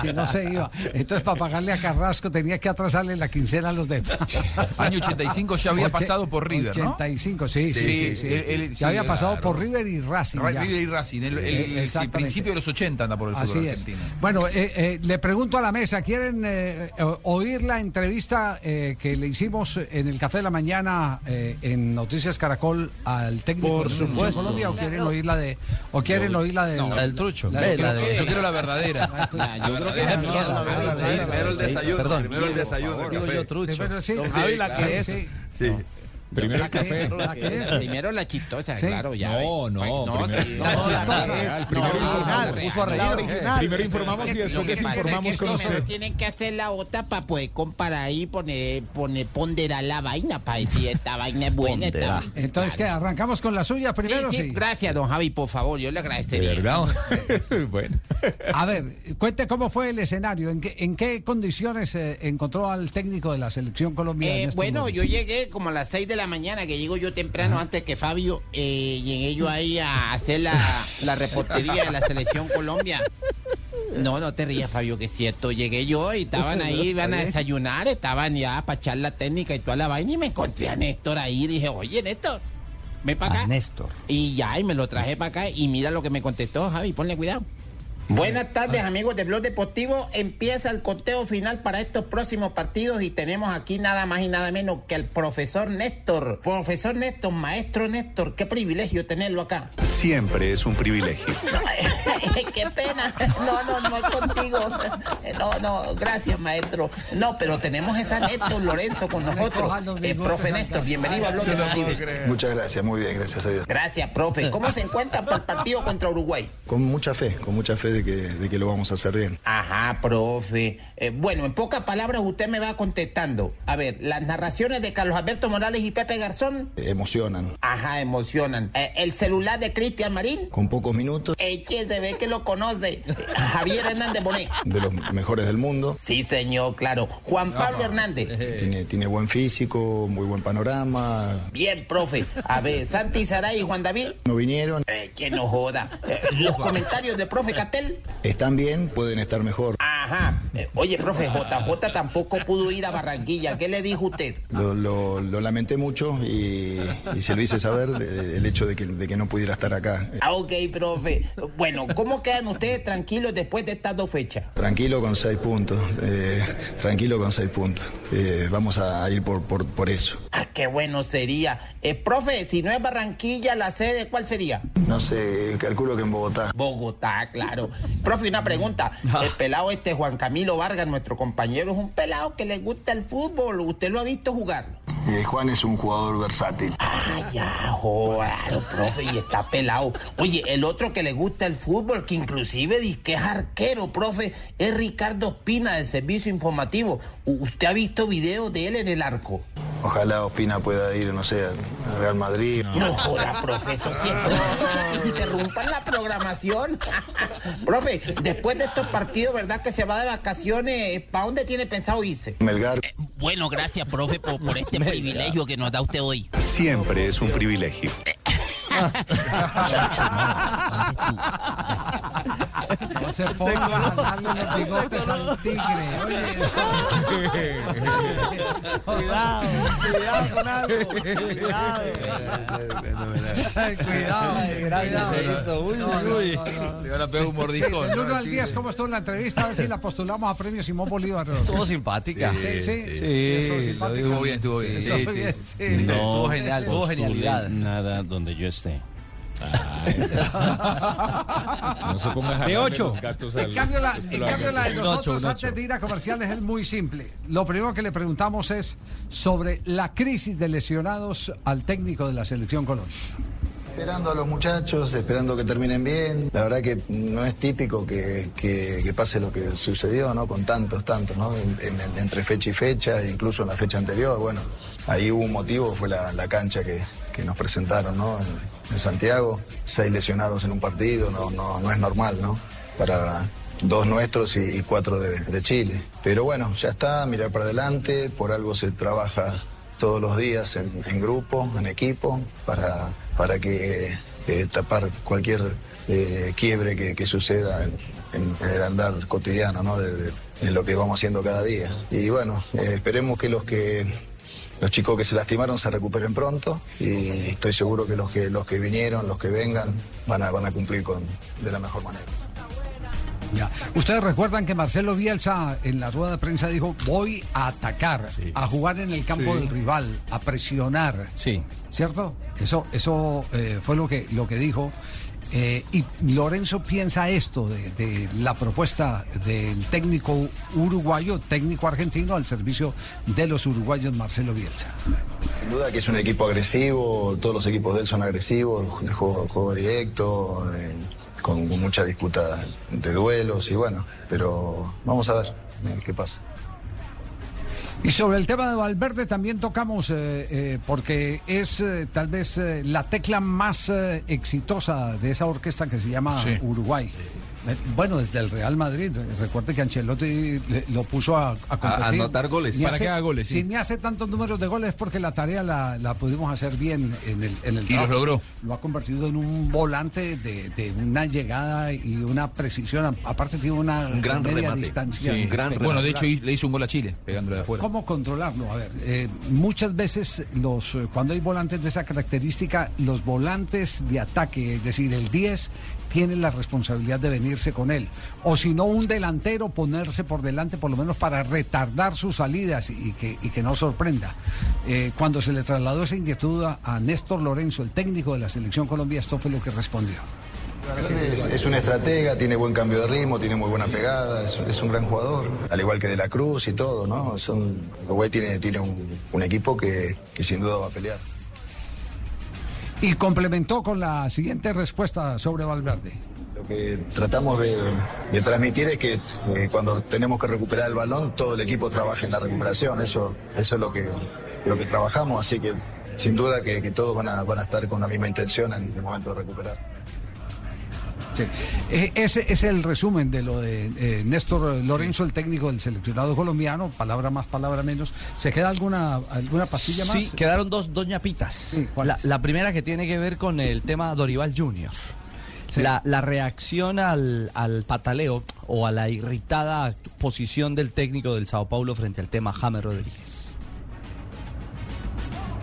Si no se iba. Entonces, para pagarle a Carrasco tenía que atrasarle la quincena a los demás. Año 85 ya había Oche- pasado por River, ¿no? 85, sí, sí, Sí, sí. sí, él- sí. él- ya sí, había pasado por River y Racing. River y Racing, el, el- Eh, el principio de los 80 anda por el fútbol Así es. argentino. Bueno, eh, eh, le pregunto a la mesa, ¿quieren eh, oír la entrevista eh, que le hicimos en el Café de la Mañana eh, en Noticias Caracol al técnico Por de. Colombia o quieren oír la de o quieren oír la de La del trucho. La del Ve, la trucho. de- Yo quiero la verdadera. Yo creo que primero el desayuno. Primero el desayuno. el café. yo, trucho. Sí, la que es. sí. Primero el La que café. es, la que es. Primero la chistosa, Sí. claro, ya. No, no, primero- sí. La No, chistosa. Primero. Puso a reír. Informamos y Lo después que pasa desinformamos es que con primero usted. tienen que hacer la otra para poder comparar y poner, poner, ponderar la vaina para decir esta vaina es buena. esta Ponderar. vaina- Entonces, ¿qué? ¿Arrancamos con la suya primero? sí, sí, Sí. gracias, don Javi, por favor, yo le agradecería. ¿De verdad? bueno. A ver, cuente cómo fue el escenario, en qué, en qué condiciones eh, encontró al técnico de la selección colombiana. Eh, en estos bueno, yo llegué como a las 6 de la mañana, que llego yo temprano antes que Fabio, eh, llegué yo ahí a hacer la, la reportería de la selección Colombia. No, no te rías, Fabio, que es cierto. Llegué yo y estaban ahí, iban a desayunar, estaban ya para echar la técnica y toda la vaina y me encontré a Néstor ahí. Dije, oye, Néstor, ven para A acá. Néstor. Y ya, y me lo traje para acá y mira lo que me contestó, Javi, ponle cuidado. Buenas tardes amigos de Blog Deportivo. Empieza el conteo final para estos próximos partidos y tenemos aquí nada más y nada menos que al profesor Néstor. Profesor Néstor, maestro Néstor, qué privilegio tenerlo acá. Siempre es un privilegio. qué pena. No, no, no es contigo. No, no, gracias maestro. No, pero tenemos esa Néstor Lorenzo con nosotros. Eh, profe Néstor, bienvenido a Blog Deportivo. Muchas gracias, muy bien, gracias a Dios. Gracias, profe. ¿Cómo se encuentra para el partido contra Uruguay? Con mucha fe, con mucha fe de que, de que lo vamos a hacer bien. Ajá, profe. Eh, bueno, en pocas palabras usted me va contestando. A ver, las narraciones de Carlos Alberto Morales y Pepe Garzón. Emocionan. Ajá, emocionan. Eh, el celular de Cristian Marín. Con pocos minutos, Eche, se ve que lo conoce. Eh, Javier Hernández Bonet. de los mejores del mundo. Sí, señor, claro. Juan Pablo Hernández. Tiene, tiene buen físico, muy buen panorama. Bien, profe. A ver, Santi Saray y Juan David. No vinieron. Eh, que no joda. Eh, los comentarios del profe Catel. Están bien, pueden estar mejor. Ajá. Eh, oye, profe, JJ tampoco pudo ir a Barranquilla. ¿Qué le dijo usted? Lo, lo- lo lamenté mucho y, y se lo hice saber de- el hecho de que, de que no pudiera estar acá. Ah, ok, profe. Bueno, ¿cómo quedan ustedes tranquilos después de estas dos fechas? Tranquilo con seis puntos. eh, tranquilo con seis puntos. Eh, vamos a ir por, por, por eso. Ah, qué bueno sería. Eh, profe, si no es Barranquilla, la sede, ¿cuál sería? No sé, calculo que en Bogotá. Bogotá, claro. Profe, una pregunta. El pelado este Juan Camilo Vargas, nuestro compañero, es un pelado que le gusta el fútbol. ¿Usted lo ha visto jugar? Eh, Juan es un jugador versátil. Ah, ya, joder, profe, y está pelado. Oye, el otro que le gusta el fútbol, que inclusive dice que es arquero, profe, es Ricardo Espina del Servicio Informativo. U- ¿Usted ha visto videos de él en el arco? Ojalá Ospina pueda ir, no sé, al Real Madrid. No joda, profe, eso siempre que interrumpan la programación. profe, después de estos partidos, ¿verdad que se va de vacaciones? ¿Para dónde tiene pensado irse? Melgar. Bueno, gracias, profe, por, por este privilegio que nos da usted hoy. Siempre es un privilegio. No se ponga a jalarle los bigotes al tigre. Cuidado, cuidado con algo. Cuidado. Cuidado. Uy, no, uy. Le van a pegar un mordiscón. Del 1 ¿no? al 10, ¿cómo estuvo la entrevista? A ver si la postulamos a premio Simón Bolívar. Estuvo simpática. Sí, sí, sí. Estuvo simpática. Estuvo bien, estuvo bien. Estuvo Sí, sí. Estuvo genial, tuvo postule genialidad. Nada donde yo esté. No se ponga a De jalarle 8. los gatos En cambio, la, en cambio, la de nosotros antes de ir a comerciales es muy simple. Lo primero que le preguntamos es sobre la crisis de lesionados al técnico de la selección Colombia. Esperando a los muchachos, esperando que terminen bien. La verdad que no es típico que, que- que pase lo que sucedió, ¿no? Con tantos, tantos, ¿no? En- en- entre fecha y fecha, incluso en la fecha anterior. Bueno, ahí hubo un motivo, fue la, la cancha que, que nos presentaron, ¿no? En, Santiago, seis lesionados en un partido, no, no, no es normal, ¿no? Para dos nuestros y, cuatro de, Chile. Pero bueno, ya está, mirar para adelante, por algo se trabaja todos los días en, en grupo, en equipo, para, para que eh, tapar cualquier eh, quiebre que, que suceda en, el andar cotidiano, ¿no? De, de- en lo que vamos haciendo cada día. Y bueno, eh, esperemos que los que los chicos que se lastimaron se recuperen pronto y estoy seguro que los que los que vinieron, los que vengan, van a, van a cumplir con, de la mejor manera. Ya. Ustedes recuerdan que Marcelo Bielsa en la rueda de prensa dijo voy a atacar, a jugar en el campo Sí. del rival, a presionar. Sí. ¿Cierto? Eso, eso eh, fue lo que, lo que dijo. Eh, y Lorenzo piensa esto de, la propuesta del técnico uruguayo, técnico argentino al servicio de los uruguayos Marcelo Bielsa. Sin duda que es un equipo agresivo, todos los equipos de él son agresivos, de juego, directo, con, con mucha disputa de duelos y bueno, pero vamos a ver eh, qué pasa. Y sobre el tema de Valverde también tocamos, eh, eh, porque es eh, tal vez eh, la tecla más exitosa de esa orquesta que se llama Sí. Uruguay. Eh, Bueno, desde el Real Madrid. eh, Recuerde que Ancelotti le- lo puso a, a competir. anotar goles. Ni Para hace- que haga goles, sí. Si ni hace tantos números de goles porque la tarea la, la pudimos hacer bien en el, en el Y trabajo. logró. Lo ha convertido en un volante de, de una llegada y una precisión. A- Aparte tiene una Un gran media remate. distancia. Sí. gran Bueno, de hecho le hizo un gol a Chile, pegándole de afuera. ¿Cómo controlarlo? A ver, eh, muchas veces los cuando hay volantes de esa característica, los volantes de ataque, es decir, el 10, tienen la responsabilidad de venirse con él. O si no, un delantero ponerse por delante, por lo menos para retardar sus salidas y que, no sorprenda. Eh, cuando se le trasladó esa inquietud a, a Néstor Lorenzo, el técnico de la Selección Colombia, esto fue lo que respondió. Es, es un estratega, tiene buen cambio de ritmo, tiene muy buena pegada, es, un gran jugador, al igual que De la Cruz y todo, ¿no? Son, Uruguay tiene, tiene un, equipo que sin duda va a pelear. Y complementó con la siguiente respuesta sobre Valverde. Lo que tratamos de, transmitir es que eh, cuando tenemos que recuperar el balón, todo el equipo trabaja en la recuperación. Eso, eso es lo que, lo que trabajamos, así que sin duda que, que todos van a, van a estar con la misma intención en el momento de recuperar. Sí. Eh, Ese es el resumen de lo de eh, Néstor Lorenzo, el técnico del seleccionado colombiano, palabra más, palabra menos. ¿Se queda alguna, alguna pastilla más? Sí, quedaron dos, dos ñapitas. la, la primera que tiene que ver con el tema Dorival Junior. La, la reacción al, al pataleo o a la irritada posición del técnico del Sao Paulo frente al tema James Rodríguez.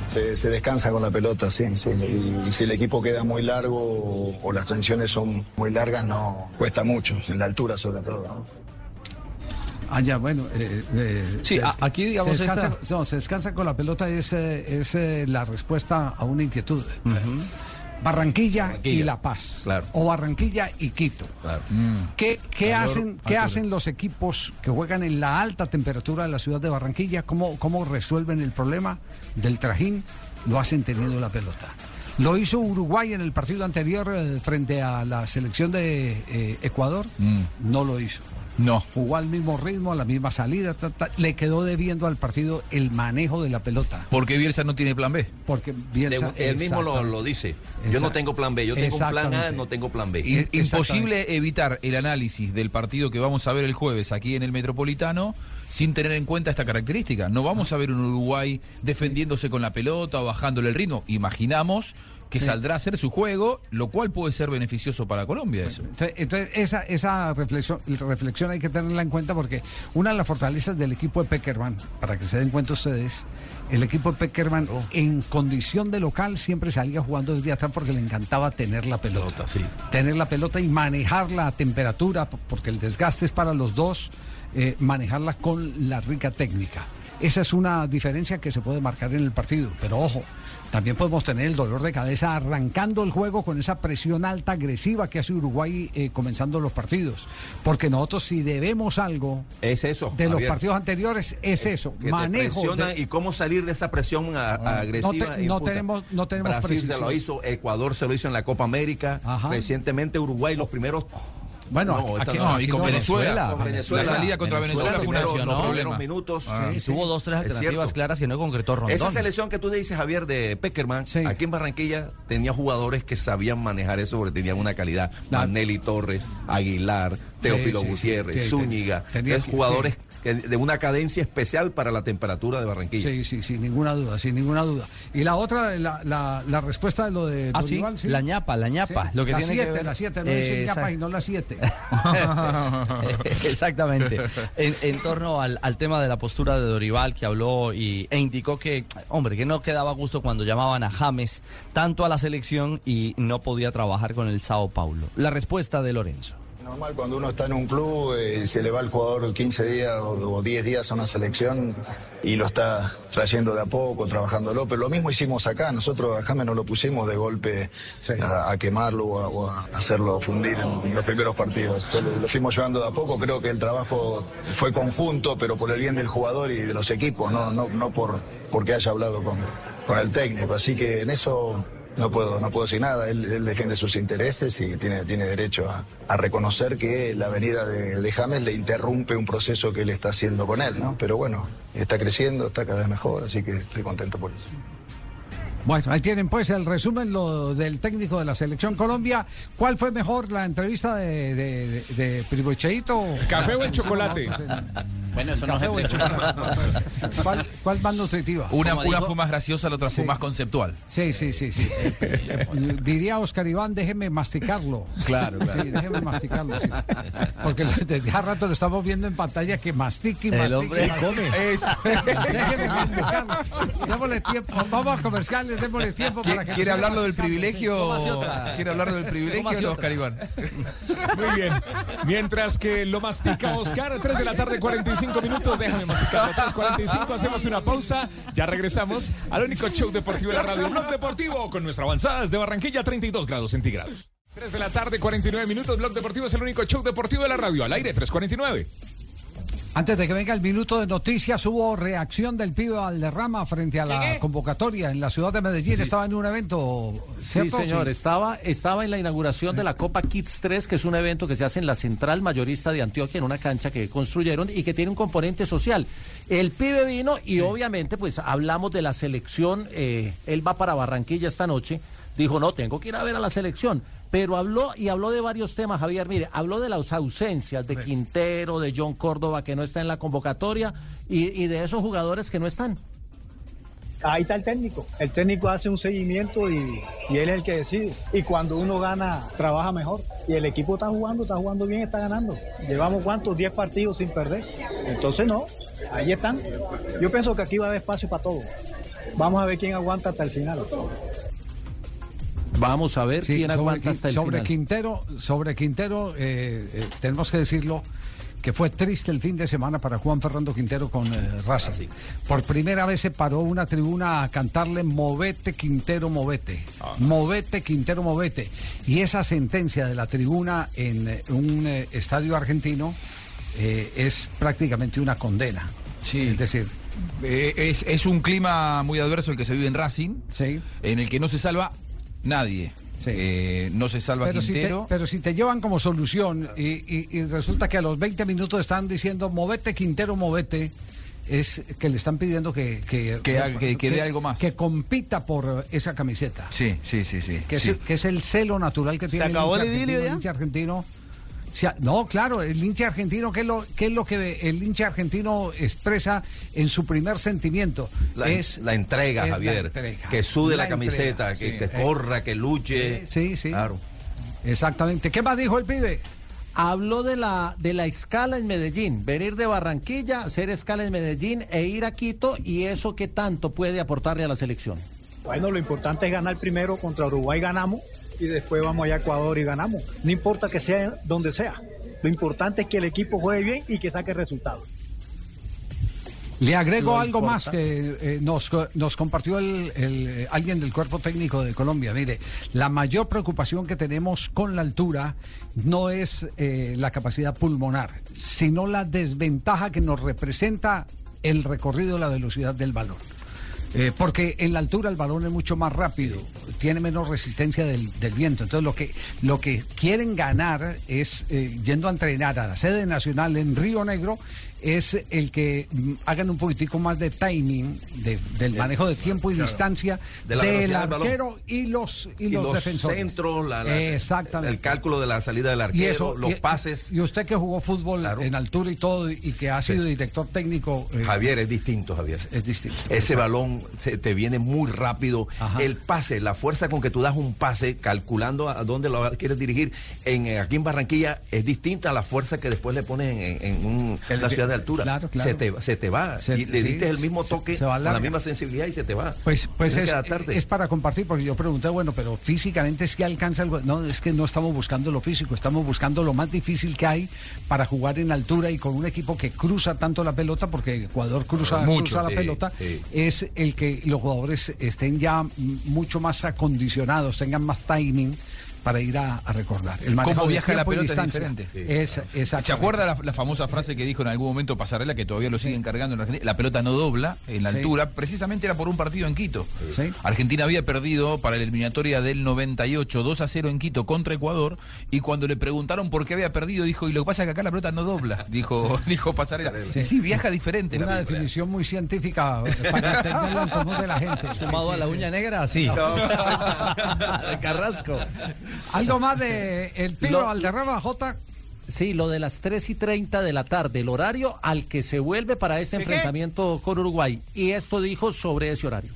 Se, se descansa con la pelota, sí, sí. Y, y si el equipo queda muy largo o, o las tensiones son muy largas, no cuesta mucho, en la altura sobre todo. ¿no? Ah, ya, bueno. eh, eh, Sí, se- aquí, digamos, Se descansa, esta- no, se descansa con la pelota, es, eh, es eh, la respuesta a una inquietud. Barranquilla, y La Paz. Claro. O Barranquilla y Quito. ¿Qué, qué Calor, hacen, qué hacen los equipos que juegan en la alta temperatura de la ciudad de Barranquilla? ¿Cómo, cómo resuelven el problema del trajín? Lo hacen teniendo la pelota. Lo hizo Uruguay en el partido anterior eh, frente a la selección de eh, Ecuador. No lo hizo. No. Jugó al mismo ritmo, a la misma salida. ta, ta. Le quedó debiendo al partido el manejo de la pelota. Porque Bielsa no tiene plan B. Porque Bielsa... Él mismo lo, dice. Yo no tengo plan B, yo tengo un plan A, no tengo plan B. Imposible evitar el análisis del partido que vamos a ver el jueves aquí en el Metropolitano sin tener en cuenta esta característica. No vamos a ver un Uruguay defendiéndose con la pelota o bajándole el ritmo. Imaginamos que Sí. saldrá a hacer su juego, lo cual puede ser beneficioso para Colombia eso. Entonces, esa, esa reflexión, reflexión hay que tenerla en cuenta porque una de las fortalezas del equipo de Peckerman, para que se den cuenta ustedes, el equipo de Peckerman en condición de local siempre salía jugando desde atrás porque le encantaba tener la pelota. Tener la pelota y manejar la temperatura, porque el desgaste es para los dos, eh, manejarla con la rica técnica. Esa es una diferencia que se puede marcar en el partido, pero ojo, también podemos tener el dolor de cabeza arrancando el juego con esa presión alta, agresiva que hace Uruguay eh, comenzando los partidos. Porque nosotros si debemos algo Es eso. de los partidos anteriores, es eso, que te manejo. de- y cómo salir de esa presión a- a- agresiva. No te- tenemos- no tenemos Brasil se lo hizo, Ecuador se lo hizo en la Copa América, recientemente Uruguay los primeros. Bueno, No, esta aquí no, no, y con no, Venezuela, Venezuela. con Venezuela. La salida contra Venezuela fue una- problema. minutos. Ah. Y tuvo dos, tres Es alternativas claras que no concretó Rondón. Esa selección que tú dices, Javier, de Peckerman, aquí en Barranquilla tenía jugadores que sabían manejar eso porque tenían una calidad. Manelli Torres, Aguilar, Teófilo sí, sí, Gutiérrez, sí, Zúñiga. tenía Es que- jugadores de una cadencia especial para la temperatura de Barranquilla. Sí, sí, sin ninguna duda, sin ninguna duda. Y la otra, la, la, la respuesta de lo de Ah, sí, Dorival, la ñapa, la ñapa. Sí, Lo que la tiene siete, que ver- la siete, no dice Eh, ñapa y no la siete. Exactamente. En, en torno al, al tema de la postura de Dorival que habló y, e indicó que, hombre, que no quedaba gusto cuando llamaban a James tanto a la selección y no podía trabajar con el Sao Paulo. La respuesta de Lorenzo. Normal, cuando uno está en un club, eh, se le va el jugador 15 días o, o 10 días a una selección y lo está trayendo de a poco, trabajándolo. Pero lo mismo hicimos acá. Nosotros a James no lo pusimos de golpe a, a quemarlo o a, o a hacerlo fundir en los primeros partidos. Lo fuimos llevando de a poco. Creo que el trabajo fue conjunto, pero por el bien del jugador y de los equipos, no, no, no por porque haya hablado con, con el técnico. Así que en eso no puedo, no puedo decir nada. Él, defiende sus intereses y tiene, tiene derecho a, a reconocer que la venida de, de James le interrumpe un proceso que él está haciendo con él, ¿no? Pero bueno, está creciendo, está cada vez mejor, así que estoy contento por eso. Bueno, ahí tienen pues el resumen lo del técnico de la selección Colombia. ¿Cuál fue mejor la entrevista de, de, de? ¿Café o el chocolate? Bueno, eso no ¿Café se o el chocolate? ¿Cuál, cuál más nutritiva? Una, Como una dijo- fue más graciosa, la otra fue más conceptual. Sí, sí, sí, sí. Diría Oscar Iván, déjeme masticarlo. Claro, claro. Sí, déjeme masticarlo. sí. Porque desde hace rato lo estamos viendo en pantalla que mastique y mastique. El hombre come. Es- Déjeme masticarlo. Démosle tiempo. Vamos a comerciales, démosle tiempo para que ¿Quiere hablarlo del privilegio? ¿Quiere hablarlo del privilegio. Oscar Iván? Muy bien. Mientras que lo mastica Oscar, 3 de la tarde, 45 minutos. Déjame masticarlo. 3.45, hacemos una pausa. Ya regresamos al único show deportivo de la radio, Blog Deportivo, con nuestra avanzada desde Barranquilla, 32 grados centígrados. 3 de la tarde, 49 minutos. Blog Deportivo es el único show deportivo de la radio. Al aire, 3.49. Antes de que venga el minuto de noticias, hubo reacción del pibe Valderrama frente a la convocatoria en la ciudad de Medellín. Estaba en un evento. Sí, señor, Estaba, estaba en la inauguración de la Copa Kids 3, que es un evento que se hace en la central mayorista de Antioquia, en una cancha que construyeron y que tiene un componente social. El pibe vino y obviamente pues hablamos de la selección, eh, él va para Barranquilla esta noche, dijo, no, tengo que ir a ver a la selección. Pero habló y habló de varios temas, Javier. Mire, habló de las ausencias de Quintero, de John Córdoba, que no está en la convocatoria, y, y de esos jugadores que no están. Ahí está el técnico. El técnico hace un seguimiento y, y él es el que decide. Y cuando uno gana, trabaja mejor. Y el equipo está jugando, está jugando bien, está ganando. Llevamos cuántos, 10 partidos sin perder. Entonces no, ahí están. Yo pienso que aquí va a haber espacio para todos. Vamos a ver quién aguanta hasta el final. Vamos a ver Sí, quién sobre, aguanta Qui- hasta el sobre final. Quintero, sobre Quintero, eh, eh, tenemos que decirlo que fue triste el fin de semana para Juan Fernando Quintero con eh, Racing. Por primera vez se paró una tribuna a cantarle Movete Quintero, movete. Movete Quintero, movete. Y esa sentencia de la tribuna en eh, un eh, estadio argentino eh, es prácticamente una condena. Sí. Es decir, Eh, es, es un clima muy adverso el que se vive en Racing, en el que no se salva nadie. Eh, no se salva pero si, te, Quintero. pero si te llevan como solución y, y- y resulta que a los 20 minutos están diciendo movete Quintero, movete, es que le están pidiendo que, que, Que haga- que- que dé algo más. Que compita por esa camiseta. Sí, sí, sí, sí. Que, sí. es, que es el celo natural que ¿Se tiene el idilio argentino, ya? hincha argentino. No, claro, el hincha argentino, ¿qué es lo, qué es lo que el hincha argentino expresa en su primer sentimiento? La, es la entrega, es la Javier. entrega. Que sude la, La camiseta, entrega, que, sí. que corra, que luche. Sí, sí. Claro. Exactamente. ¿Qué más dijo el pibe? Habló de la, de la escala en Medellín, venir de Barranquilla, hacer escala en Medellín e ir a Quito y eso qué tanto puede aportarle a la selección. Bueno, lo importante es ganar primero contra Uruguay, ganamos y después vamos allá a Ecuador y ganamos. No importa que sea donde sea. Lo importante es que el equipo juegue bien y que saque resultados. Le agrego algo más que eh, nos, nos compartió el, el, eh, alguien del cuerpo técnico de Colombia. Mire, la mayor preocupación que tenemos con la altura no es eh, la capacidad pulmonar, sino la desventaja que nos representa el recorrido de la velocidad del balón. Eh, porque en la altura el balón es mucho más rápido, tiene menos resistencia del, viento. Entonces lo que, lo que quieren ganar es, eh, yendo a entrenar a la sede nacional en Río Negro, es el que mm, hagan un poquitico más de timing, de- del manejo de tiempo y claro. distancia De la del arquero y los, y Y los, los defensores. centros, la- la- Exactamente. el cálculo de la salida del arquero, Y eso, los y- pases. Y usted que jugó fútbol en altura y todo, y que ha sido director técnico. eh, Javier, es distinto, Javier. Es distinto. Ese balón se te viene muy rápido. El pase, la fuerza con que tú das un pase, calculando a dónde lo quieres dirigir, en, eh, aquí en Barranquilla, es distinta a la fuerza que después le pones en, en un- El- la ciudad de altura. claro, claro. Se, te, se te va. Se- y le sí, diste el mismo toque, se con la misma sensibilidad y se te va. Pues, pues es, es para compartir, porque yo pregunté, bueno, pero físicamente es que alcanza algo. No, es que no estamos buscando lo físico, estamos buscando lo más difícil que hay para jugar en altura y con un equipo que cruza tanto la pelota, porque Ecuador cruza, Mucho, cruza la sí, pelota, sí. es el que los jugadores estén ya mucho más acondicionados, tengan más timing para ir a, a recordar. El Cómo viaja la pelota es distancia. diferente. Es. ¿Se acuerda la, la famosa frase que dijo en algún momento Pasarela, que todavía lo siguen cargando en Argentina? La pelota no dobla en la Sí. altura, precisamente era por un partido en Quito. Sí. Argentina había perdido para la eliminatoria del 98 2 a 0 en Quito contra Ecuador y cuando le preguntaron por qué había perdido dijo, y lo que pasa es que acá la pelota no dobla, dijo, dijo Pasarela. Sí, sí, viaja diferente. la Una definición muy científica eh, para entenderlo en común de la gente. Sumado a la uña negra, sí. Carrasco. Algo más de el Pío Lo- Valderrama, J. Sí, lo de las 3 y 30 de la tarde, el horario al que se vuelve para este enfrentamiento con Uruguay. Y esto dijo sobre ese horario.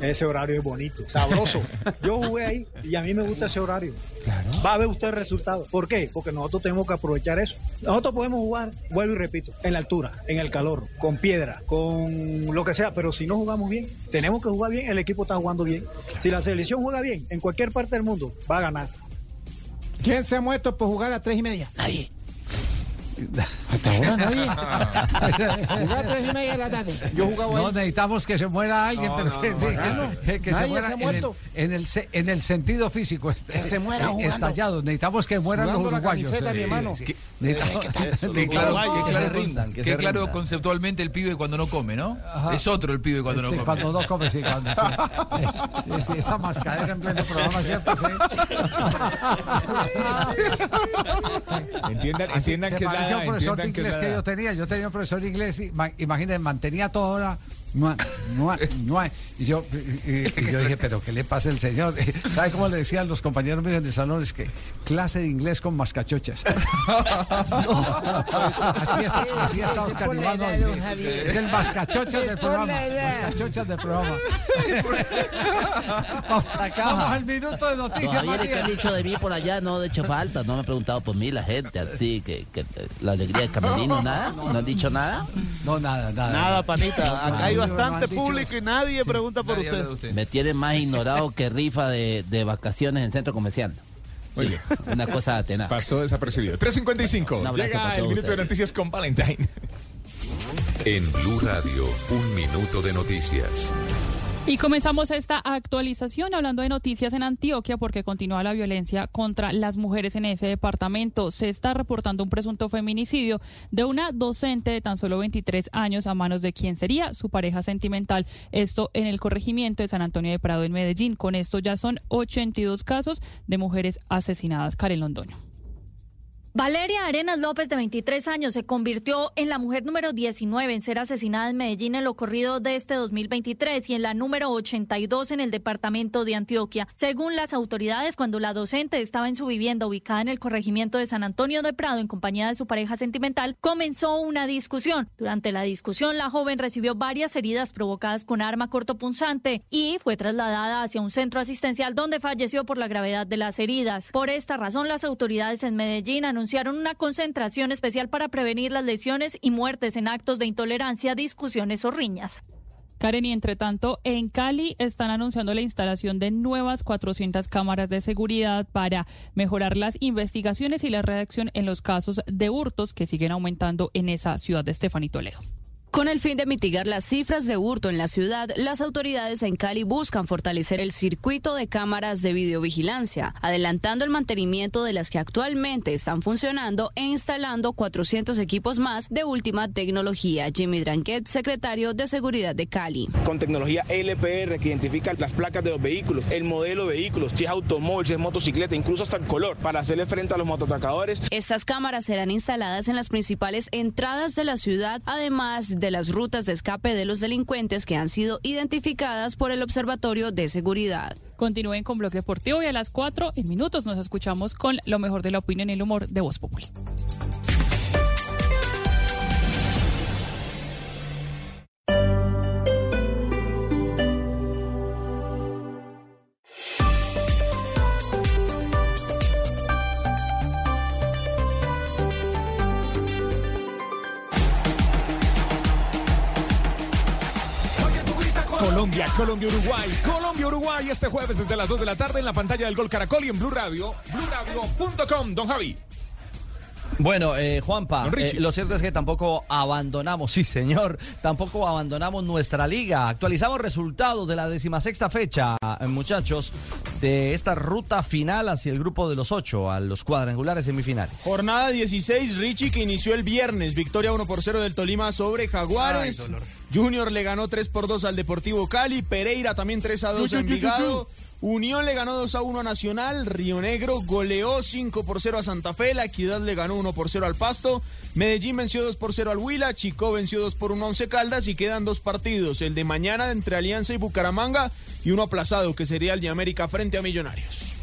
Ese horario es bonito, sabroso. Yo jugué ahí y a mí me gusta ese horario. Va a ver usted el resultado. ¿Por qué? Porque nosotros tenemos que aprovechar eso. Nosotros podemos jugar, vuelvo y repito, en la altura, en el calor, con piedra, con lo que sea, pero si no jugamos bien, tenemos que jugar bien, el equipo está jugando bien. Si la selección juega bien en cualquier parte del mundo, va a ganar. ¿Quién se ha muerto por jugar a las tres y media? Nadie. Hasta ahora nadie. Jugar a las tres y media de la tarde. Yo jugaba No ahí. necesitamos que se muera alguien, No, pero no, que, no, sí, claro. que- que se muera se ha en el, en, el, se- en el sentido físico. este, Que se muera eh, jugando. Estallado. Necesitamos que mueran los la uruguayos. camiseta, eh, mi hermano. sí. Que- claro, que Que claro, se rindan, que que se claro rindan. conceptualmente el pibe cuando no come, ¿no? Ajá. Es otro el pibe cuando no come. cuando no come, sí, cuando sí. Sí, sí, esa mascadera en pleno programa, ¿cierto? Sí. Entiendan, que es la profesor de que que yo tenía. Yo tenía un profesor de inglés, y, ma- imagínense, mantenía toda hora. Mua, mua, mua, y yo y, yo dije, pero ¿qué le pasa al señor? ¿Sabe cómo le decían los compañeros míos en el salón? Es que clase de inglés con mascachochas. así está, así está Oscar. Es el mascachochas Es del programa. Mascachochas del programa. Vamos al minuto de No, noticias, ¿qué han dicho de mí por allá? No he hecho falta, no me han preguntado por mí la gente, así, que, que la alegría de Camerino, nada, no han dicho nada. No, nada, nada. Nada, panita. Acá hay No, no bastante público y nadie pregunta por Nadie usted. Me tienen más ignorado que rifa de, de vacaciones en centro comercial. Muy Sí, bien. una cosa tenaz. Pasó desapercibido. 3.55. Un abrazo Llega el minuto de noticias con Valentine. En Blue Radio, un minuto de noticias. Y comenzamos esta actualización hablando de noticias en Antioquia porque continúa la violencia contra las mujeres en ese departamento. Se está reportando un presunto feminicidio de una docente de tan solo 23 años a manos de quien sería su pareja sentimental. Esto en el corregimiento de San Antonio de Prado en Medellín. Con esto ya son 82 casos de mujeres asesinadas. Karen Londoño. Valeria Arenas López, de 23 años, se convirtió en la mujer número 19 en ser asesinada en Medellín en lo corrido de este 2023 y en la número 82 en el departamento de Antioquia. Según las autoridades, cuando la docente estaba en su vivienda ubicada en el corregimiento de San Antonio de Prado en compañía de su pareja sentimental, comenzó una discusión. Durante la discusión, la joven recibió varias heridas provocadas con arma cortopunzante y fue trasladada hacia un centro asistencial donde falleció por la gravedad de las heridas. Por esta razón, las autoridades en Medellín anunciaron anunciaron una concentración especial para prevenir las lesiones y muertes en actos de intolerancia, discusiones o riñas. Karen, y entre tanto, en Cali están anunciando la instalación de nuevas 400 cámaras de seguridad para mejorar las investigaciones y la redacción en los casos de hurtos que siguen aumentando en esa ciudad de Estefanito Toledo. Con el fin de mitigar las cifras de hurto en la ciudad, las autoridades en Cali buscan fortalecer el circuito de cámaras de videovigilancia, adelantando el mantenimiento de las que actualmente están funcionando e instalando 400 equipos más de última tecnología. Jimmy Dranquet, secretario de Seguridad de Cali. Con tecnología LPR que identifica las placas de los vehículos, el modelo de vehículos, si es automóvil, si es motocicleta, incluso hasta el color, para hacerle frente a los mototracadores. Estas cámaras serán instaladas en las principales entradas de la ciudad, además de de las rutas de escape de los delincuentes que han sido identificadas por el Observatorio de Seguridad. Continúen con Bloque Deportivo y a las 4 en minutos nos escuchamos con lo mejor de la opinión y el humor de Voz Populi. Colombia, Colombia, Uruguay, Colombia, Uruguay, este jueves desde las 2 de la tarde en la pantalla del Gol Caracol y en Blue Radio, BlueRadio.com. Don Javi. Bueno, eh, Juanpa, eh, lo cierto es que tampoco abandonamos, sí señor, tampoco abandonamos nuestra liga. Actualizamos resultados de la decimasexta fecha, eh, muchachos, de esta ruta final hacia el grupo de los ocho, a los cuadrangulares semifinales. Jornada 16, Richie, que inició el viernes, victoria 1 por 0 del Tolima sobre Jaguares. Junior le ganó 3 por 2 al Deportivo Cali, Pereira también 3 a 2 a Envigado. Unión le ganó 2 a 1 a Nacional, Río Negro goleó 5 por 0 a Santa Fe, La Equidad le ganó 1 por 0 al Pasto, Medellín venció 2 por 0 al Huila, Chico venció 2 por 1 a Once Caldas y quedan dos partidos, el de mañana entre Alianza y Bucaramanga y uno aplazado que sería el de América frente a Millonarios.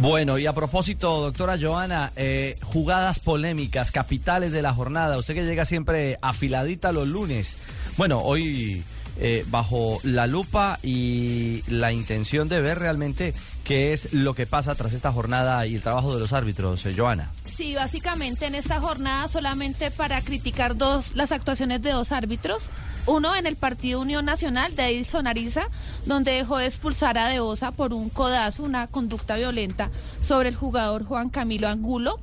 Bueno, y a propósito, doctora Joana, eh, jugadas polémicas, capitales de la jornada, usted que llega siempre afiladita los lunes. Bueno, hoy eh, bajo la lupa y la intención de ver realmente qué es lo que pasa tras esta jornada y el trabajo de los árbitros, eh, Joana. Sí, básicamente en esta jornada solamente para criticar dos las actuaciones de dos árbitros. Uno en el partido Unión Nacional de Edison Ariza, donde dejó de expulsar a Deosa por un codazo, una conducta violenta sobre el jugador Juan Camilo Angulo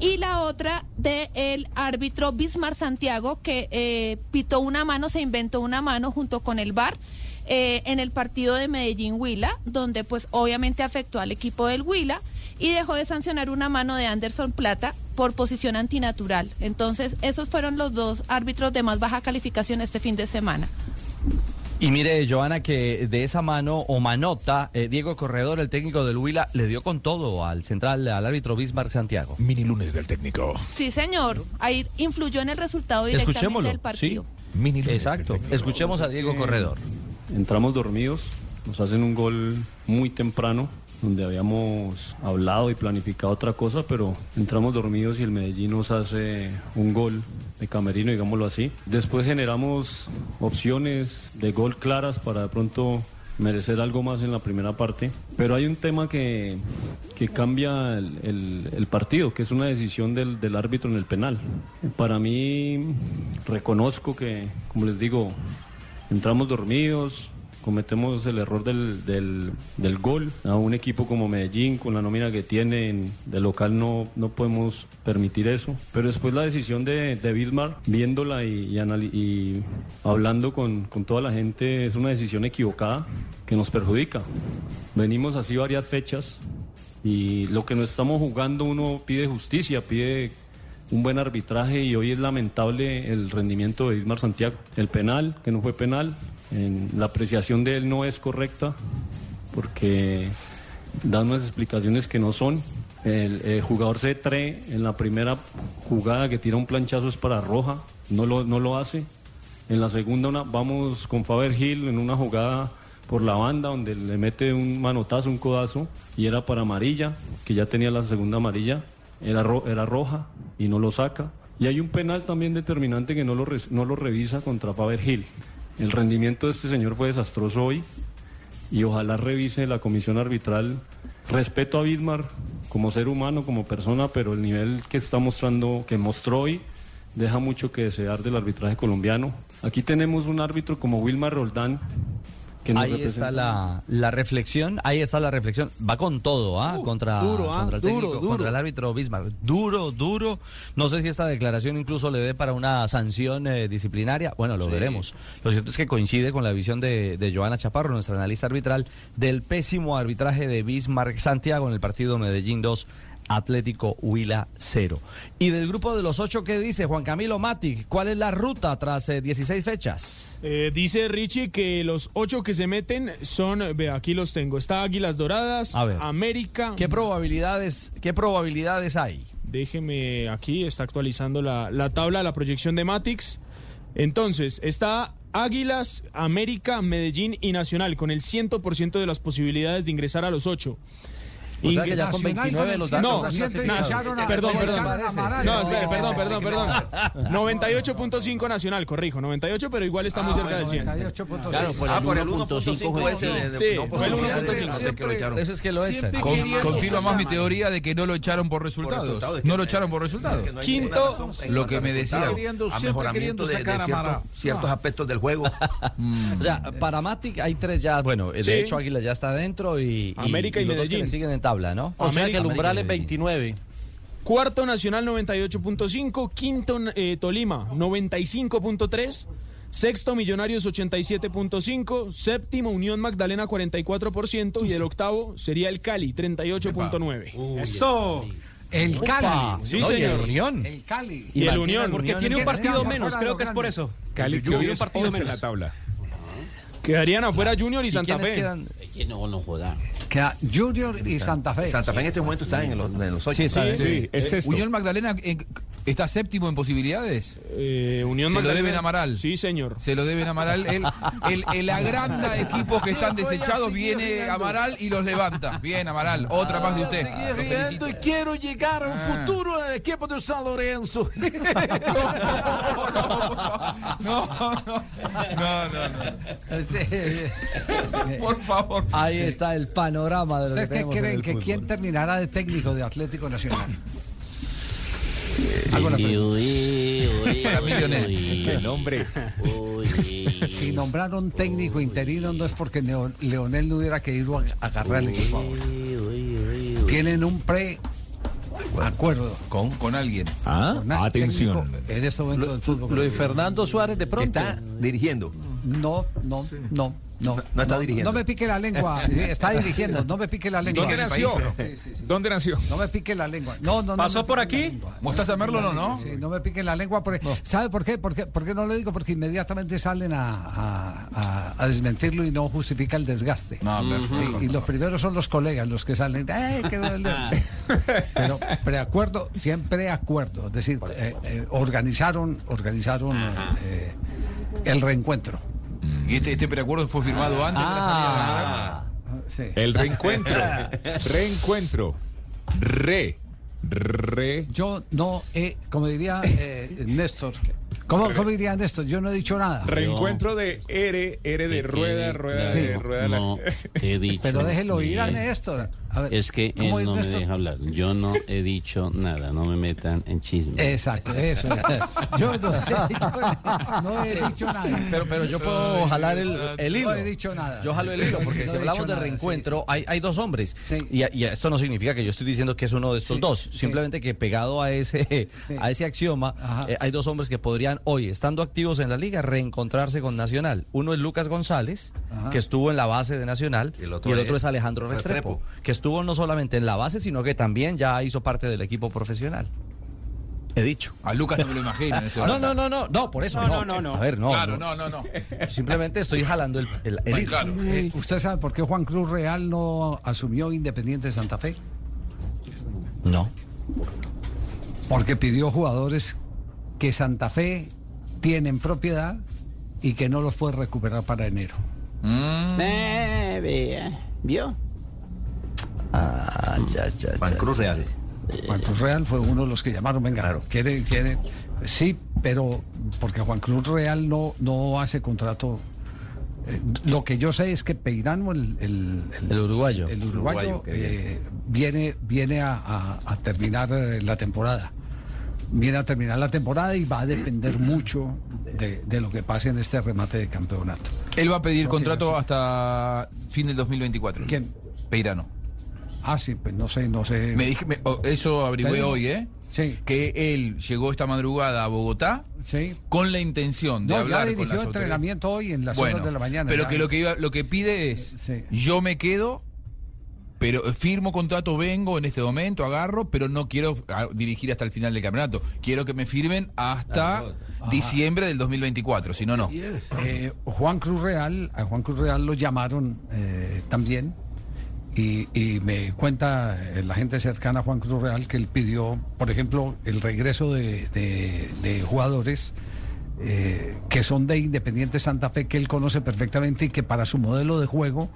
y la otra del el árbitro Bismar Santiago que eh, pitó una mano, se inventó una mano junto con el VAR eh, en el partido de Medellín Huila, donde pues obviamente afectó al equipo del Huila y dejó de sancionar una mano de Anderson Plata por posición antinatural. Entonces, esos fueron los dos árbitros de más baja calificación este fin de semana. Y mire, Joana, que de esa mano o manota, eh, Diego Corredor, el técnico del Huila, le dio con todo al central, al árbitro Bismarck Santiago. Mini lunes del técnico. Sí, señor. Ahí influyó en el resultado directamente del partido. Sí. Mini lunes Exacto. Escuchemos a Diego Corredor. Entramos dormidos, nos hacen un gol muy temprano donde habíamos hablado y planificado otra cosa, pero entramos dormidos y el Medellín nos hace un gol de camerino, digámoslo así. Después generamos opciones de gol claras para de pronto merecer algo más en la primera parte, pero hay un tema que, que cambia el, partido, que es una decisión del, del árbitro en el penal. Para mí, reconozco que, como les digo, entramos dormidos, cometemos el error del, del, gol. A un equipo como Medellín, con la nómina que tiene de local, no, no podemos permitir eso. Pero después la decisión de, de Bismarck, viéndola y, y, hablando con, con toda la gente, es una decisión equivocada que nos perjudica. Venimos así varias fechas y lo que no estamos jugando uno pide justicia, pide un buen arbitraje y hoy es lamentable el rendimiento de Ismar Santiago. El penal, que no fue penal, la apreciación de él no es correcta porque da unas explicaciones que no son El eh, jugador C3 en la primera jugada que tira un planchazo es para Roja, no lo, no lo hace. En la segunda una, vamos con Faber Hill en una jugada por la banda donde le mete un manotazo, un codazo y era para amarilla, que ya tenía la segunda amarilla, era, ro- era roja y no lo saca. Y hay un penal también determinante que no lo, no lo revisa contra Faber Hill. El rendimiento de este señor fue desastroso hoy y ojalá revise la comisión arbitral. Respeto a Bismar como ser humano, como persona, pero el nivel que está mostrando, que mostró hoy, deja mucho que desear del arbitraje colombiano. Aquí tenemos un árbitro como Wilmar Roldán, que nos Ahí representa- está la, la reflexión, ahí está la reflexión. Va con todo, ¿ah? contra, duro, ¿ah? contra el Duro, técnico, duro. contra el árbitro Bismarck. Duro, duro. No sé si esta declaración incluso le dé para una sanción eh, disciplinaria. Bueno, lo veremos. Lo cierto es que coincide con la visión de, de Joana Chaparro, nuestra analista arbitral, del pésimo arbitraje de Bismarck Santiago en el partido Medellín 2. Atlético Huila 0. Y del grupo de los ocho, ¿qué dice Juan Camilo Matic? ¿Cuál es la ruta tras eh, 16 fechas? Eh, dice Richie que los ocho que se meten son, ve, aquí los tengo. Está Águilas Doradas, A ver. América. ¿Qué probabilidades, qué probabilidades hay? Déjeme aquí, está actualizando la, la tabla, la proyección de Matix. Entonces, está Águilas, América, Medellín y Nacional con el 100% de las posibilidades de ingresar a los ocho. O sea que ya con Nacional 29 el los 100% datos No, clasificados. na- perdón, perdón. No, espere, perdón, perdón, perdón. 98.5 Nacional, corrijo, 98, pero igual está muy cerca del 100. Claro, por Ah, el por el 1.5 fue ese de- Sí, fue el posibilidades, 1.5. de que lo echaron. Eso es que lo echan. Con- confirma más mi teoría de que no lo echaron por resultados. no lo echaron por resultados. Quinto, lo que me decía. a mejoramiento de, de sacar a ciertos, Mara. ciertos aspectos del juego. O sea, para Matic hay tres ya. Bueno, de hecho Águila ya está dentro y, América y Medellín. siguen en tabla, ¿no? O sea que el América y umbral es Medellín. 29. Cuarto Nacional 98.5, quinto eh, Tolima 95.3, sexto Millonarios 87.5, séptimo Unión Magdalena 44% y el octavo sería el Cali 38.9. Eso. El Cali. Sí, No, y el señor. Unión. El Cali. Y el Unión. Porque tiene un ¿Quién partido menos, creo que es por eso. Cali Tiene que un partido en la menos. tabla. Quedarían afuera Junior y ¿Y Santa quiénes Fe. quedan? Que no, no joda. Queda Junior y Santa Fe. Santa Fe en este momento está en los, en los ocho. Sí, Sí, bien. sí, es esto. Unión Magdalena en- está séptimo en posibilidades. Eh, Unión Se lo deben a Amaral. Sí, señor. Se lo deben a Amaral. Él, él agranda equipos que están desechados. Viene Amaral y los levanta. Bien, Amaral. Otra más de usted. Y quiero llegar a un Ah. futuro equipo de San Lorenzo. No, no, no, no, no. Por favor. Ahí está el panorama de lo que ¿Ustedes qué creen el que quién terminará de técnico de Atlético Nacional? Para mí, Lionel. Qué nombre. Si nombraron técnico interino no es porque Leonel no hubiera querido ag- agarrar el equipo ahora. Tienen un pre acuerdo Con, con alguien. Ah, con atención. en este momento del fútbol. Luis Fernando Suárez de pronto. Está dirigiendo. No, no, no, no. No está dirigiendo. No me pique la lengua. Está dirigiendo. No me pique la lengua. ¿Dónde nació? país, Sí, sí, sí. ¿Dónde nació? No me pique la lengua. No, no, no. ¿Pasó por aquí? Mostaza Merlo no, ¿no? Sí, no me pique la lengua. Porque, ¿Sabe por qué? Porque, ¿Por qué no lo digo? Porque inmediatamente salen a, a- a- a desmentirlo y no justifica el desgaste. No, perfecto. Sí, y los primeros son los colegas los que salen. "Ay, qué duele". Pero preacuerdo, siempre acuerdo. Es decir, eh, eh, organizaron, organizaron eh, el reencuentro. Y este, este preacuerdo fue firmado antes de la salida de. Ah, Sí. El reencuentro. reencuentro. Re. Re. Yo no he, como diría eh, Néstor, ¿cómo, cómo diría Néstor? Yo no he dicho nada. Reencuentro de R, R de rueda, rueda Sí. de rueda. la- No he dicho. Pero déjelo ir a. Néstor. A ver, Es que él ¿cómo es no me deja hablar. Yo no he dicho nada. No me metan en chisme. Exacto, eso. Yo no he dicho, no he dicho nada. Pero, pero yo puedo jalar el, el hilo. No he dicho nada. Yo jalo el hilo, porque No si hablamos de nada, reencuentro, hay, hay dos hombres. Sí. Y, y esto no significa que yo estoy diciendo que es uno de estos Sí, dos. sí. Simplemente que pegado a ese, a ese axioma, eh, hay dos hombres que podrían hoy, estando activos en la liga, reencontrarse con Nacional. Uno es Lucas González, Ajá. que estuvo en la base de Nacional, y el otro, es, Alejandro Restrepo, Restrepo. que estuvo no solamente en la base, sino que también ya hizo parte del equipo profesional. He dicho. A Lucas no me lo imagino. en este No, no, no, no, no, por eso No, no. no, no. A ver, no. Claro, no. no, no, no. Simplemente estoy jalando el, el, el Bueno, claro. Eh, ¿Usted sabe por qué Juan Cruz Real no asumió Independiente de Santa Fe? No. Porque pidió jugadores que Santa Fe tiene en propiedad y que no los puede recuperar para enero. Eh, vea, ¿Vio? Ah, ya, ya, Juan Cruz Real. Juan Cruz Real fue uno de los que llamaron, venga, quiere, quiere, sí, pero porque Juan Cruz Real no, no hace contrato. Eh, lo que yo sé es que Peirano, el, el, El uruguayo. el uruguayo, eh, viene, viene a, a- a terminar eh, la temporada. Viene a terminar la temporada y va a depender mucho de, de lo que pase en este remate de campeonato. Él va a pedir contrato sé. hasta fin del 2024. ¿Quién? Peirano. Ah, sí, pues no sé, no sé. Me dije, me- oh, eso averigüé hoy, ¿eh? Sí. Que él llegó esta madrugada a Bogotá Sí. con la intención de No, ya hablar con dirigió las autoridades. entrenamiento hoy en las Bueno, horas de la mañana. pero ya. que lo que iba- lo que pide es, yo me quedo, pero firmo contrato, vengo en este momento, agarro, pero no quiero ah, dirigir hasta el final del campeonato. Quiero que me firmen hasta diciembre del 2024, si no, no. Eh, Juan Cruz Real, a Juan Cruz Real lo llamaron eh, también y, y me cuenta eh, la gente cercana a Juan Cruz Real que él pidió, por ejemplo, el regreso de, de- de jugadores eh, que son de Independiente Santa Fe, que él conoce perfectamente y que para su modelo de juego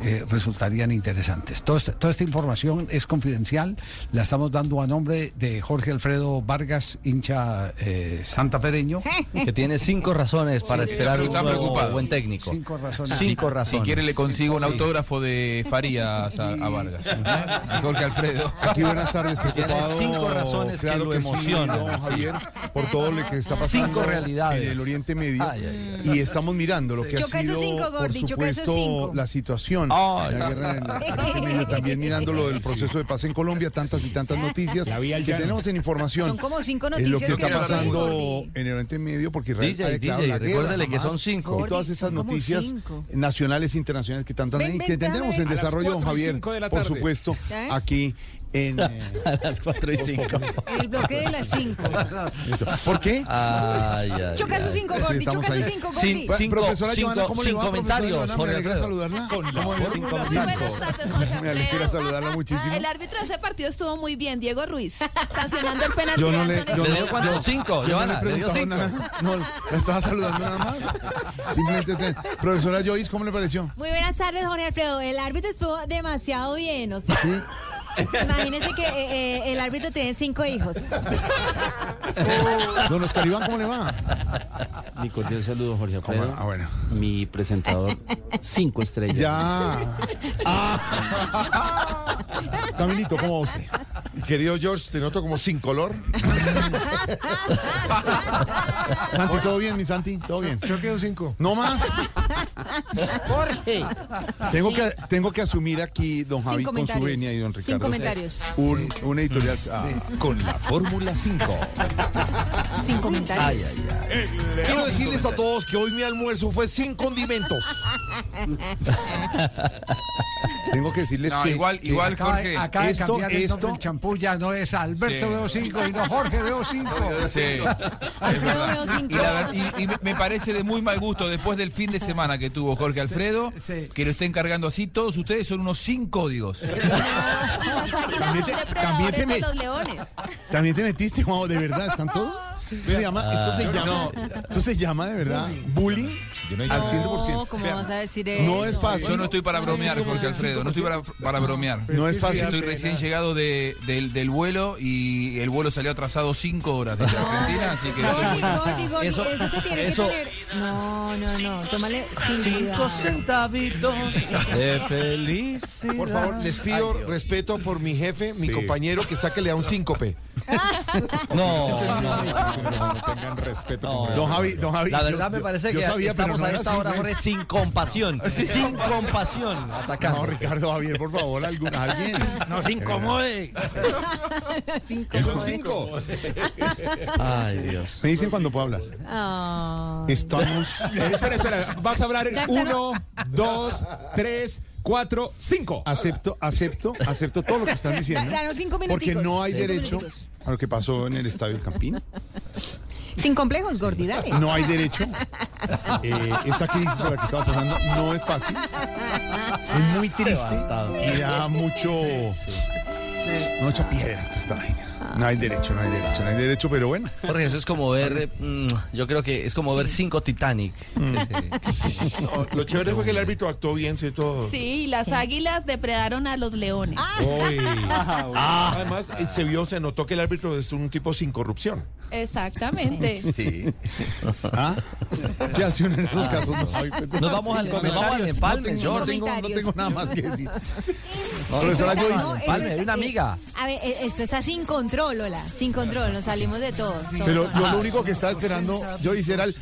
eh, resultarían interesantes. Todo este- toda esta información es confidencial, la estamos dando a nombre de Jorge Alfredo Vargas, hincha eh, santafereño. Que tiene cinco razones para Sí, esperar un nuevo buen técnico. Cinco razones. Cinco Si- razones. Si quiere le consigo un Sí. autógrafo de Farías a, a Vargas. ¿eh? Sí, Jorge Alfredo. Aquí buenas tardes, Tiene preocupado. cinco razones que claro lo sí, emocionan. Javier, por todo lo que está pasando Cinco realidades. En el Oriente Medio. Ay, ay, Y estamos mirando lo que ha Choca sido, cinco, por Gordi, esos supuesto, cinco. la situación. Ay. La guerra en el Oriente Medio, también mirando lo del proceso de paz en Colombia, tantas y tantas noticias que tenemos en información. Son como cinco en lo noticias que que está pasando en el Oriente Medio, porque Israel DJ, ha declarado DJ, la guerra, recuérdele que son cinco. Y todas estas noticias cinco. nacionales e internacionales que tantas que tendremos en desarrollo, don Javier, por supuesto, ¿Eh? aquí en... eh, A las cuatro y cinco. En el bloque de las cinco. eso. ¿Por qué? Ay, ay, Choca cinco, Sí, Gordi, estamos choca cinco, Sin- Gordi. Bueno, cinco, profesora cinco- Joana, ¿cómo le sin va, profesora comentarios, Joana? Jorge Me alegra Alfredo. saludarla. Con la ¿Cómo le va? sin Cinco. comentarios. Me alegra saludarla muchísimo. El árbitro de ese partido estuvo muy bien, Diego Ruiz, sancionando el penalti. Yo no le, yo ¿Le dio cuánto? Joana, le dio. No, la estaba saludando nada más. Simplemente, te- profesora Joyce, ¿cómo le pareció? Muy buenas tardes, Jorge Alfredo. El árbitro estuvo demasiado bien. O sea, Sí. Imagínense que eh, eh, el árbitro tiene cinco hijos. Don Oscar Iván, ¿cómo le va? Mi cordial saludo, Jorge ¿Cómo? Alfredo. Ah, bueno. Mi presentador, cinco estrellas. Ya. Ah. Camilito, ¿cómo va usted? Querido George, te noto como sin color. Santi, ¿todo bien, mi Santi? ¿Todo bien? Yo quedo cinco. No más. Jorge. Tengo, Sí. que, tengo que asumir aquí, don Javi, con su venia y don Ricardo. Comentarios. Un, un editorial. ah, Con la Fórmula 5. Sin comentarios. Quiero decirles a todos que hoy mi almuerzo fue sin condimentos. Tengo que decirles No, que. igual- que igual, Acaba, Jorge, acaba de esto- cambiar el esto- del champú, ya no es Alberto Sí. veo 5 y no Jorge veo 5. Sí, es Alfredo verdad. veo cinco. Y, la ver- y- y me- parece de muy mal gusto después del fin de semana que tuvo Jorge Alfredo, sí. que lo estén cargando así. Todos ustedes son unos sin códigos. También te- depredadores también te de me- los leones. También te metiste, Juan, de verdad, ¿están todos? Esto se llama, esto se llama, esto se llama de verdad bullying al 100%. No, ¿cómo vas a decir eso? No es fácil. Yo no estoy para bromear, Jorge Alfredo. No estoy para, para bromear. No es fácil. Estoy recién llegado de- del, del vuelo y el vuelo salió atrasado cinco horas desde Argentina, así que Gordi, estoy- Gordi, Gordi, Eso- te tiene que tener. No, no, no. Tómale sin Cinco cuidado. centavitos de felicidad. Por favor, les pido respeto por mi jefe, mi Sí. compañero, que saque le da un síncope. No, no, No tengan respeto. No. Don Javi, don Javi. La yo- verdad me parece yo que sabía, estamos no a esta hora, pues. Jorge, sin compasión. Sin compasión. Atacando. No, Ricardo Javier, por favor, algún, alguien. No se incomode. Cinco. Esos cinco. Ay, Dios. Me dicen cuando puedo hablar. Estamos. Eh, espera, espera. Vas a hablar en uno, dos, tres, cuatro, cinco. Acepto, acepto, acepto todo lo que están diciendo. Da- danos cinco Porque minuticos, no hay cinco derecho minuticos. a lo que pasó en el Estadio del Campín. Sin complejos, Gordi, dale. No hay derecho. Eh, esta crisis por la que estaba pasando no es fácil. Es muy triste y da mucho. No echa piedra está vaina. No hay derecho, no hay derecho, no hay derecho, pero bueno. Jorge, eso es como ver, mm, yo creo que es como ver cinco Titanic. No, lo chévere fue que el árbitro actuó bien, sí, todo. Sí, las águilas depredaron a los leones. Uy. Además, eh, se vio, se notó que el árbitro es un tipo sin corrupción. Exactamente. Sí. ¿Ah? ¿Qué hace uno en esos casos? No, Ay, Nos vamos al, nos vamos al empalme, no tengo, no, George. tengo, no tengo nada más que decir. No, Profesora Joyce. hay una amiga. A ver, eh, esto está sin control, hola. Sin control, nos salimos de todo. todo. Pero yo lo único que estaba esperando yo hiciera el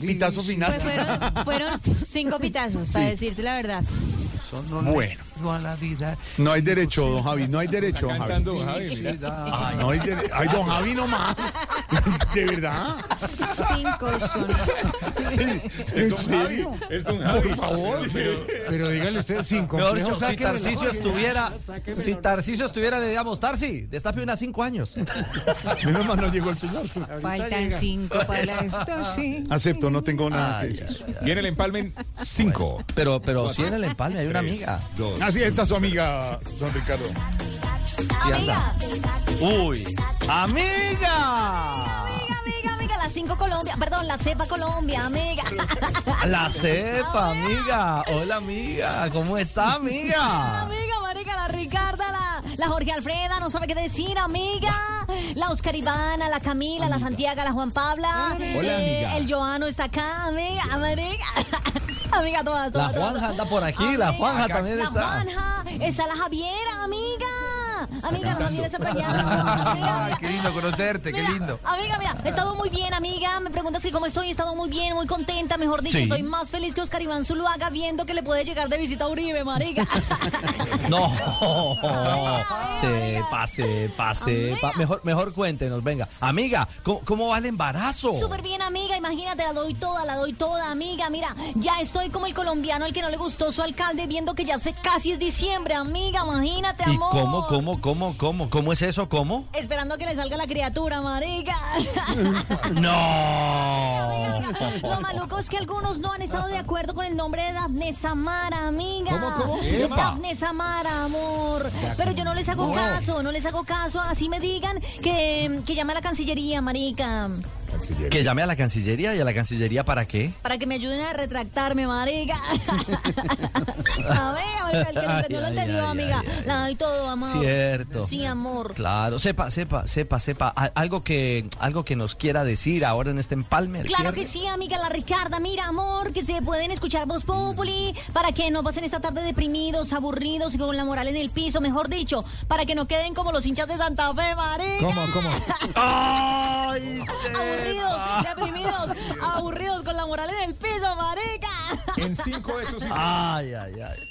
pitazo final. Pues fueron, fueron cinco pitazos, para Sí. decirte la verdad. Bueno. No hay derecho, don Javi, no hay derecho, don Javi. don Javi. No hay derecho. Ay, don Javi nomás. ¿De verdad? Cinco son. ¿En serio? Es don Javi. Por favor. Pero dígale usted cinco. Mejor dicho, si Tarcisio estuviera, si Tarcisio estuviera, le digamos, Tarsi, destape unas cinco años. Menos mal no llegó el señor. Faltan cinco para esto, sí. Acepto, no tengo nada que decir. Viene el empalme en 5. Pero, pero sí en el empalme hay una amiga. Así está su amiga, don Ricardo. Sí anda. Uy, amiga. Amiga, amiga, amiga, la cinco Colombia, perdón, la cepa Colombia, amiga. La cepa, amiga. Hola, amiga. ¿Cómo está, amiga? Amiga, marica, la Ricarda, la, la Jorge Alfreda, no sabe qué decir, amiga. La Oscar Ivana, la Camila, la Santiaga, la Juan Pabla. Hola, Eh, amiga. El Joano está acá, amiga, marica. Amiga, todas, La todas. todas. Juanja anda por aquí, la Juanja también La está. Juanja, está la Javiera, amiga. Amiga, Javiera está por allá. Amiga, Ay, qué lindo conocerte, qué lindo. Amiga, mira, he estado muy bien, amiga. Me preguntas que cómo estoy. He estado muy bien, muy contenta. Mejor dicho, Sí. estoy más feliz que Oscar Iván Zuluaga viendo que le puede llegar de visita a Uribe, marica. No, sepa, sepa, sepa. Mejor, mejor cuéntenos, venga. Amiga, ¿cómo, cómo va el embarazo? Súper bien, amiga. Imagínate, la doy toda, la doy toda, amiga. Mira, ya estoy como el colombiano al que no le gustó su alcalde viendo que ya se casi es diciembre, amiga. Imagínate, ¿Y amor. cómo, cómo, cómo, cómo? ¿Cómo es eso? ¿Cómo? Esperando que le salga la criatura, marica. No. Lo maluco es que algunos no han estado de acuerdo con el nombre de Dafne Samara, amiga. ¿Cómo, cómo? ¿Se llama? Dafne Samara, amor. Pero yo no les hago caso, no les hago caso. Así me digan que, que llame a la Cancillería, marica. Que llame a la Cancillería y a la Cancillería para qué? Para que me ayuden a retractarme, marica. amiga, marica, el que lo entendió, lo Ay, entendió, amiga. ay, ay. La doy todo, amor. Cierto. Sí, amor. Claro, sepa, sepa, sepa, sepa. A- Algo que, algo que nos quiera decir ahora en este empalme. al Claro cierre? que sí, amiga la Ricarda. Mira, amor, que se pueden escuchar Voz Populi para que no pasen esta tarde deprimidos, aburridos y con la moral en el piso, mejor dicho, para que no queden como los hinchas de Santa Fe, marica. ¿Cómo, cómo? ¡Ay, Aburridos, deprimidos, aburridos con la moral en el piso, marica. En 5 eso sí. Ay, ay, ay.